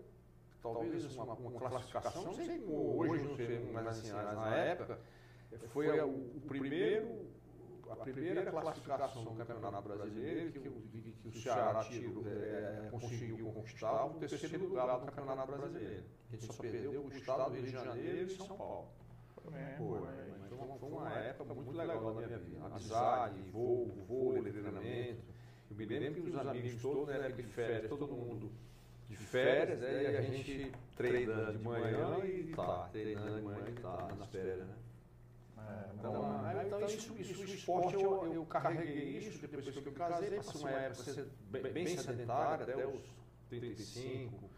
talvez uma, uma classificação, não sei como hoje, não sei, mas assim, na época, foi o, o primeiro, a primeira classificação do Campeonato Brasileiro que, que, que o Ceará tirou, é, é, conseguiu conquistar o terceiro lugar do Campeonato Brasileiro. A gente só perdeu o estado do Rio de Janeiro e São Paulo. Foi, foi, foi uma época muito legal na minha vida. Amizade, voo, vôlei, treinamento. Eu me lembro que os amigos todos, na época de férias, todo mundo de férias, né, e a gente treinando de manhã e tá, treinando de manhã e tá, nas férias, né? É, então, então, então, isso, isso, o esporte, eu, eu carreguei isso depois que eu me casei, passei uma época bem, bem sedentária, até os 35,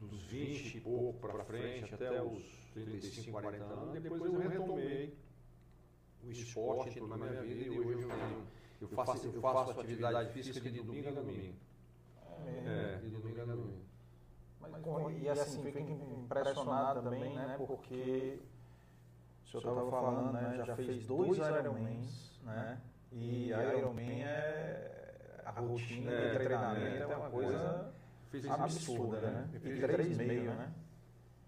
dos 20 e pouco para frente, até os 35, 40 anos. Depois eu retomei o esporte, na minha vida e hoje eu tenho. Eu faço, eu faço atividade física de domingo a domingo. É, de domingo a domingo. Mas, e assim, fico impressionado também, né? Porque o senhor estava falando, né? Já fez dois Ironmans, né? E Ironman é a rotina de é, treinamento é uma coisa absurda, né? Eu fiz três meio, né?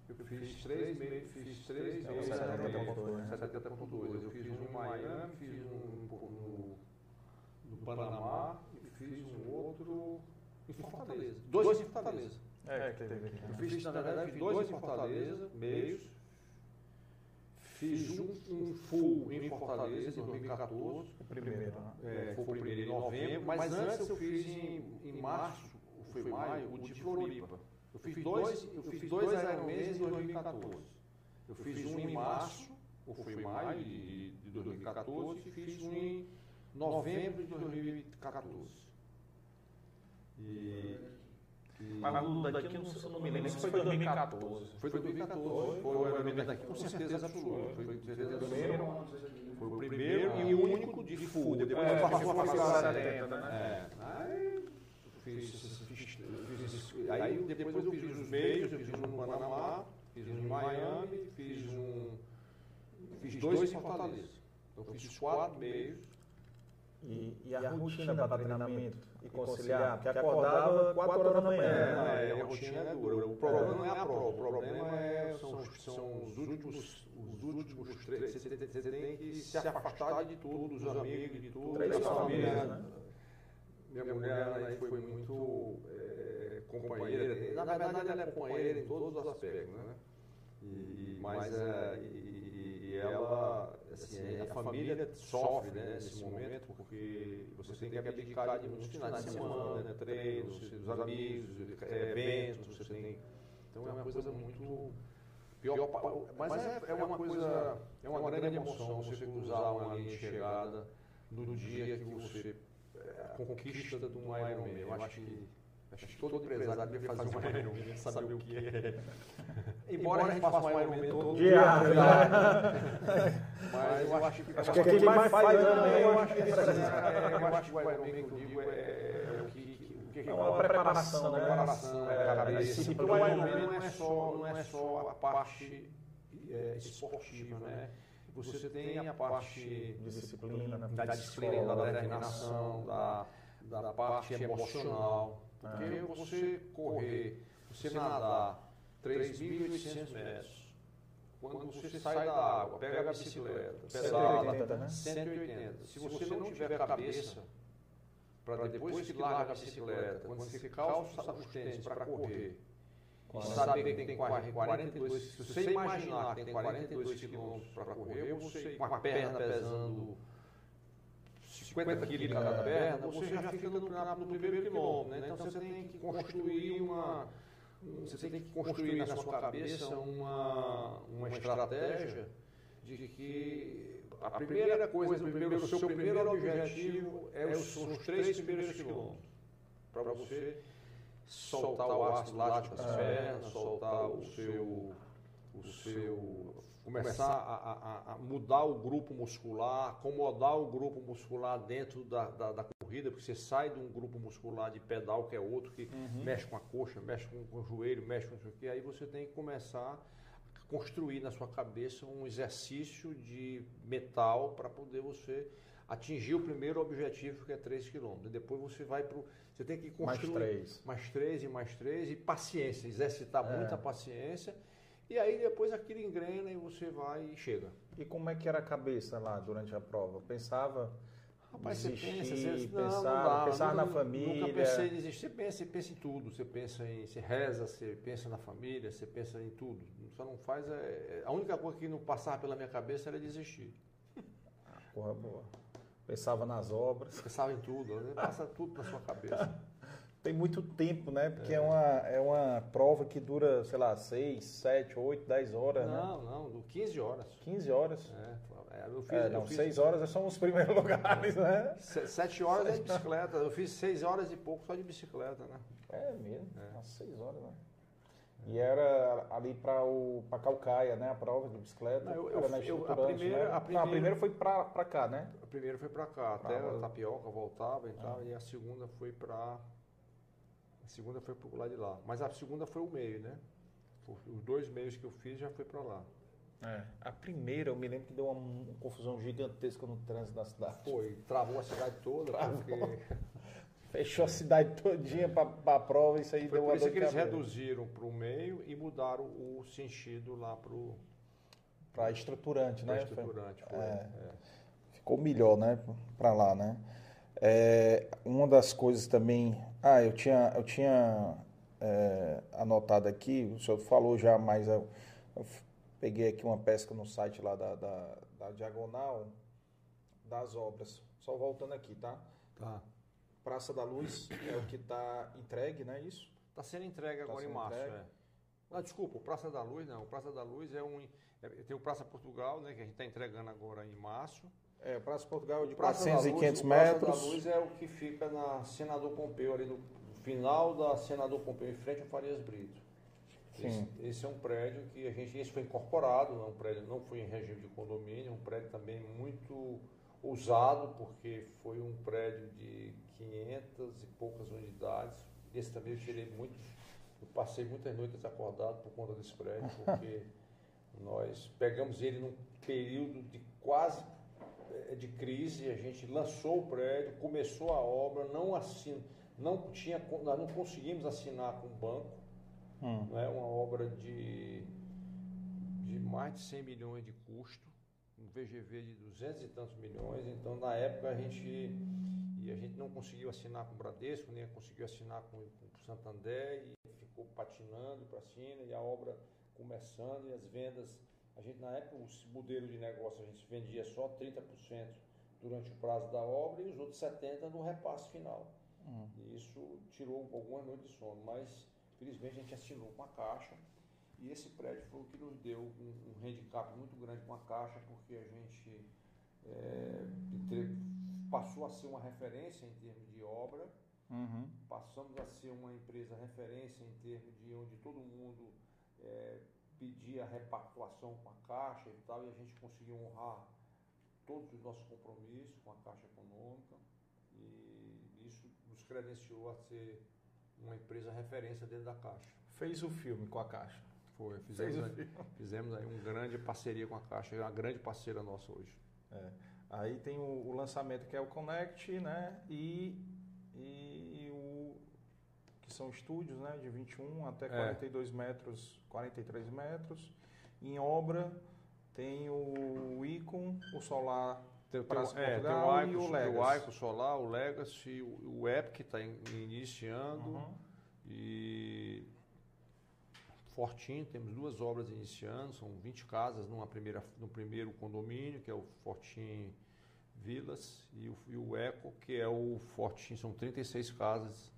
Eu fiz três meio, fiz três meio, 70.2. Eu fiz um em Miami, fiz um no, no Panamá e fiz um outro em Fortaleza. Dois em Fortaleza. É, que teve aqui. Eu fiz, na verdade, fiz dois em Fortaleza, meios, Fiz um, um full em Fortaleza em 2014. O primeiro, né? É, foi o primeiro em novembro, mas antes eu fiz em, em março, ou foi maio, o de Floripa. Eu fiz dois, eu fiz dois Ironmans em 2014. Eu fiz um em março, ou foi maio de, de 2014, e fiz um em novembro de 2014. E mas o daqui, eu não, não me lembro se foi 2014. Foi 2014. Foi o evento daqui com certeza absoluta. Foi, certeza primeiro, foi o primeiro e o único de full. Depois é, passou a fazer 70, né? É. Aí depois eu fiz os meios, eu fiz um no Panamá, fiz um em Miami, fiz um. Fiz dois em Fortaleza. Então fiz quatro meios. E, e a rotina para treinamento? E conciliar, porque acordava 4 horas da manhã. É, é, a rotina é dura. O problema não é a prova, o problema é, são, são os últimos, os últimos três. Você, você tem que se afastar de tudo, dos amigos, de tudo. Três famílias, né? Minha mulher aí foi muito é, companheira. Na verdade, ela é companheira em todos os aspectos, né? E, mas é, e, e ela assim, a família sofre né, nesse momento porque você tem que abdicar de muitos finais de semana, né, treinos, dos amigos, eventos, você tem. Então é uma coisa muito pior. Mas é, é uma coisa, é uma grande emoção você cruzar uma linha de chegada no dia que você a conquista de um Ironman. Eu acho que, acho que todo empresário deve fazer um Ironman, saber o que é. Embora a gente faça um Ironman todo Diário, Mas eu acho que... Acho que quem mais faz Ironman, eu acho que é, o Ironman que eu digo é, é o que... É uma preparação, né? preparação, é, a cabeça. Porque o Ironman não é só, não é só a parte é, esportiva, né? Você tem a parte Disciplina, né? da disciplina, da determinação, da, da parte emocional. Porque você correr, você nadar 3.800 metros, quando você sai da água, pega a bicicleta, pedala, 180, né? 180. Se você não tiver cabeça para depois que larga a bicicleta, quando você calça os tênis para correr, e saber que tem 42, se você imaginar que tem 42 quilômetros para correr, você com a perna pesando 50 quilos cada perna, você já fica no, no primeiro quilômetro. Né? Então você tem que construir uma. Você tem que construir na sua cabeça uma, uma estratégia de que a primeira coisa, o, primeiro, o seu primeiro objetivo é os, são os três primeiros quilômetros. Para você soltar o ácido lático das pernas, soltar o seu, o seu começar a, a- a mudar o grupo muscular, acomodar o grupo muscular dentro da, da, da corrida, porque você sai de um grupo muscular de pedal que é outro, que mexe com a coxa, mexe com, com o joelho, mexe com isso aqui, aí você tem que começar a construir na sua cabeça um exercício de metal para poder você atingir o primeiro objetivo que é 3 km. Depois você vai para você tem que Mais construir três. mais três e mais três e paciência, exercitar É. muita paciência. E aí depois aquilo engrena e você vai e chega. E como é que era a cabeça lá durante a prova? Pensava Rapaz, você desistir, pensa, você, não, não pensava, dá, pensava nunca- na família. Nunca pensei em desistir. Você pensa, você pensa em tudo. Você pensa em, você reza, você pensa na família, você pensa em tudo. Só não faz. É, é- a única coisa que não passava pela minha cabeça era desistir. Porra boa. Pensava nas obras. Pensava em tudo, né? passa tudo na sua cabeça. Tem muito tempo, né? Porque é, uma, é uma prova que dura, sei lá, 6, 7, 8, 10 horas, né? Não, não, do 15 horas. 15 horas. É, é, eu fiz, É, eu não, fiz 6 horas são os primeiros lugares, né? se- sete horas é de bicicleta. Eu fiz 6 horas e pouco só de bicicleta, né? É mesmo, umas 6 horas, né? E era ali para o pra Calcaia, né? A prova de bicicleta. Não, eu- eu- era na eu- a estruturante, primeira- né? a Não, a primeira- primeira foi pra, pra cá, né? A primeira foi pra cá, Pra até a tapioca voltava e tal, e a segunda foi pra. A segunda foi pro lado de lá. Mas a segunda foi o meio, né? Os dois meios que eu fiz já foi pra lá. É. A primeira, eu me lembro que deu uma, uma confusão gigantesca no trânsito da cidade. Foi, travou a cidade toda, porque. Fechou a cidade todinha pra, pra prova, isso aí Foi deu por isso que eles reduziram pro meio e mudaram o sentido lá pro. Pra estruturante, pra né? estruturante. Foi, É. é. Ficou melhor, né? Pra lá, né? É, uma das coisas também. Ah, eu tinha, eu tinha é, anotado aqui, o senhor falou já, mas eu, eu peguei aqui uma pesca no site lá da, da, da Diagonal das obras. Só voltando aqui, tá? Tá. Praça da Luz é o que está entregue, né? Isso? Está sendo entregue Tá agora em sendo março. entregue? É. Ah, desculpa, o Praça da Luz não. O Praça da Luz é um. é- tem o Praça Portugal, né, que a gente está entregando agora em março. É, Praça Portugal de Praça 400 da e Luz, 500 o Praça metros. da Luz é o que fica na Senador Pompeu, ali no final da Senador Pompeu, em frente ao Farias Brito. Sim. Esse, esse é um prédio que a gente, esse foi incorporado, não, é um prédio, não foi em regime de condomínio, é um prédio também muito usado, porque foi um prédio de 500 e poucas unidades. Esse também eu tirei muitos, eu passei muitas noites acordado por conta desse prédio, porque nós pegamos ele num período de quase de crise, a gente lançou o prédio, começou a obra, não assin, não tinha, nós não conseguimos assinar com o banco, Hum. não é uma obra de, de mais de 100 milhões de custo, um VGV de 200 e tantos milhões, então na época a gente e a gente não conseguiu assinar com o Bradesco, nem conseguiu assinar com, com o Santander e ficou patinando para cima e a obra começando e as vendas, a gente na época o modelo de negócio a gente vendia só 30% durante o prazo da obra e os outros 70% no repasse final. Hum. E isso tirou algumas noites de sono, mas felizmente a gente assinou com a Caixa e esse prédio foi o que nos deu um, um handicap muito grande com a Caixa, porque a gente é, passou a ser uma referência em termos de obra, Uhum. passamos a ser uma empresa referência em termos de onde todo mundo é, pedia repactuação com a Caixa e tal, e a gente conseguiu honrar todos os nossos compromissos com a Caixa Econômica, e isso nos credenciou a ser uma empresa referência dentro da Caixa. Fez o filme com a Caixa. Foi, fizemos, aí, fizemos aí uma grande parceria com a Caixa, é uma grande parceira nossa hoje. É. Aí tem o, o lançamento que é o Connect, né? E, são estúdios, né? De 21 até 42 metros, 43 metros. Em obra tem o Icon, o Solar Tem, tem, Praça o- é, tem o e Icon, o o Legacy. Icon Solar, o Legacy, o, o Epic está iniciando Uhum. e Fortim, temos duas obras iniciando, são 20 casas numa primeira, no primeiro condomínio, que é o Fortim Vilas, e o, e o Eco, que é o Fortim, são 36 casas,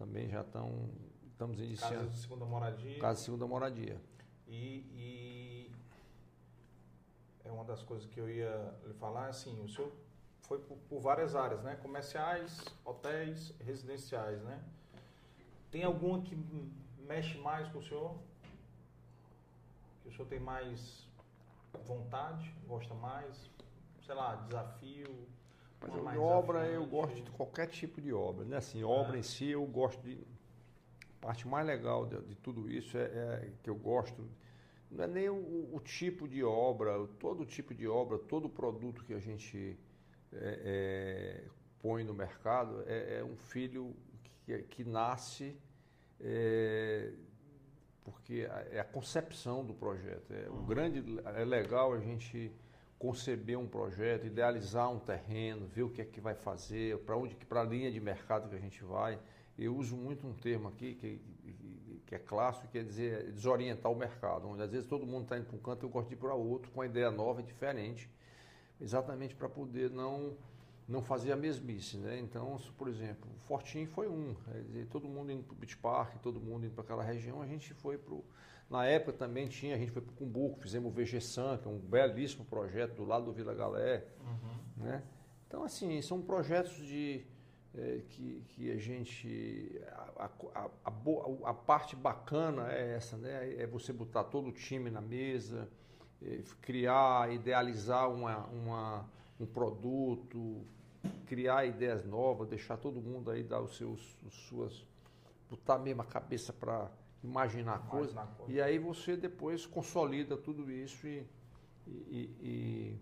também já estão, estamos Casa iniciando. de segunda moradia. Casa de segunda moradia. E, e é uma das coisas que eu ia lhe falar, assim, o senhor foi por, por várias áreas, né? Comerciais, hotéis, residenciais, né? Tem alguma que mexe mais com o senhor? Que o senhor tem mais vontade, gosta mais? Sei lá, desafio? Mas eu- obra eu gosto de qualquer tipo de obra, né? Assim, obra em si eu gosto de. A parte mais legal de, de tudo isso é, é que eu gosto. Não é nem o, o tipo de obra, todo tipo de obra, todo produto que a gente é, é, põe no mercado é, é um filho que, que nasce é, porque a- é a concepção do projeto. É, O grande é legal a gente conceber um projeto, idealizar um terreno, ver o que é que vai fazer, para onde, para a linha de mercado que a gente vai. Eu uso muito um termo aqui que, que é clássico, que quer dizer desorientar o mercado, onde às vezes todo mundo está indo para um canto, eu gosto de ir para outro, com uma ideia nova e diferente, exatamente para poder não não fazer a mesmice, né? Então, se, por exemplo, Fortim foi um, dizer, todo mundo indo para o Beach Park, todo mundo indo para aquela região, a gente foi para na época também tinha, a gente foi para o Cumbuco, fizemos o VG San, que é um belíssimo projeto do lado do Vila Galé, né? Então, assim, são projetos de eh, que, que a gente a, a, a, a parte bacana é essa, né? É você botar todo o time na mesa, eh, criar, idealizar uma, uma, um produto, criar ideias novas, deixar todo mundo aí dar os seus, os suas, botar mesmo a cabeça para imaginar coisas. Imaginar coisa. E aí você depois consolida tudo isso e, e, e,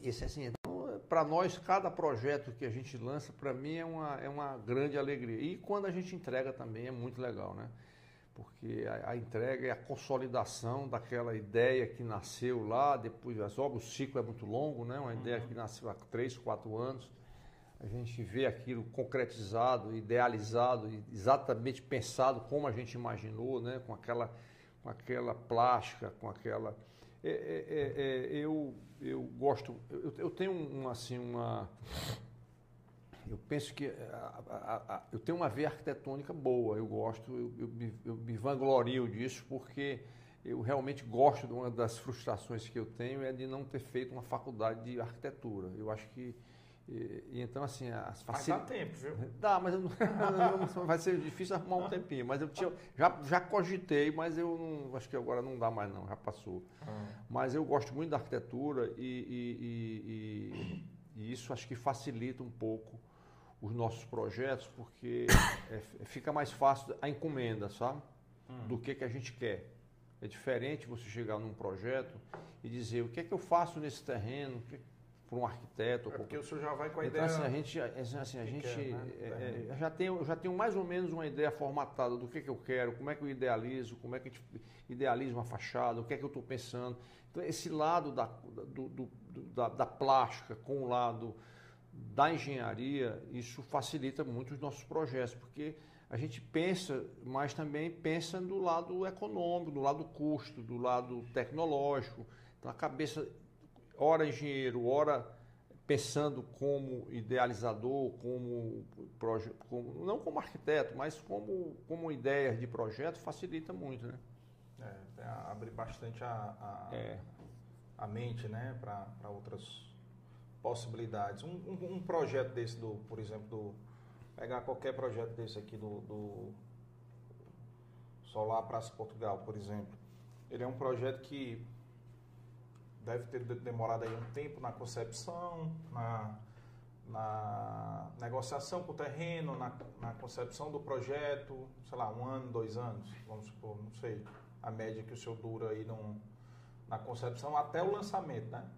e esse assim, então, para nós cada projeto que a gente lança, para mim é uma, é uma grande alegria. E quando a gente entrega também é muito legal, né? Porque a, a entrega é a consolidação daquela ideia que nasceu lá, depois as obras, o ciclo é muito longo, né? Uma ideia que nasceu há três, quatro anos. A gente vê aquilo concretizado, idealizado, exatamente pensado como a gente imaginou, né? Com aquela, com aquela plástica, com aquela. É, é, é, é, eu, eu gosto, eu, eu tenho um, assim uma eu penso que a- a- a- eu tenho uma veia arquitetônica boa, eu gosto, eu, eu me, eu me vanglorio disso porque eu realmente gosto de uma das frustrações que eu tenho é de não ter feito uma faculdade de arquitetura. Eu acho que e, e então assim as Mas dá tempo, viu? Dá, mas eu não, não- vai ser difícil arrumar um tempinho. Mas eu tinha, já, já cogitei, mas eu não, acho que agora não dá mais não, já passou. Mas eu gosto muito da arquitetura e, e- e- isso acho que facilita um pouco os nossos projetos, porque é, fica mais fácil a encomenda, sabe? Do que, que a gente quer. É diferente você chegar num projeto e dizer o que é que eu faço nesse terreno para um arquiteto. É porque qualquer- o senhor já vai com a então, ideia. assim, a gente, assim, a que gente quer, né? é, é, eu já tenho, já tenho mais ou menos uma ideia formatada do que, que eu quero, como é que eu idealizo, como é que a gente idealiza uma fachada, o que é que eu estou pensando. Então, esse lado da, do- do- do- da, da plástica com o lado da engenharia, isso facilita muito os nossos projetos, porque a gente pensa, mas também pensa do lado econômico, do lado custo, do lado tecnológico. Então, a cabeça, ora engenheiro, ora pensando como idealizador, como, como não como arquiteto, mas como, como ideias de projeto, facilita muito, né? É, abre bastante a, a, É. a mente, né, para outras possibilidades. Um, um, um, projeto desse, do, por exemplo, do, pegar qualquer projeto desse aqui do, do Solar Praça Portugal, por exemplo. Ele é um projeto que deve ter demorado aí um tempo na concepção, na, na negociação com o terreno, na, na concepção do projeto, sei lá, um ano, dois anos, vamos supor, não sei, a média que o senhor dura aí num, na concepção até o lançamento, né?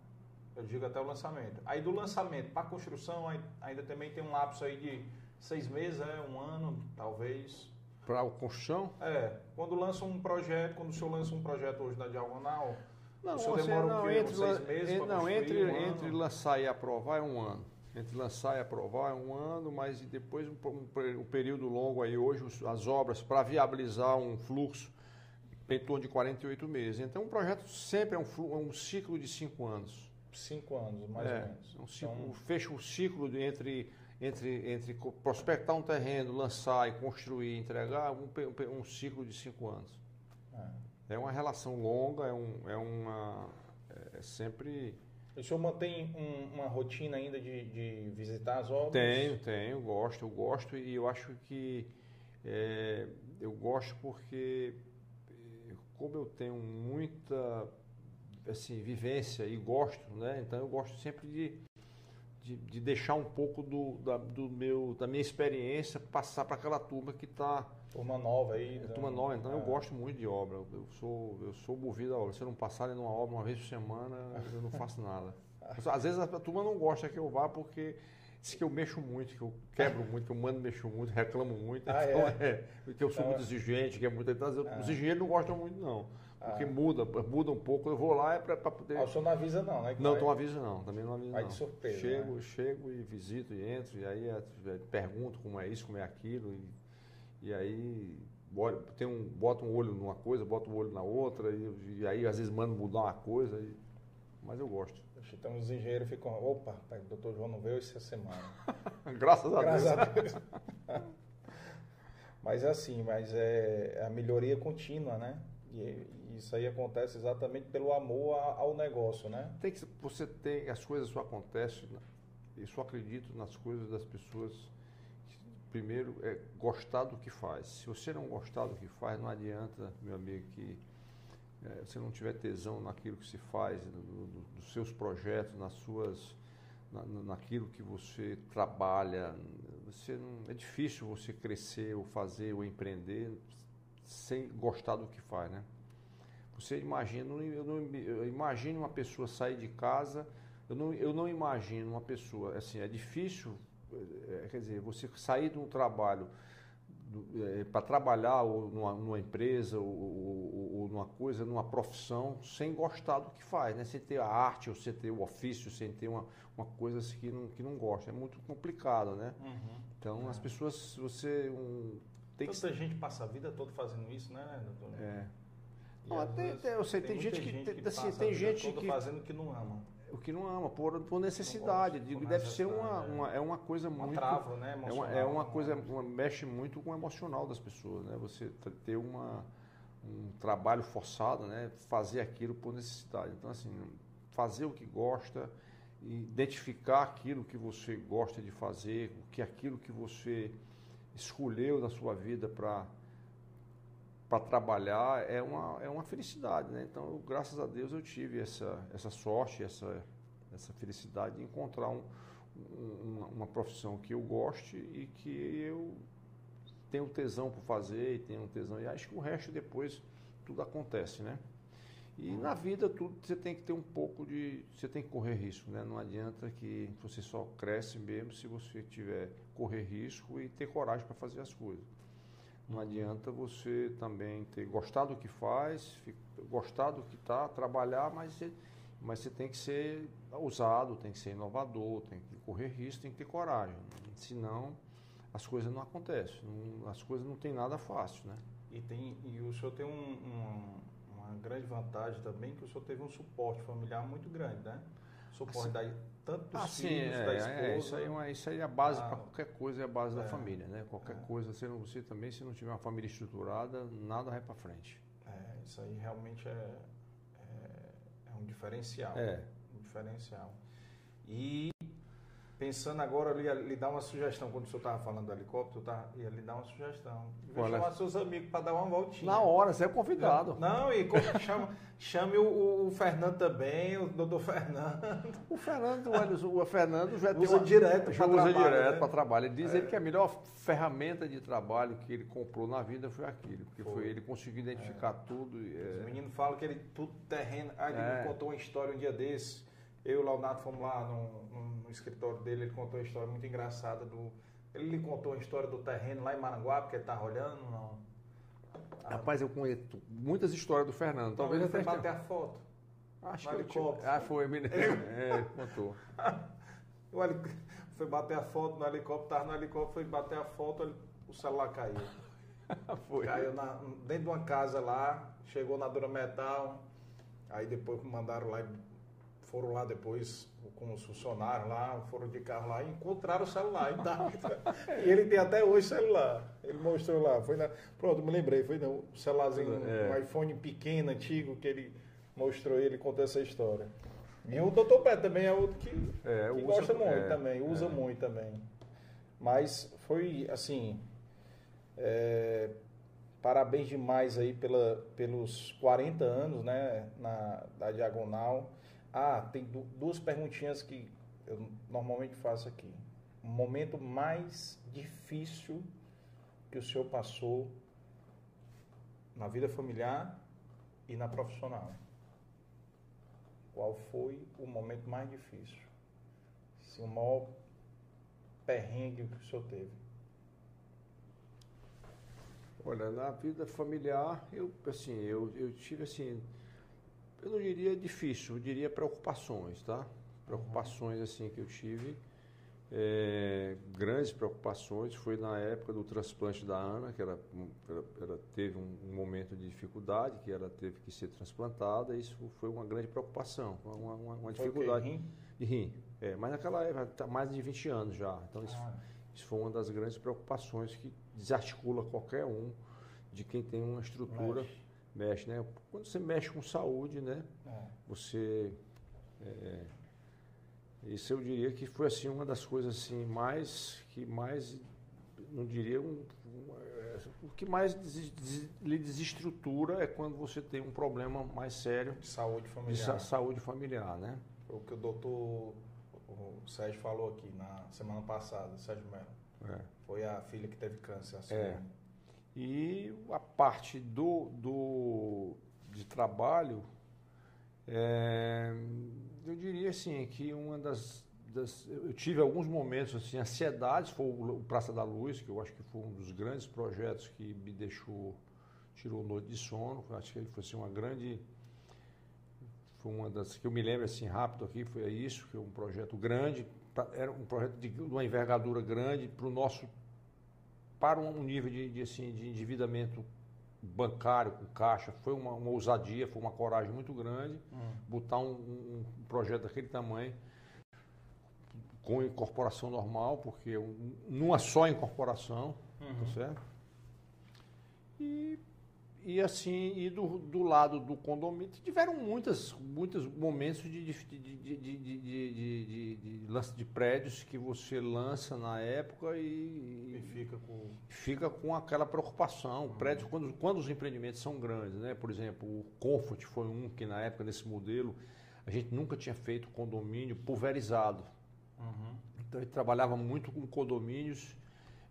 Eu digo até o lançamento. Aí do lançamento para a construção, ainda também tem um lapso aí de seis meses, é, um ano, talvez. Para a construção? É. Quando lança um projeto, quando o senhor lança um projeto hoje na Diagonal, não, o senhor você, demora não, um entre, seis meses Não, entre, um entre lançar e aprovar é um ano. Entre lançar e aprovar é um ano, mas depois um, um, um período longo aí hoje, as obras para viabilizar um fluxo em torno de 48 meses. Então, um projeto sempre é um, é um ciclo de cinco anos. Cinco anos, mais é, ou menos. Um ciclo, então... Fecha o ciclo entre, entre, entre prospectar um terreno, lançar e construir e entregar, um, um, ciclo de cinco anos. É. é uma relação longa, é, um, é uma. É sempre. O senhor mantém um, uma rotina ainda de, de visitar as obras? Tenho, tenho, gosto, eu gosto e eu acho que é, eu gosto porque como eu tenho muita assim, vivência e gosto, né? Então eu gosto sempre de, de, de deixar um pouco do, da, do meu, da minha experiência passar para aquela turma que está turma nova aí. É, turma nova, então é. eu gosto muito de obra. Eu sou eu sou movido a obra. Se eu não passar numa obra uma vez por semana, eu não faço nada. Às vezes a turma não gosta que eu vá porque diz que eu mexo muito, que eu quebro muito, que eu mando mexo muito, reclamo muito. Ah, então, é? é? que eu sou então, muito exigente, que é muito. Então, ah. Os engenheiros não gostam muito, não. Porque ah. muda, muda um pouco. Eu vou lá é para poder. Ah, o senhor não avisa, não, né? Não, vai... não avisa, não. Também não avisa. Vai não. de surpresa. Chego, né? chego e visito e entro, e aí é, é, pergunto como é isso, como é aquilo. E, e aí tem um, bota um olho numa coisa, bota um olho na outra, e, e aí às vezes mando mudar uma coisa. E, mas eu gosto. Então os engenheiros ficam, opa, o doutor João não veio essa semana. Graças a Graças Deus. A Deus. mas é assim, mas é a melhoria contínua, né? E isso aí acontece exatamente pelo amor ao negócio, né? Tem que você tem as coisas só acontecem, eu só acredito nas coisas das pessoas. Primeiro é gostar do que faz. Se você não gostar do que faz, não adianta, meu amigo, que é, você não tiver tesão naquilo que se faz, no, no, dos seus projetos, nas suas, na, naquilo que você trabalha, você não, é difícil você crescer ou fazer ou empreender sem gostar do que faz, né? Você imagina, eu, não, eu imagino uma pessoa sair de casa, eu não, eu não imagino uma pessoa, assim, é difícil, quer dizer, você sair de um trabalho é, para trabalhar ou numa, numa empresa ou, ou, ou, numa coisa, numa profissão, sem gostar do que faz, né? sem ter a arte ou sem ter o ofício, sem ter uma, uma coisa assim que, não, que não gosta. É muito complicado, né? Uhum. Então, é. as pessoas, você... Um, tem Tanta que... gente passa a vida toda fazendo isso, né, doutor? É. Ah, tem, tem, eu sei, tem, tem gente que, gente que assim, tem gente que fazendo que não ama o que não ama, por, por necessidade. Digo, deve ser uma, uma, é uma coisa muito. Trava, né? É uma, é uma coisa, uma, mexe muito com o emocional das pessoas, né? Você ter uma, um trabalho forçado, né? Fazer aquilo por necessidade. Então, assim, fazer o que gosta, identificar aquilo que você gosta de fazer, o que aquilo que você escolheu na sua vida para para trabalhar é uma, é uma felicidade, né? Então, eu, graças a Deus, eu tive essa, essa sorte, essa, essa felicidade de encontrar um, uma, uma profissão que eu goste e que eu tenho tesão por fazer e tenho tesão. E acho que o resto depois tudo acontece, né? E na vida tudo você tem que ter um pouco de. Você tem que correr risco, né? Não adianta que você só cresce mesmo se você tiver correr risco e ter coragem para fazer as coisas. Não adianta você também ter gostado do que faz, gostar do que está, trabalhar, mas você, mas você tem que ser ousado, tem que ser inovador, tem que correr risco, tem que ter coragem. Senão as coisas não acontecem, não, as coisas não tem nada fácil, né? E, tem, e o senhor tem um, um, uma grande vantagem também, que o senhor teve um suporte familiar muito grande, né? Suporte da, tanto dos ah, filhos, é, da esposa. É, isso, aí, é uma, isso aí é a base para qualquer coisa, é a base é, da família, né? Qualquer é. coisa, você, você também, se não tiver uma família estruturada, nada vai para frente. É, isso aí realmente é, é, é, um diferencial. É. Um diferencial. E pensando agora, eu ia lhe dar uma sugestão, quando o senhor estava falando do helicóptero, eu tava, ia lhe dar uma sugestão. Vou é? chamar seus amigos para dar uma voltinha. Na hora, você é convidado. Não, e chama, chame o, o Fernando também, o doutor Fernando. O Fernando, o, o Fernando já tem Usa uma- direto já usa trabalho, direto né? para trabalho. Ele diz ele que a melhor ferramenta de trabalho que ele comprou na vida foi aquilo, porque foi, Foi. ele conseguiu identificar tudo. e, Os é, meninos falam que ele tudo terreno. Ah, ele É. me contou uma história um dia desse. Eu e o Leonardo fomos lá no, no- no escritório dele, ele contou uma história muito engraçada do. Ele lhe contou a história do terreno lá em Maranguá, porque ele tava olhando, não. Rapaz, eu conheço muitas histórias do Fernando. Talvez ele foi até. bater a foto. Acho no que helicóptero. Ah, foi, me lembro. É, contou. O heli- Foi bater a foto no helicóptero, tava no helicóptero, foi bater a foto, ele- o celular caiu. Foi. Caiu na- dentro de uma casa lá, chegou na Dura Metal, aí depois mandaram lá, e foram lá depois com os funcionários lá, foram de carro lá e encontraram o celular. E, tá- e ele tem até hoje celular. Ele mostrou lá. Foi na, pronto, me lembrei, foi no celularzinho, É. um iPhone pequeno, antigo, que ele mostrou ele contou essa história. E o Dr. Pé também é outro que, É, que usa- gosta muito é, também, usa é. muito também. Mas foi assim. é, parabéns demais aí pela, pelos 40 anos né, na, da Diagonal. Ah, tem du- duas perguntinhas que eu normalmente faço aqui. O momento mais difícil que o senhor passou na vida familiar e na profissional? Qual foi o momento mais difícil? Assim, o maior perrengue que o senhor teve? Olha, na vida familiar, eu, assim, eu, eu tive assim, eu não diria difícil, eu diria preocupações, tá? Preocupações assim que eu tive, é, grandes preocupações, foi na época do transplante da Ana, que ela, ela, ela teve um, um momento de dificuldade, que ela teve que ser transplantada, isso foi uma grande preocupação, uma, uma, uma dificuldade Rim? de rim. É, mas naquela época, tá mais de 20 anos já, então isso Ah, isso foi uma das grandes preocupações que desarticula qualquer um de quem tem uma estrutura, mexe. Mexe, né? Quando você mexe com saúde, né? É. Você. é, isso eu diria que foi assim uma das coisas assim mais que mais não diria um, um, é, o que mais des- des- lhe desestrutura é quando você tem um problema mais sério De saúde de familiar. sa- saúde familiar, né? O que o doutor o Sérgio falou aqui na semana passada, Sérgio Melo. É. Foi a filha que teve câncer. Assim, É. E a parte do, do de trabalho, é, eu diria assim que uma das, das- eu tive alguns momentos assim, ansiedades, foi o, Praça da Luz, que eu acho que foi um dos grandes projetos que me deixou tirou noite de sono. Acho que ele foi assim, uma grande foi uma das que eu me lembro assim rápido aqui foi isso que é um projeto grande era um projeto de uma envergadura grande para o nosso para um nível de, de, assim, de endividamento bancário com caixa foi uma, uma ousadia foi uma coragem muito grande Hum. botar um, um- projeto daquele tamanho com incorporação normal porque um- numa só incorporação Uhum. tá certo? E, e assim, e do, do lado do condomínio, tiveram muitas, muitos momentos de, de, de, de, de, lance de prédios que você lança na época e, E fica com. fica com aquela preocupação. Prédios, quando, quando os empreendimentos são grandes, né? Por exemplo, o Comfort foi um que na época desse modelo a gente nunca tinha feito condomínio pulverizado. Uhum. Então ele trabalhava muito com condomínios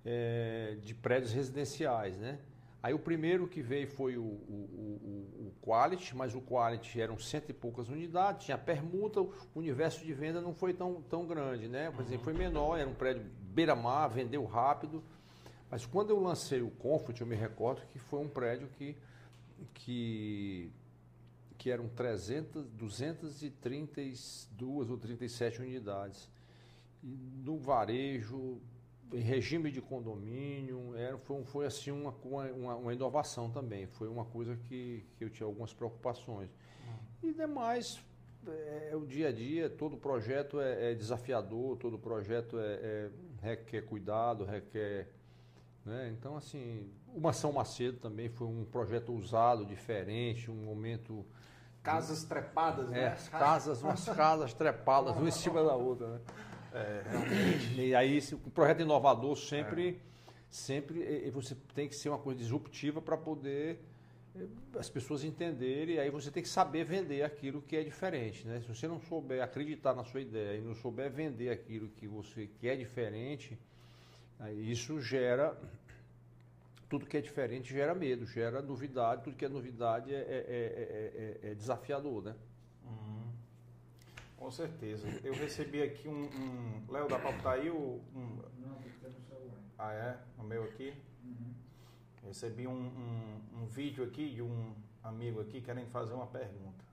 eh, de prédios residenciais, né? Aí o primeiro que veio foi o, o, o, o- Quality, mas o Quality eram cento e poucas unidades, tinha permuta, o universo de venda não foi tão, tão grande, né? Por exemplo, foi menor, era um prédio beira-mar, vendeu rápido. Mas quando eu lancei o Comfort, eu me recordo que foi um prédio que, que, que eram 300, 232 ou 37 unidades. E no varejo, em regime de condomínio, era, foi, um- foi assim uma, uma, uma inovação também. Foi uma coisa que, que eu tinha algumas preocupações. E demais, é, o dia a dia, todo projeto é, é desafiador, todo projeto é, é- requer cuidado, requer. né? Então, assim, o Mação Macedo também foi um projeto usado, diferente, um momento Casas trepadas, É, né? as casas, umas casas trepadas, uma em cima da outra, né? É, realmente. E aí, o projeto inovador sempre, sempre eh, você tem que ser uma coisa disruptiva para poder eh, as pessoas entenderem, e aí você tem que saber vender aquilo que é diferente, né? Se você não souber acreditar na sua ideia e não souber vender aquilo que você que é diferente, isso gera tudo que é diferente gera medo, gera novidade, tudo que é novidade é, é- é- é- é- é desafiador, né? Uhum. Com certeza. Eu recebi aqui um. um... Léo, dá pra botar aí o. Um... Não, tem no celular. Ah, é? O meu aqui? Uhum. Recebi um, um, um vídeo aqui de um amigo aqui querendo fazer uma pergunta.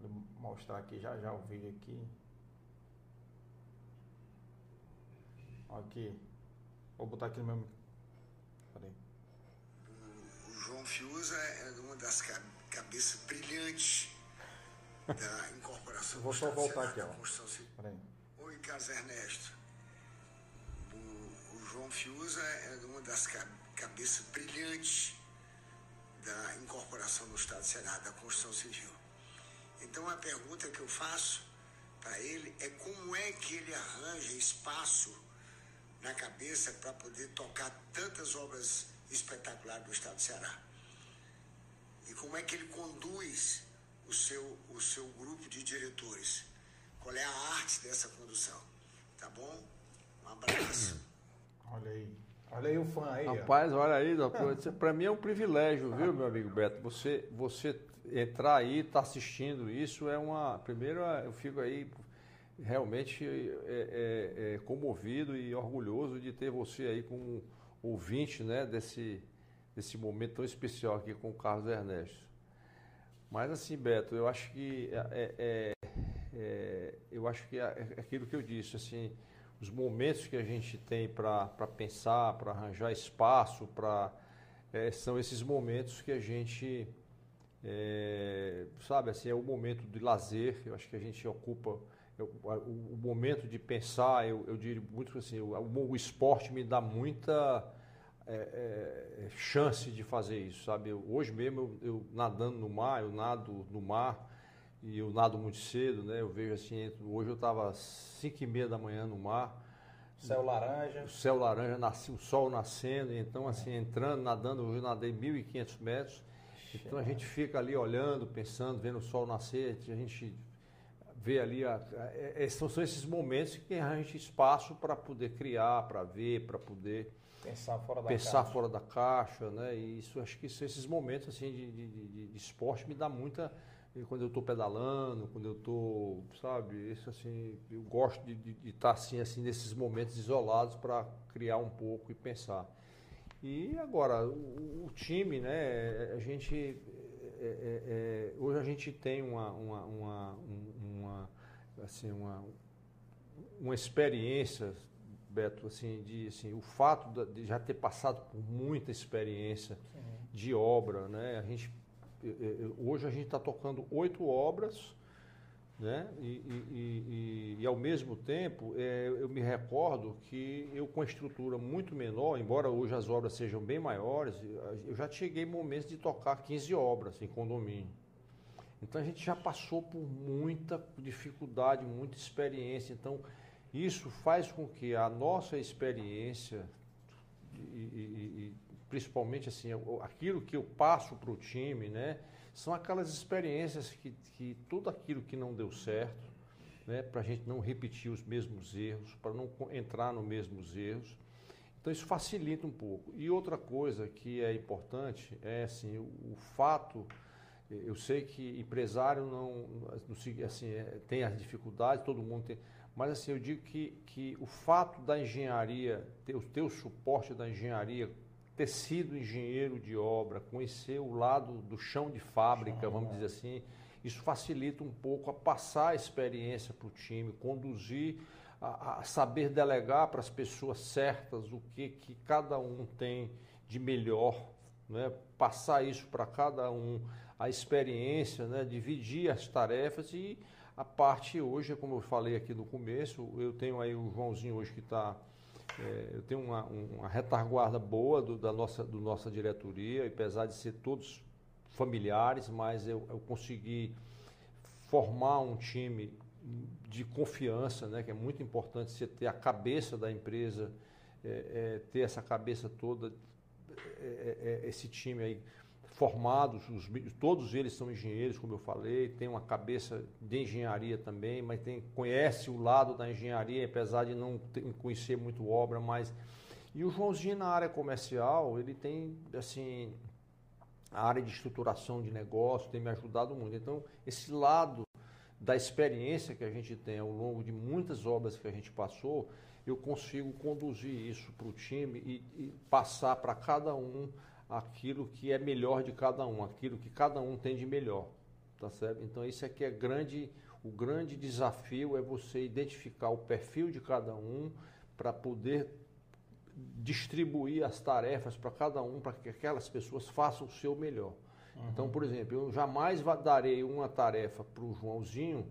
Vou mostrar aqui já já o vídeo aqui. Aqui. Vou botar aqui no meu. Peraí. O João Fiuza é uma das ca- cabeças brilhantes da incorporação Vou do só voltar aqui, da ó. Peraí. Oi, Carlos Ernesto. O, o João Fiuza é uma das ca- cabeças brilhantes da incorporação no Estado Senado da Constituição Civil. Então a pergunta que eu faço para ele é como é que ele arranja espaço na cabeça para poder tocar tantas obras espetaculares do Estado do Ceará. E como é que ele conduz o seu, o seu grupo de diretores? Qual é a arte dessa condução? Tá bom? Um abraço. Olha aí. Olha aí o fã aí. ó. Rapaz, olha aí, para mim é um privilégio, viu, meu amigo Beto? Você, você entrar aí, estar assistindo isso é uma. Primeiro, eu fico aí realmente é, é, é, comovido e orgulhoso de ter você aí como ouvinte, né, desse, desse momento tão especial aqui com o Carlos Ernesto. Mas assim, Beto, eu acho que é, é, é, eu acho que é aquilo que eu disse, assim, os momentos que a gente tem para pensar, para arranjar espaço, para é, são esses momentos que a gente é, sabe assim é o momento de lazer. Eu acho que a gente ocupa o, o, momento de pensar. Eu, eu diria muito assim, o, o esporte me dá muita é, chance de fazer isso, sabe? Eu, hoje mesmo eu, eu nadando no mar, eu nado no mar e eu nado muito cedo, né? Eu vejo assim, hoje eu estava às 5 e meia da manhã no mar. Céu laranja. O céu laranja, nasce, o sol nascendo, então assim, entrando, nadando, hoje eu nadei 1.500 metros. Então a gente fica ali olhando, pensando, vendo o sol nascer, a gente vê ali, a, a, a, são, são esses momentos que a gente espaço para poder criar, para ver, para poder pensar fora da pensar caixa. fora da caixa, né? E isso acho que esses momentos assim de, de, de, de esporte me dá muita quando eu estou pedalando, quando eu estou, sabe, isso assim, eu gosto de, estar assim, assim nesses momentos isolados para criar um pouco e pensar. E agora o, o time, né? A gente é, é, é, hoje a gente tem uma, uma, uma, uma assim uma, uma experiência Beto, assim, de, assim, o fato de já ter passado por muita experiência Sim. de obra, né? A gente, hoje a gente está tocando oito obras, né? E, e, e, e, ao mesmo tempo, é, eu me recordo que eu com a estrutura muito menor, embora hoje as obras sejam bem maiores, eu já cheguei momentos de tocar 15 obras em condomínio. Então a gente já passou por muita dificuldade, muita experiência. Então isso faz com que a nossa experiência, e, principalmente assim, aquilo que eu passo para o time, né, são aquelas experiências que, que tudo aquilo que não deu certo, né, para a gente não repetir os mesmos erros, para não entrar nos mesmos erros. Então isso facilita um pouco. E outra coisa que é importante é assim, o, o fato eu sei que empresário não, assim, é, tem as dificuldades, todo mundo tem, mas assim, eu digo que, que o fato da engenharia, ter, o teu suporte da engenharia, ter sido engenheiro de obra, conhecer o lado do chão de fábrica, vamos dizer assim, isso facilita um pouco a passar a experiência para o time, conduzir, a, a saber delegar para as pessoas certas o que, que cada um tem de melhor, né? passar isso para cada um, a experiência, né? dividir as tarefas e a parte hoje, como eu falei aqui no começo, eu tenho aí o Joãozinho hoje que está. É, eu tenho uma, uma retaguarda boa do, da nossa, do nossa diretoria, apesar de ser todos familiares, mas eu, eu consegui formar um time de confiança, né, que é muito importante você ter a cabeça da empresa, é, é, ter essa cabeça toda, é, é esse time aí formados, os, todos eles são engenheiros, como eu falei, tem uma cabeça de engenharia também, mas tem, conhece o lado da engenharia, apesar de não ter, conhecer muito obra, mas e o Joãozinho na área comercial, ele tem assim a área de estruturação de negócio, tem me ajudado muito. Então, esse lado da experiência que a gente tem ao longo de muitas obras que a gente passou, eu consigo conduzir isso para o time e, e passar para cada um aquilo que é melhor de cada um, aquilo que cada um tem de melhor, tá certo? Então isso aqui é grande, o grande desafio é você identificar o perfil de cada um para poder distribuir as tarefas para cada um, para que aquelas pessoas façam o seu melhor. Uhum. Então, por exemplo, eu jamais darei uma tarefa para o Joãozinho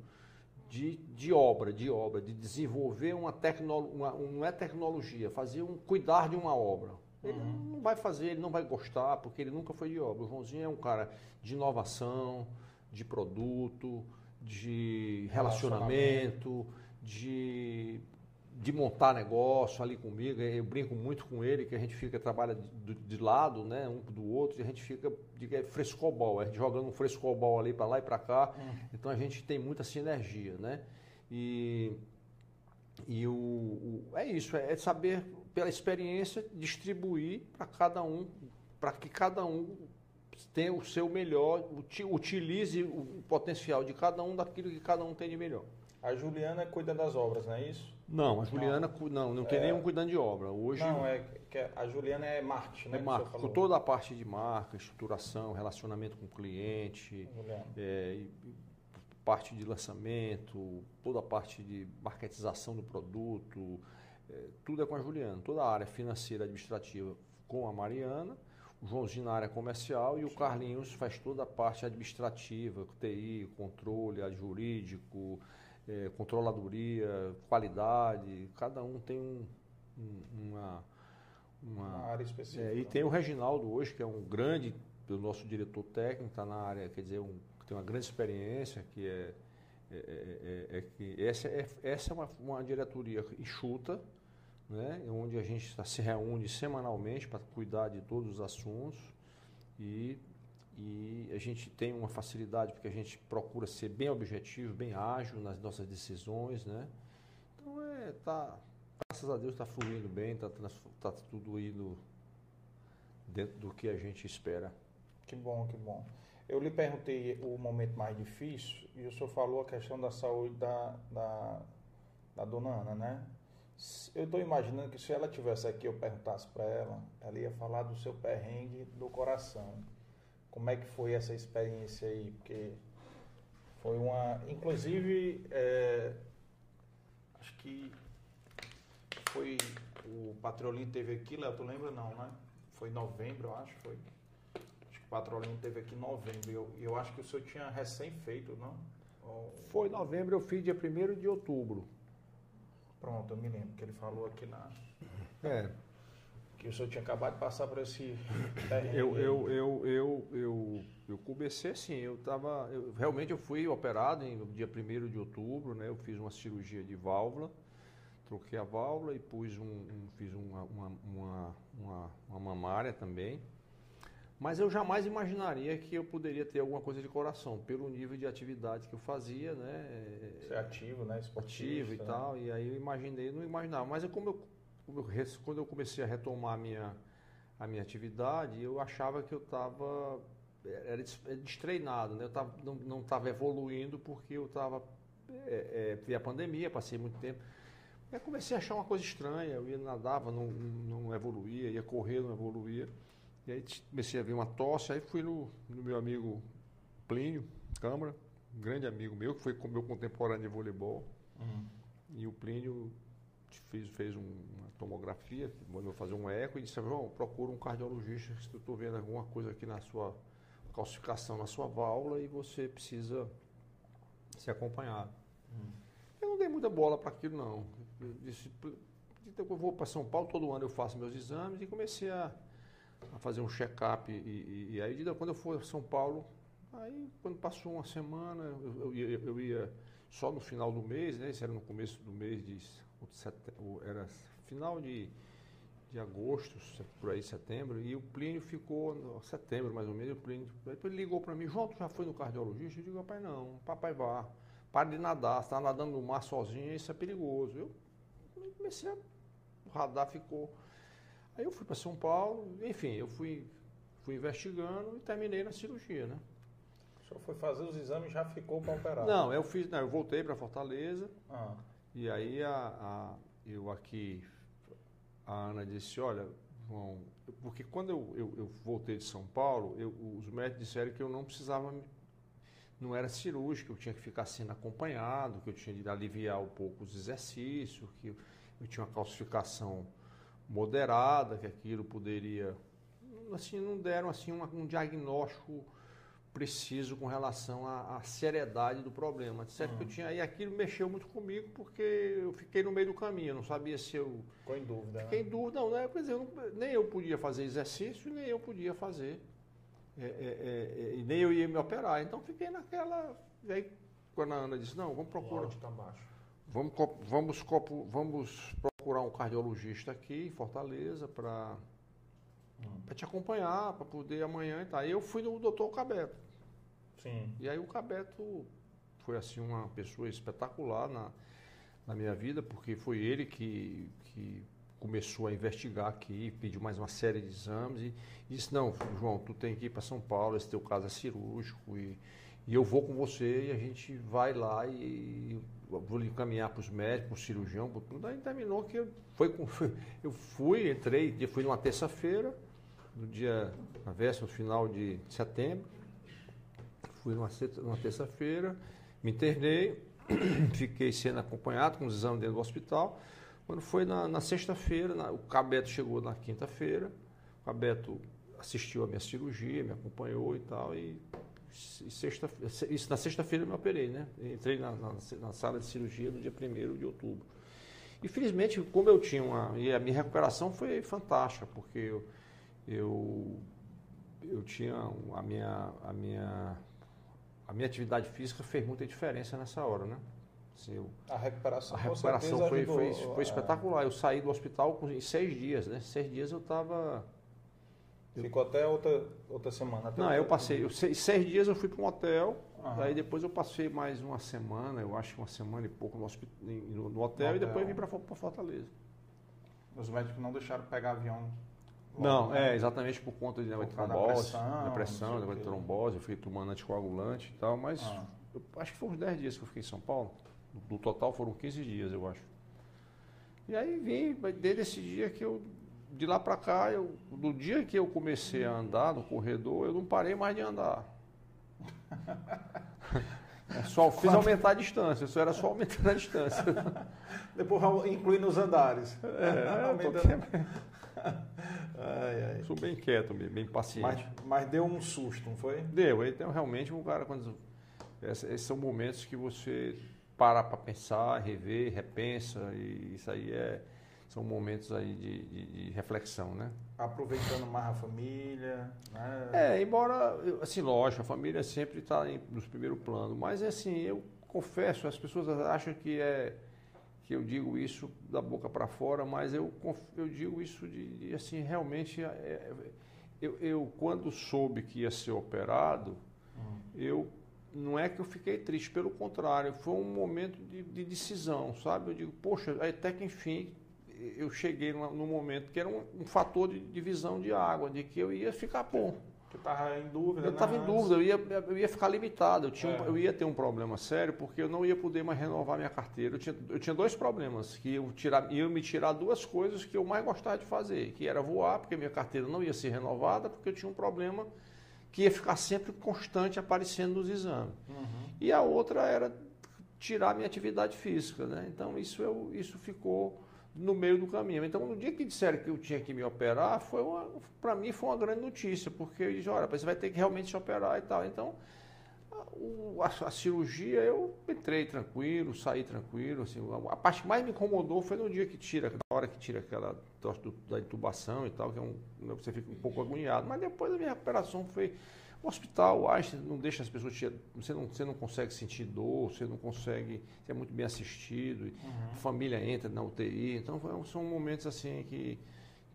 de, de obra, de obra, de desenvolver uma tecnologia, não é tecnologia, fazer um cuidar de uma obra. Ele uhum. não vai fazer, ele não vai gostar, porque ele nunca foi de obra. O Joãozinho é um cara de inovação, de produto, de relacionamento, relacionamento. de de montar negócio ali comigo, eu brinco muito com ele, que a gente fica, trabalha de, de lado, né, um do outro, e a gente fica de é frescobol, a gente jogando um frescobol ali para lá e para cá, hum. então a gente tem muita sinergia, né, e, e o, o é isso, é, é saber, pela experiência, distribuir para cada um, para que cada um tenha o seu melhor, utilize o potencial de cada um daquilo que cada um tem de melhor. A Juliana cuida das obras, não é isso? Não, a Juliana não, não, não tem é, nenhum cuidando de obra. Hoje Não, é que a Juliana é marketing, né? É marketing, com toda a parte de marca, estruturação, relacionamento com o cliente, é, parte de lançamento, toda a parte de marketização do produto, é, tudo é com a Juliana. Toda a área financeira administrativa com a Mariana, o Joãozinho na área comercial e o Carlinhos faz toda a parte administrativa, TI, controle, jurídico, é, controladoria, qualidade, cada um tem um, um, uma, uma, uma, área específica. É, e tem o Reginaldo hoje, que é um grande, o nosso diretor técnico, está na área, quer dizer, um, tem uma grande experiência, que é, é, é, é, é que essa é, essa é uma, uma diretoria enxuta, né, onde a gente tá, se reúne semanalmente para cuidar de todos os assuntos e e a gente tem uma facilidade porque a gente procura ser bem objetivo, bem ágil nas nossas decisões, né? Então é, tá, graças a Deus está fluindo bem, está tá tudo indo dentro do que a gente espera. Que bom, que bom. Eu lhe perguntei o momento mais difícil e o senhor falou a questão da saúde da, da, da dona Ana, né? Eu estou imaginando que se ela tivesse aqui, eu perguntasse para ela, ela ia falar do seu perrengue do coração como é que foi essa experiência aí? Porque foi uma. Inclusive, é, acho que foi. O Patrolino teve aqui, Léo, tu lembra não, né? Foi em novembro, eu acho, foi. Acho que o Patrolino teve aqui em novembro. E eu, eu acho que o senhor tinha recém-feito, não? Ou... Foi em novembro, eu fiz dia 1 de outubro. Pronto, eu me lembro que ele falou aqui na. É, que o senhor tinha acabado de passar por esse eu, eu, eu, eu, eu, eu comecei assim, eu tava. Eu, realmente eu fui operado no dia 1 de outubro, né? Eu fiz uma cirurgia de válvula, troquei a válvula e pus um, um fiz uma, uma, uma, uma, uma mamária também. Mas eu jamais imaginaria que eu poderia ter alguma coisa de coração, pelo nível de atividade que eu fazia, né? Ser ativo, né? Esportivo e né? tal. E aí eu imaginei, não imaginava. Mas é como eu quando eu comecei a retomar a minha, a minha atividade, eu achava que eu estava era é destreinado, né? eu tava, não estava evoluindo porque eu estava. É, é, a pandemia, passei muito tempo. Aí comecei a achar uma coisa estranha, eu ia nadava, não, não evoluía, ia correr, não evoluía. E aí comecei a ver uma tosse, aí fui no, no meu amigo Plínio Câmara, um grande amigo meu, que foi meu contemporâneo de voleibol. Uhum. E o Plínio fez, fez uma tomografia, mandou fazer um eco e disse, João, procura um cardiologista se eu estou vendo alguma coisa aqui na sua calcificação na sua válvula e você precisa ser acompanhado. Hum. Eu não dei muita bola para aquilo não. Eu disse, então eu vou para São Paulo, todo ano eu faço meus exames e comecei a, a fazer um check-up. E, e, e, aí, quando eu fui a São Paulo, aí quando passou uma semana, eu, eu, ia, eu ia só no final do mês, né? Isso era no começo do mês de setembro, era final de, de agosto, por aí, setembro, e o Plínio ficou, setembro mais ou menos, o Plínio, ele ligou para mim, tu já foi no cardiologista? Eu digo, papai, não, papai vá, para de nadar, está nadando no mar sozinho, isso é perigoso. Eu comecei a, o radar ficou. Aí eu fui para São Paulo, enfim, eu fui, fui investigando e terminei na cirurgia, né? O senhor foi fazer os exames e já ficou para operar? Não, eu fiz, não, eu voltei para Fortaleza. Ah. E aí a, a, eu aqui, a Ana disse, olha, João, porque quando eu, eu, eu voltei de São Paulo, eu, os médicos disseram que eu não precisava, não era cirúrgico, eu tinha que ficar sendo acompanhado, que eu tinha de aliviar um pouco os exercícios, que eu, eu tinha uma calcificação moderada, que aquilo poderia, assim, não deram assim um, diagnóstico preciso com relação à, à seriedade do problema. Certo uhum. que eu tinha e aquilo mexeu muito comigo porque eu fiquei no meio do caminho, eu não sabia se eu ficou em dúvida. Fiquei né? em dúvida, não, né? Pois eu não, nem eu podia fazer exercício, nem eu podia fazer é, é, é, e nem eu ia me operar. Então fiquei naquela. E aí quando a Ana disse, não, vamos procurar. Tá baixo. Vamos, vamos, vamos procurar um cardiologista aqui em Fortaleza para hum. te acompanhar, para poder amanhã e tal. Eu fui no doutor Cabeto. Sim. E aí o Cabeto foi assim uma pessoa espetacular na, na minha vida, porque foi ele que, que começou a investigar aqui, pediu mais uma série de exames e disse, não, João, tu tem que ir para São Paulo, esse teu caso é cirúrgico e, e eu vou com você e a gente vai lá e vou encaminhar para os médicos, para o cirurgião, tudo. Aí terminou que eu, foi, eu fui, entrei, fui numa terça-feira, no dia, na véspera, no final de setembro, Fui numa, numa terça-feira, me internei, fiquei sendo acompanhado com os exames dentro do hospital. Quando foi na, na sexta-feira, o Cabeto chegou na quinta-feira, o Cabeto assistiu a minha cirurgia, me acompanhou e tal, e sexta, isso na sexta-feira eu me operei, né? Entrei na, na, na, sala de cirurgia no dia 1 de outubro. E felizmente, como eu tinha uma. E a minha recuperação foi fantástica, porque eu, eu, eu tinha a minha, a minha a minha atividade física fez muita diferença nessa hora, né? Assim, eu, a recuperação, a recuperação foi, foi, foi, espetacular. Eu saí do hospital em seis dias, né? Seis dias eu estava... Ficou até outra, outra semana? Até Não, eu passei... Eu, seis, seis dias eu fui para um hotel, Aham. aí depois eu passei mais uma semana, eu acho uma semana e pouco no, hospital, no, no hotel, no e depois vim para Fortaleza. Os médicos não deixaram pegar avião não, né? é exatamente por conta de trombose, da pressão, da trombose, eu fiquei tomando anticoagulante e tal, mas ah. eu, acho que foram uns 10 dias que eu fiquei em São Paulo. No total foram 15 dias, eu acho. E aí vim, desde esse dia que eu, de lá para cá, eu, do dia que eu comecei a andar no corredor, eu não parei mais de andar. Só fiz aumentar a distância, isso era só aumentar a distância. Depois incluindo os andares. É, aumentando. ai, ai. Sou bem quieto, bem paciente. Mas, mas, deu um susto, não foi? Deu. Então, realmente, um cara, quando. Esses são momentos que você para para pensar, rever, repensa, e isso aí é, são momentos aí de, de, de reflexão, né? Aproveitando mais a família, né? É, embora, assim, lógico, a família sempre está nos primeiro plano, mas assim, eu confesso, as pessoas acham que é que eu digo isso da boca para fora, mas eu, eu digo isso de, de assim, realmente, é, é, eu, eu, quando soube que ia ser operado, uhum. eu não é que eu fiquei triste, pelo contrário, foi um momento de, de decisão, sabe? Eu digo, poxa, até que enfim eu cheguei no momento que era um, um fator de divisão de água, de que eu ia ficar bom. Você estava em dúvida, Eu estava né? em dúvida, eu ia, eu ia ficar limitado, eu, tinha é. um, eu ia ter um problema sério, porque eu não ia poder mais renovar minha carteira. Eu tinha, eu tinha dois problemas, que eu tirar, ia me tirar duas coisas que eu mais gostava de fazer, que era voar, porque minha carteira não ia ser renovada, porque eu tinha um problema que ia ficar sempre constante aparecendo nos exames. Uhum. E a outra era tirar minha atividade física, né? Então isso, eu, isso ficou no meio do caminho. Então, no dia que disseram que eu tinha que me operar, foi para mim foi uma grande notícia, porque eu disse, olha, você vai ter que realmente se operar e tal. Então, A, a, cirurgia eu entrei tranquilo, saí tranquilo. Assim, a, parte que mais me incomodou foi no dia que tira, na hora que tira aquela do, da intubação e tal, que é um, você fica um pouco agoniado. Mas depois a minha recuperação foi. O hospital, o Einstein não deixa as pessoas. Te, você, não, você não consegue sentir dor, você não consegue. Você é muito bem assistido, uhum. a família entra na UTI. Então são momentos assim que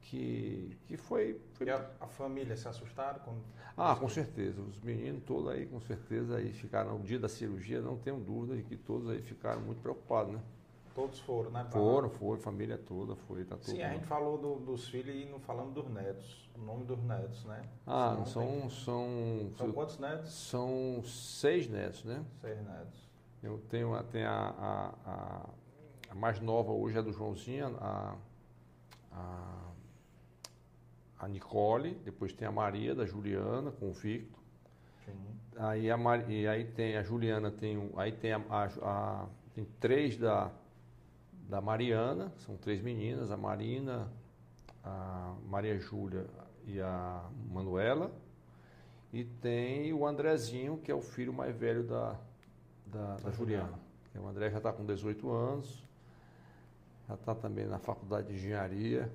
que, que foi. foi... E a, a, família se assustaram? Com... Ah, com certeza. Os meninos todos aí, com certeza, aí ficaram, no dia da cirurgia, não tenho dúvida de que todos aí ficaram muito preocupados, né? Todos foram, né? Foram, foi, família toda foi, tá Sim, a gente falou do, dos filhos e não falamos dos netos, o nome dos netos, né? Ah, são, tem... são... São quantos netos? São seis netos, né? Seis netos. Eu tenho, tenho a, a, a, a mais nova hoje é do Joãozinho, a, a a Nicole, depois tem a Maria da Juliana com o Victor. Sim. Aí a Mar... e aí tem a Juliana tem aí tem a, a, a, tem três da da Mariana, são três meninas, a Marina, a Maria Júlia e a Manuela. E tem o Andrezinho, que é o filho mais velho da, da, da Juliana. O André já está com 18 anos, já está também na faculdade de engenharia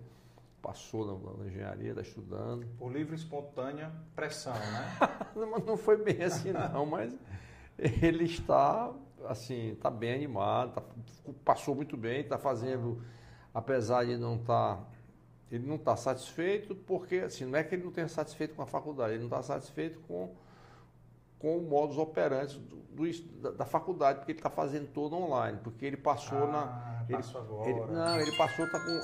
passou na, na engenharia, está estudando. Por livre espontânea pressão, né? não foi bem assim não, mas ele está assim, está bem animado, tá, passou muito bem, está fazendo, apesar de não estar, tá, ele não está satisfeito, porque assim, não é que ele não tenha satisfeito com a faculdade, ele não está satisfeito com com o modus operandi do, do, da, da, faculdade, porque ele está fazendo todo online, porque ele passou ah, na. Ele, passou agora. Ele, não, ele passou, está com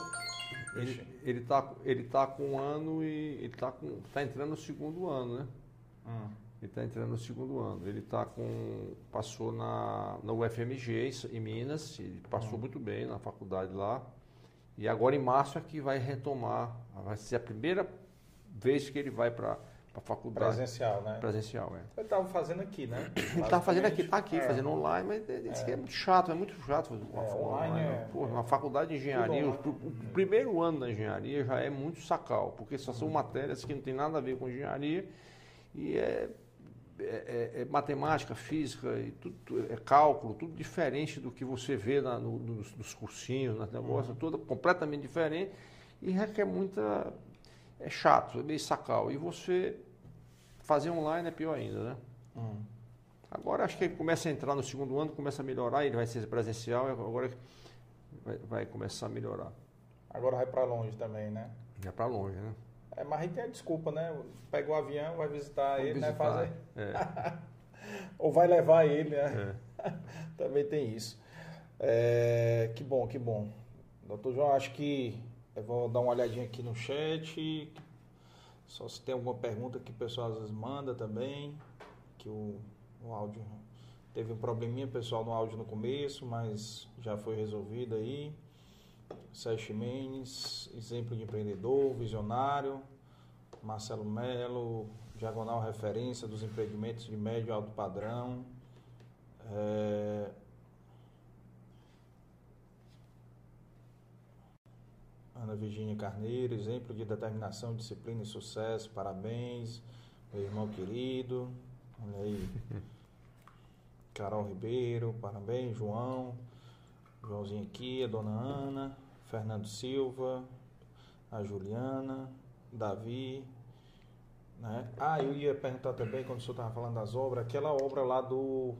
ele, ele, tá, ele tá com um ano e ele tá, com, tá entrando no segundo ano, né? Hum. Ele está entrando no segundo ano. Ele tá com. Passou na, na UFMG em Minas, passou hum. muito bem na faculdade lá. E agora em março é que vai retomar. Vai ser a primeira vez que ele vai para para faculdade. Presencial, né? Presencial, é. Ele estava fazendo aqui, né? Ele estava fazendo aqui, está aqui, é. fazendo online, mas ele disse é. que é muito chato, é muito chato fazer uma é, online. É, Pô, uma faculdade de engenharia, o, o, primeiro ano da engenharia já é muito sacal, porque só são uhum. matérias que não tem nada a ver com engenharia e é, é, é, é matemática, física, e tudo, é cálculo, tudo diferente do que você vê na, no, nos, nos, cursinhos, nas negócios, uhum. tudo completamente diferente e requer muita é chato, é meio sacal. E você fazer online é pior ainda, né? Hum. Agora acho que ele começa a entrar no segundo ano, começa a melhorar, ele vai ser presencial, agora vai, vai começar a melhorar. Agora vai para longe também, né? Vai para longe, né? É, mas a gente tem a desculpa, né? Pega o avião, vai visitar Vamos ele, né? visitar, né? Fazer... É. Ou vai levar ele, né? É. também tem isso. É, que bom, que bom. Doutor João, acho que eu vou dar uma olhadinha aqui no chat. Só se tem alguma pergunta que o pessoal às vezes manda também. Que o, o áudio. Teve um probleminha pessoal no áudio no começo, mas já foi resolvido aí. Sérgio Mendes, exemplo de empreendedor, visionário. Marcelo Melo, diagonal referência dos empreendimentos de médio e alto padrão. É, Ana Virginia Carneiro, exemplo de determinação, disciplina e sucesso, parabéns, meu irmão querido, olha aí. Carol Ribeiro, parabéns, João, Joãozinho aqui, a dona Ana, Fernando Silva, a Juliana, Davi, né? Ah, eu ia perguntar também, quando o senhor estava falando das obras, aquela obra lá do,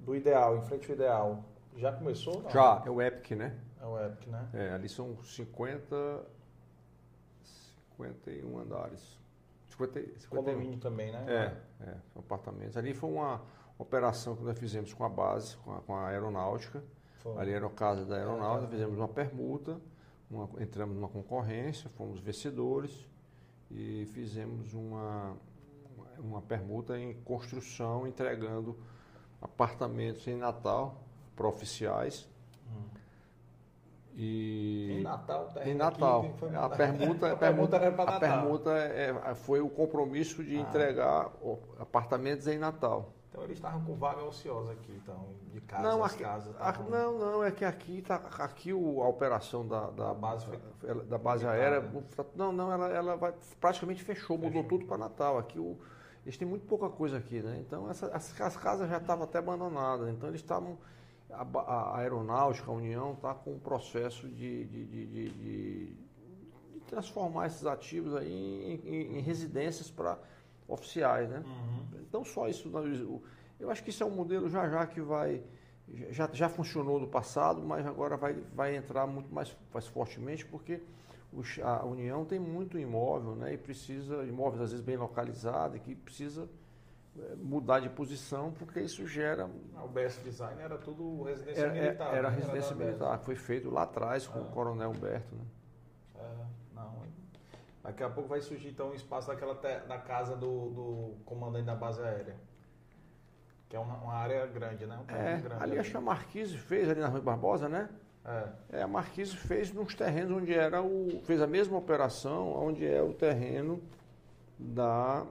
do Ideal, em frente ao Ideal, já começou? Não? Já, é o Epic, né? É o Epic, né? É, ali são 50, 51 andares. 50, 51. Condomínio também, né? É, é, apartamentos. Ali foi uma operação que nós fizemos com a base, com a, com a aeronáutica. Foi. Ali era a casa da aeronáutica, é, fizemos uma permuta, uma, entramos numa concorrência, fomos vencedores e fizemos uma, uma permuta em construção, entregando apartamentos em Natal para oficiais. Hum. E em Natal, tá em Natal. a permuta, a permuta, a permuta é, foi o compromisso de ah. entregar apartamentos em Natal. Então eles estavam com vaga ociosa aqui, então, de casa, não, aqui, casas. Tavam... Não, não, é que aqui tá, aqui o, a operação da, da, base, foi, da base aérea, não, não, ela, ela vai, praticamente fechou, fechou. mudou tudo para Natal. Aqui o eles têm muito pouca coisa aqui, né? Então essa, as, as casas já estavam até abandonadas, então eles estavam a, a aeronáutica, a União está com um processo de, de, de, de, de transformar esses ativos aí em, em, em residências para oficiais, né? Uhum. Então só isso, eu acho que isso é um modelo já já que vai já, já funcionou no passado, mas agora vai, vai entrar muito mais, mais fortemente porque a União tem muito imóvel, né? E precisa imóveis às vezes bem localizados, que precisa é, mudar de posição porque isso gera. Ah, o BS Design era tudo residência era, militar. Era, né? residência era militar, foi feito lá atrás com ah. o Coronel Humberto, né? Daqui a pouco vai surgir então um espaço daquela te, da casa do, do comandante da base aérea. Que é uma, uma área grande, né? Um é, grande ali, ali acho que a Marquise fez ali na Rua Barbosa, né? É. é. a Marquise fez nos terrenos onde era o. fez a mesma operação onde é o terreno da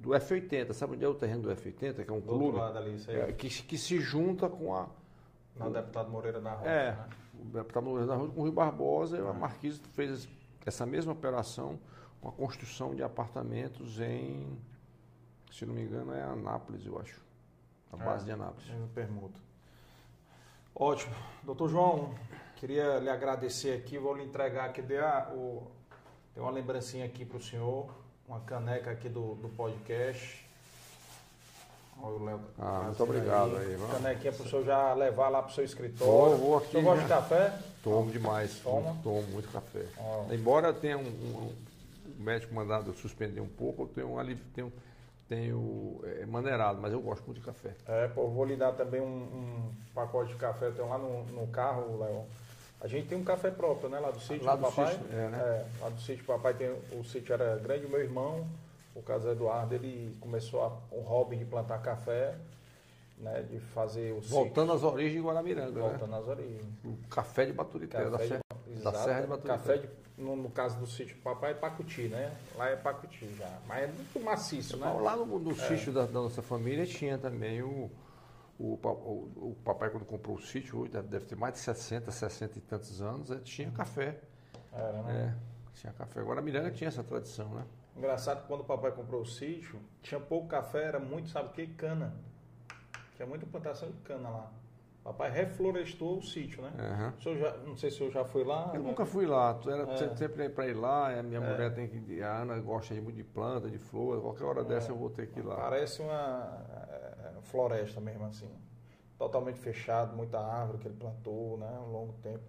do F80. Sabe onde é o terreno do F80? Que é um do clube. Ali, é, que, que se junta com a. O deputado Moreira da Rocha. É, né? o deputado Moreira da Rocha com o Rio Barbosa, e a Marquise fez essa mesma operação com a construção de apartamentos em, se não me engano, é Anápolis, eu acho. A base é, de Anápolis. Eu permuto. Ótimo. Doutor João, queria lhe agradecer aqui, vou lhe entregar aqui, dê a, o, tem uma lembrancinha aqui para o senhor, uma caneca aqui do, do podcast. Olha o Léo. Ah, muito obrigado aí. aí Canequinha para o senhor já levar lá para o seu escritório. Vou, vou aqui. O senhor gosta de café? Tomo demais. Toma? Tomo muito café. Embora tenha um, um, um, médico mandado suspender um pouco, eu tenho um alívio, tenho, tenho é, maneirado, mas eu gosto muito de café. É, pô, vou lhe dar também um, um pacote de café, eu tenho lá no, no carro, Léo. A gente tem um café próprio, né? Lá do sítio lá do, do papai. Sítio, é, né? É, lá do sítio papai tem. O sítio era grande, o meu irmão, o caso Eduardo, ele começou a, um hobby de plantar café né, de fazer o Voltando às origens de Guaramiranga. Né? Voltando né? às origens. O café de Baturité, da, Serra, da Serra de Baturité. Café, de, no, no, caso do sítio Papai, é Pacuti, né? Lá é Pacuti já. Mas é muito maciço, né? Lá no, no é. sítio da, da, nossa família tinha também o, o, o, o papai, quando comprou o sítio, hoje deve, deve ter mais de 60, 60 e tantos anos, tinha café. Era, né? É, tinha café. Agora a Miranga tinha essa tradição, né? Engraçado que quando o papai comprou o sítio, tinha pouco café, era muito, sabe o que? Cana. Tinha muita plantação de cana lá. Papai reflorestou o sítio, né? Uhum. Já, não sei se eu já fui lá. Eu né? nunca fui lá. Era é. sempre para ir lá. A minha é. mulher tem que. A Ana gosta muito de planta, de flor. Qualquer hora é. dessa eu vou ter que ir lá. Parece uma é, floresta mesmo assim. Totalmente fechado, muita árvore que ele plantou, né? Um longo tempo.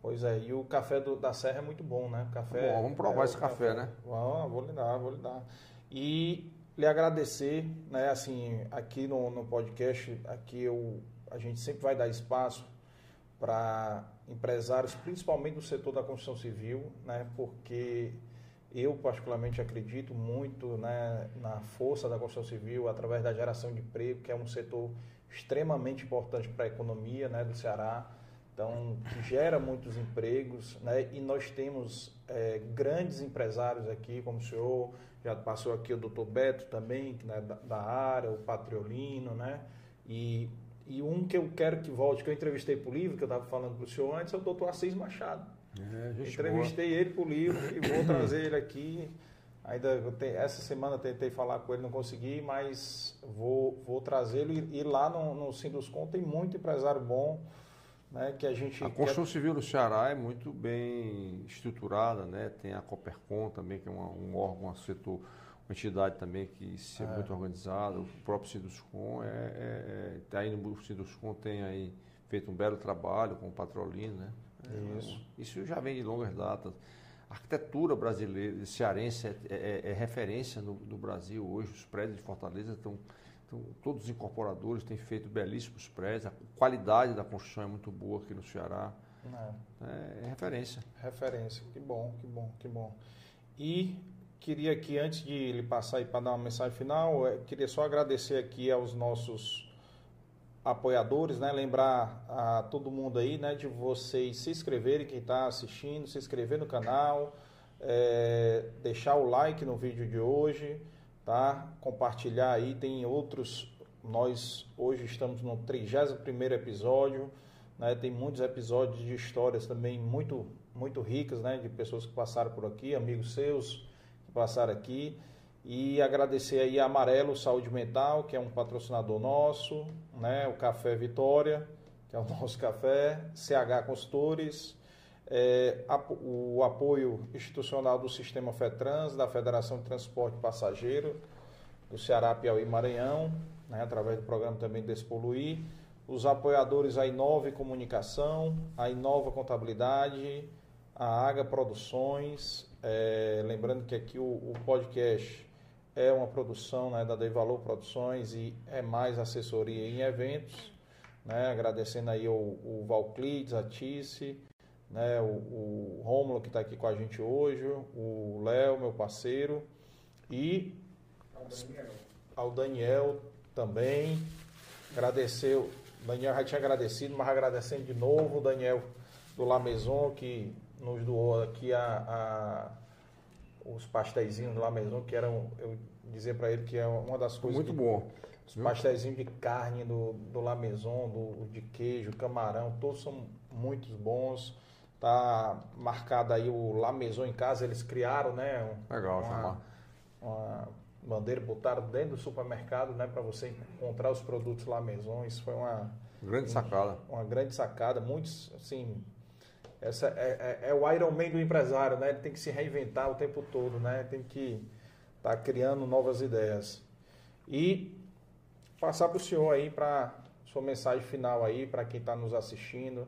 Pois é, e o café do, da Serra é muito bom, né? café, bom, vamos provar é esse café, café, né? Vamos, vou lhe dar, vou lhe dar. E lhe agradecer, né, assim, aqui no, no podcast, aqui eu, a gente sempre vai dar espaço para empresários, principalmente do setor da construção civil, né, porque eu particularmente acredito muito né, na força da construção civil através da geração de emprego, que é um setor extremamente importante para a economia né, do Ceará, então que gera muitos empregos, né, e nós temos é, grandes empresários aqui, como o senhor, já passou aqui o doutor Beto também, que é da, da área, o Patriolino, né? E, e um que eu quero que volte, que eu entrevistei para o livro, que eu estava falando para o senhor antes, é o doutor Assis Machado. É, entrevistei boa. ele para o livro e vou trazer ele aqui. Ainda essa semana tentei falar com ele, não consegui, mas vou, vou trazê-lo. E, e, lá no, no Sinduscom tem muito empresário bom né, que a gente. A construção quer... civil do Ceará é muito bem estruturada, né? Tem a Coopercom também, que é uma, um órgão, um setor, uma entidade também que se é, é muito organizada. O próprio Ciduscom é, é, é, tá aí no Ciduscom tem aí feito um belo trabalho com o Patrolino, né? É, isso. Isso já vem de longas datas. A arquitetura brasileira, cearense, é, é, é referência no, no, Brasil hoje. Os prédios de Fortaleza estão então, todos os incorporadores têm feito belíssimos prédios, a qualidade da construção é muito boa aqui no Ceará. É. é, é referência. Referência, que bom, que bom, que bom. E queria aqui, antes de lhe passar para dar uma mensagem final, é, queria só agradecer aqui aos nossos apoiadores, né? Lembrar a todo mundo aí, né, de vocês se inscreverem, quem está assistindo, se inscrever no canal, é, deixar o like no vídeo de hoje tá? Compartilhar aí, tem outros. Nós hoje estamos no 31 episódio, né? Tem muitos episódios de histórias também muito muito ricas, né? De pessoas que passaram por aqui, amigos seus que passaram aqui. E agradecer aí a Amarelo Saúde Mental, que é um patrocinador nosso, né? O Café Vitória, que é o nosso café, CH Consultores, é, o apoio institucional do Sistema FETRANS, da Federação de Transporte Passageiro, do Ceará, Piauí e Maranhão, né, através do programa também Despoluir, os apoiadores a Inova Comunicação, a Inova Contabilidade, a Aga Produções, é, lembrando que aqui o, o, podcast é uma produção né, da Dei Valor Produções e é mais assessoria em eventos, né, agradecendo aí o, o Valclides, a Tice, né, o, o Rômulo que está aqui com a gente hoje, o Léo, meu parceiro, e ao Daniel também. Agradecer, o Daniel já tinha agradecido, mas agradecendo de novo o Daniel do La Maison que nos doou aqui a, a os pastéisinhos do La Maison, que eram, eu dizer para ele que é uma das coisas. Muito que, bom. Os pastéisinhos de carne do, do La Maison, do, de queijo, camarão, todos são muito bons. Tá marcado aí o La Maison em casa, eles criaram, né? Legal, uma, uma bandeira, botaram dentro do supermercado, né? Para você encontrar os produtos La Maison. Isso foi uma grande sacada. Uma, uma grande sacada. Muitos, assim, essa é, é, é, o Iron Man do empresário, né? Ele tem que se reinventar o tempo todo, né? Tem que estar tá criando novas ideias. E passar para o senhor aí para sua mensagem final aí para quem está nos assistindo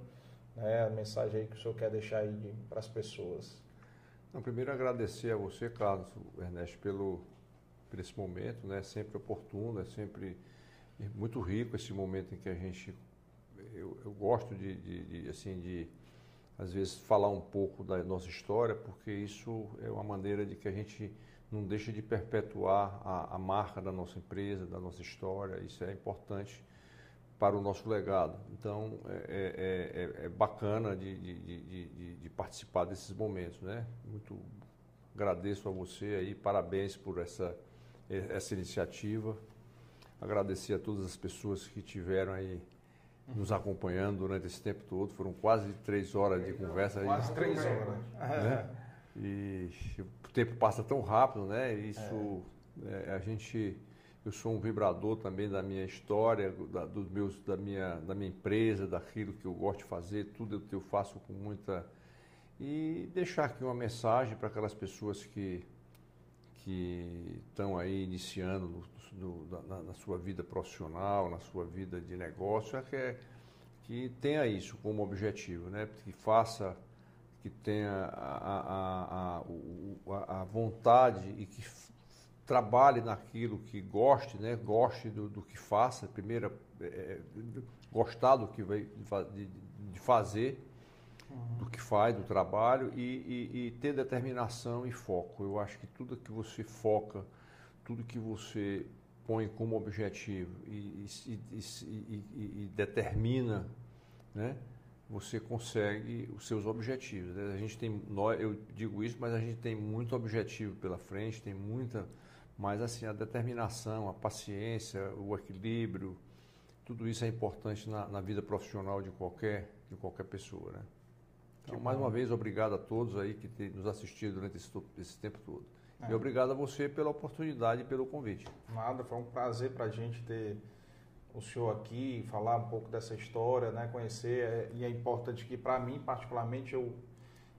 né, a mensagem aí que o senhor quer deixar aí para as pessoas. Não, primeiro agradecer a você, Carlos, Ernesto, pelo, por esse momento, né, sempre oportuno, é sempre muito rico esse momento em que a gente, eu, eu gosto de, de, de, assim, de, às vezes, falar um pouco da nossa história, porque isso é uma maneira de que a gente não deixa de perpetuar a, a marca da nossa empresa, da nossa história, isso é importante para o nosso legado. Então, é, é, é, é bacana de, de, de, de, participar desses momentos, né? Muito agradeço a você aí, parabéns por essa, essa iniciativa. Agradecer a todas as pessoas que tiveram aí nos acompanhando durante esse tempo todo. Foram quase três horas de conversa. Quase aí, três horas. Né? E o tempo passa tão rápido, né? Isso, é. a gente eu sou um vibrador também da minha história, da, dos meus, da, minha, da minha empresa, daquilo que eu gosto de fazer, tudo eu faço com muita. E deixar aqui uma mensagem para aquelas pessoas que, que estão aí iniciando no, no, na, na, sua vida profissional, na sua vida de negócio, é que, é, que tenha isso como objetivo, né? que faça, que tenha a, a, a, a vontade e que trabalhe naquilo que goste, né? goste do, do que faça, primeiro é, é gostar do que vai de, de fazer, uhum. do que faz, do trabalho e, e, e, ter determinação e foco. Eu acho que tudo que você foca, tudo que você põe como objetivo e, e determina, né? você consegue os seus objetivos. A gente tem, eu digo isso, mas a gente tem muito objetivo pela frente, tem muita mas assim, a determinação, a paciência, o equilíbrio, tudo isso é importante na, na vida profissional de qualquer, de qualquer pessoa, né? Então, mais uma vez, obrigado a todos aí que tem nos assistido durante esse, esse tempo todo. É. E obrigado a você pela oportunidade e pelo convite. Nada, foi um prazer para a gente ter o senhor aqui, falar um pouco dessa história, né, conhecer. É, e é importante que, para mim, particularmente, eu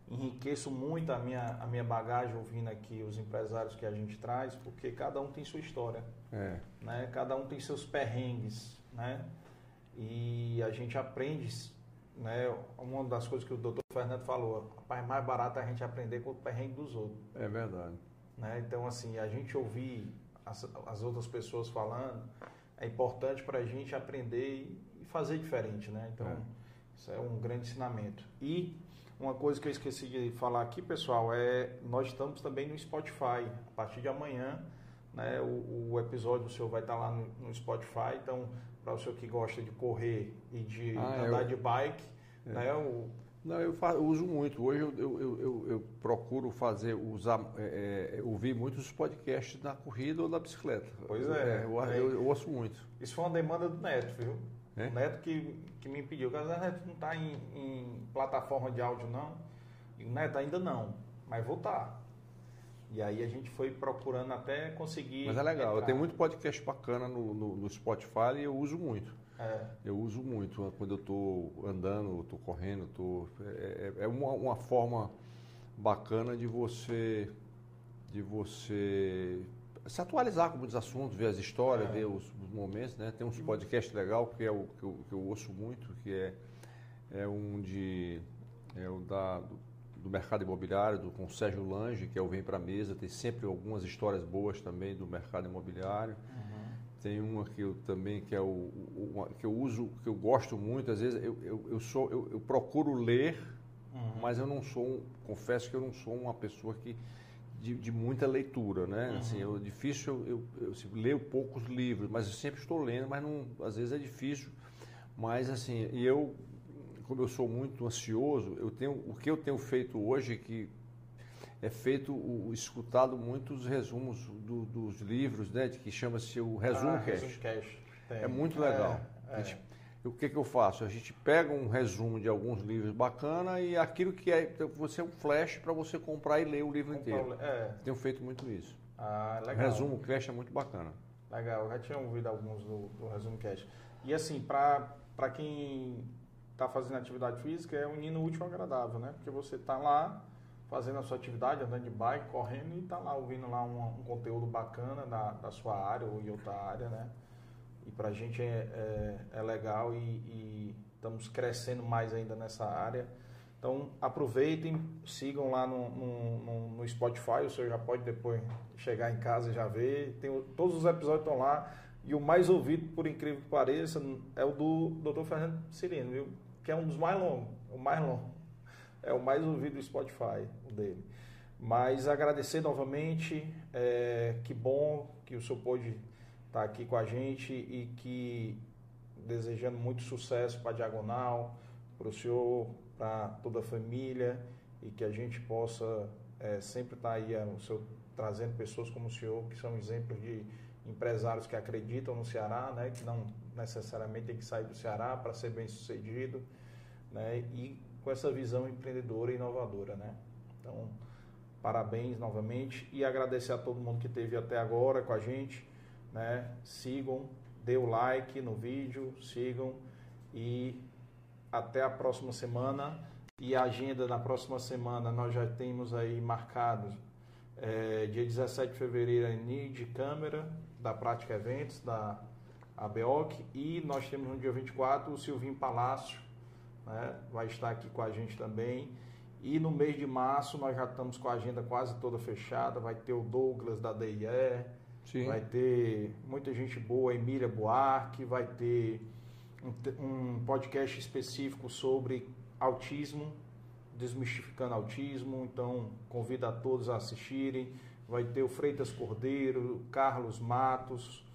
enriqueço muito a minha, a minha bagagem ouvindo aqui os empresários que a gente traz, porque cada um tem sua história. É. Né? Cada um tem seus perrengues. Né? E a gente aprende. Né? Uma das coisas que o doutor Fernando falou, rapaz, mais barato a gente aprender com o perrengue dos outros. É verdade. Né? Então, assim, a gente ouvir as, as outras pessoas falando é importante para a gente aprender e fazer diferente. Né? Então, é. isso é um grande ensinamento. E uma coisa que eu esqueci de falar aqui, pessoal, é nós estamos também no Spotify. A partir de amanhã, né, o, o episódio do senhor vai estar lá no, no Spotify. Então, para o senhor que gosta de correr e de ah, andar eu... de bike, é. né, o... Não, eu, faço, eu, uso muito. Hoje eu, eu, eu, procuro fazer, usar, é, é, ouvir muitos podcasts na corrida ou na bicicleta. Pois é. eu, eu ouço muito. Isso foi uma demanda do Neto, viu? É? O Neto que, que me pediu, o Neto não está em, em, plataforma de áudio não. E o Neto ainda não, mas vou estar. Tá. E aí a gente foi procurando até conseguir. Mas é legal, eu entrar. tenho muito podcast bacana no, no, no Spotify e eu uso muito. É, Eu uso muito quando eu estou andando, estou correndo, tô, é, é- é uma, uma forma bacana de você de você se atualizar com muitos assuntos, ver as histórias, É. ver os, os momentos, né? Tem uns podcasts legal que é o que eu, que eu ouço muito, que é, é um de é o da do, do mercado imobiliário, do, com o Sérgio Lange, que é o Vem Pra Mesa, tem sempre algumas histórias boas também do mercado imobiliário. Tem uma que eu também que é o, que eu uso, que eu gosto muito, às vezes eu, eu, eu sou eu, eu procuro ler, mas eu não sou, um- confesso que eu não sou uma pessoa que de, de muita leitura, né? Assim, eu difícil eu, eu, eu assim, leio poucos livros, mas eu sempre estou lendo, mas não, às vezes é difícil. Mas assim, e eu como eu sou muito ansioso, eu tenho o que eu tenho feito hoje é que é feito o, escutado muitos resumos do- dos livros, né, de que chama-se o resumo ah, Cast. Tem. É muito legal. É, A gente- o que, que eu faço? A gente pega um resumo de alguns livros bacana e aquilo que é você é um flash para você comprar e ler o livro é. inteiro. É. Tenho feito muito isso. Ah, O legal. resumo cast é muito bacana. Legal, eu já tinha ouvido alguns do, do Resumo Cast. E assim, para quem está fazendo atividade física, é unindo o útil ao agradável, né? Porque você está lá fazendo a sua atividade, andando de bike, correndo e está lá ouvindo lá um, um conteúdo bacana da, da sua área ou em outra área, né? E para a gente é, é, é legal e, e estamos crescendo mais ainda nessa área. Então aproveitem, sigam lá no, no, no- Spotify, o senhor já pode depois chegar em casa e já ver. Tem, todos os episódios estão lá. E o mais ouvido, por incrível que pareça, é o do Dr. Fernando Cirino, viu? Que é um dos mais longos, o mais longo. É o mais ouvido do Spotify, o dele. Mas agradecer novamente, é, que bom que o senhor pôde estar aqui com a gente e que desejando muito sucesso para a Diagonal, para o senhor, para toda a família e que a gente possa é, sempre estar aí é, o senhor, trazendo pessoas como o senhor, que são exemplos de empresários que acreditam no Ceará, né, que não necessariamente tem que sair do Ceará para ser bem sucedido, né, e com essa visão empreendedora e inovadora, né. Então, parabéns novamente e agradecer a todo mundo que esteve até agora com a gente, né, sigam, dê o like no vídeo, sigam e até a próxima semana. E a agenda na próxima semana nós já temos aí marcados é, dia 17 de fevereiro a NID Câmara da Prática Eventos da ABOC e nós temos no dia 24 o Silvinho Palácio, né, vai estar aqui com a gente também. E no mês de março nós já estamos com a agenda quase toda fechada, vai ter o Douglas da DIE, Sim. vai ter muita gente boa, Emília Buarque, vai ter um, um podcast específico sobre autismo, desmistificando autismo, então convido a todos a assistirem. Vai ter o Freitas Cordeiro, o Carlos Matos,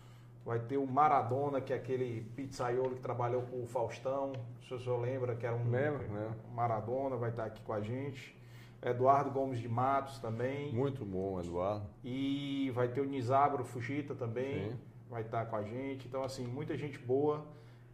vai ter o Maradona, que é aquele pizzaiolo que trabalhou com o Faustão, se o senhor lembra, que era um Lembro, lembro. Maradona, vai estar aqui com a gente. Eduardo Gomes de Matos também. Muito bom, Eduardo. E vai ter o Nizabro Fujita também, Sim. vai estar com a gente. Então, assim, muita gente boa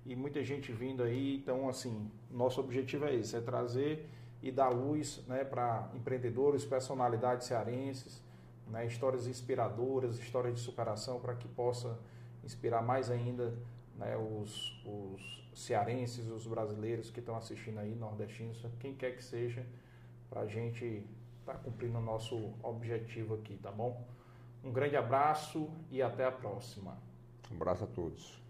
e muita gente vindo aí. Então, assim, nosso objetivo é esse, é trazer e dar luz né, para empreendedores, personalidades cearenses, né, histórias inspiradoras, histórias de superação, para que possa inspirar mais ainda né, os, os cearenses, os brasileiros que estão assistindo aí, nordestinos, quem quer que seja, para a gente estar cumprindo o nosso objetivo aqui, tá bom? Um grande abraço e até a próxima. Um abraço a todos.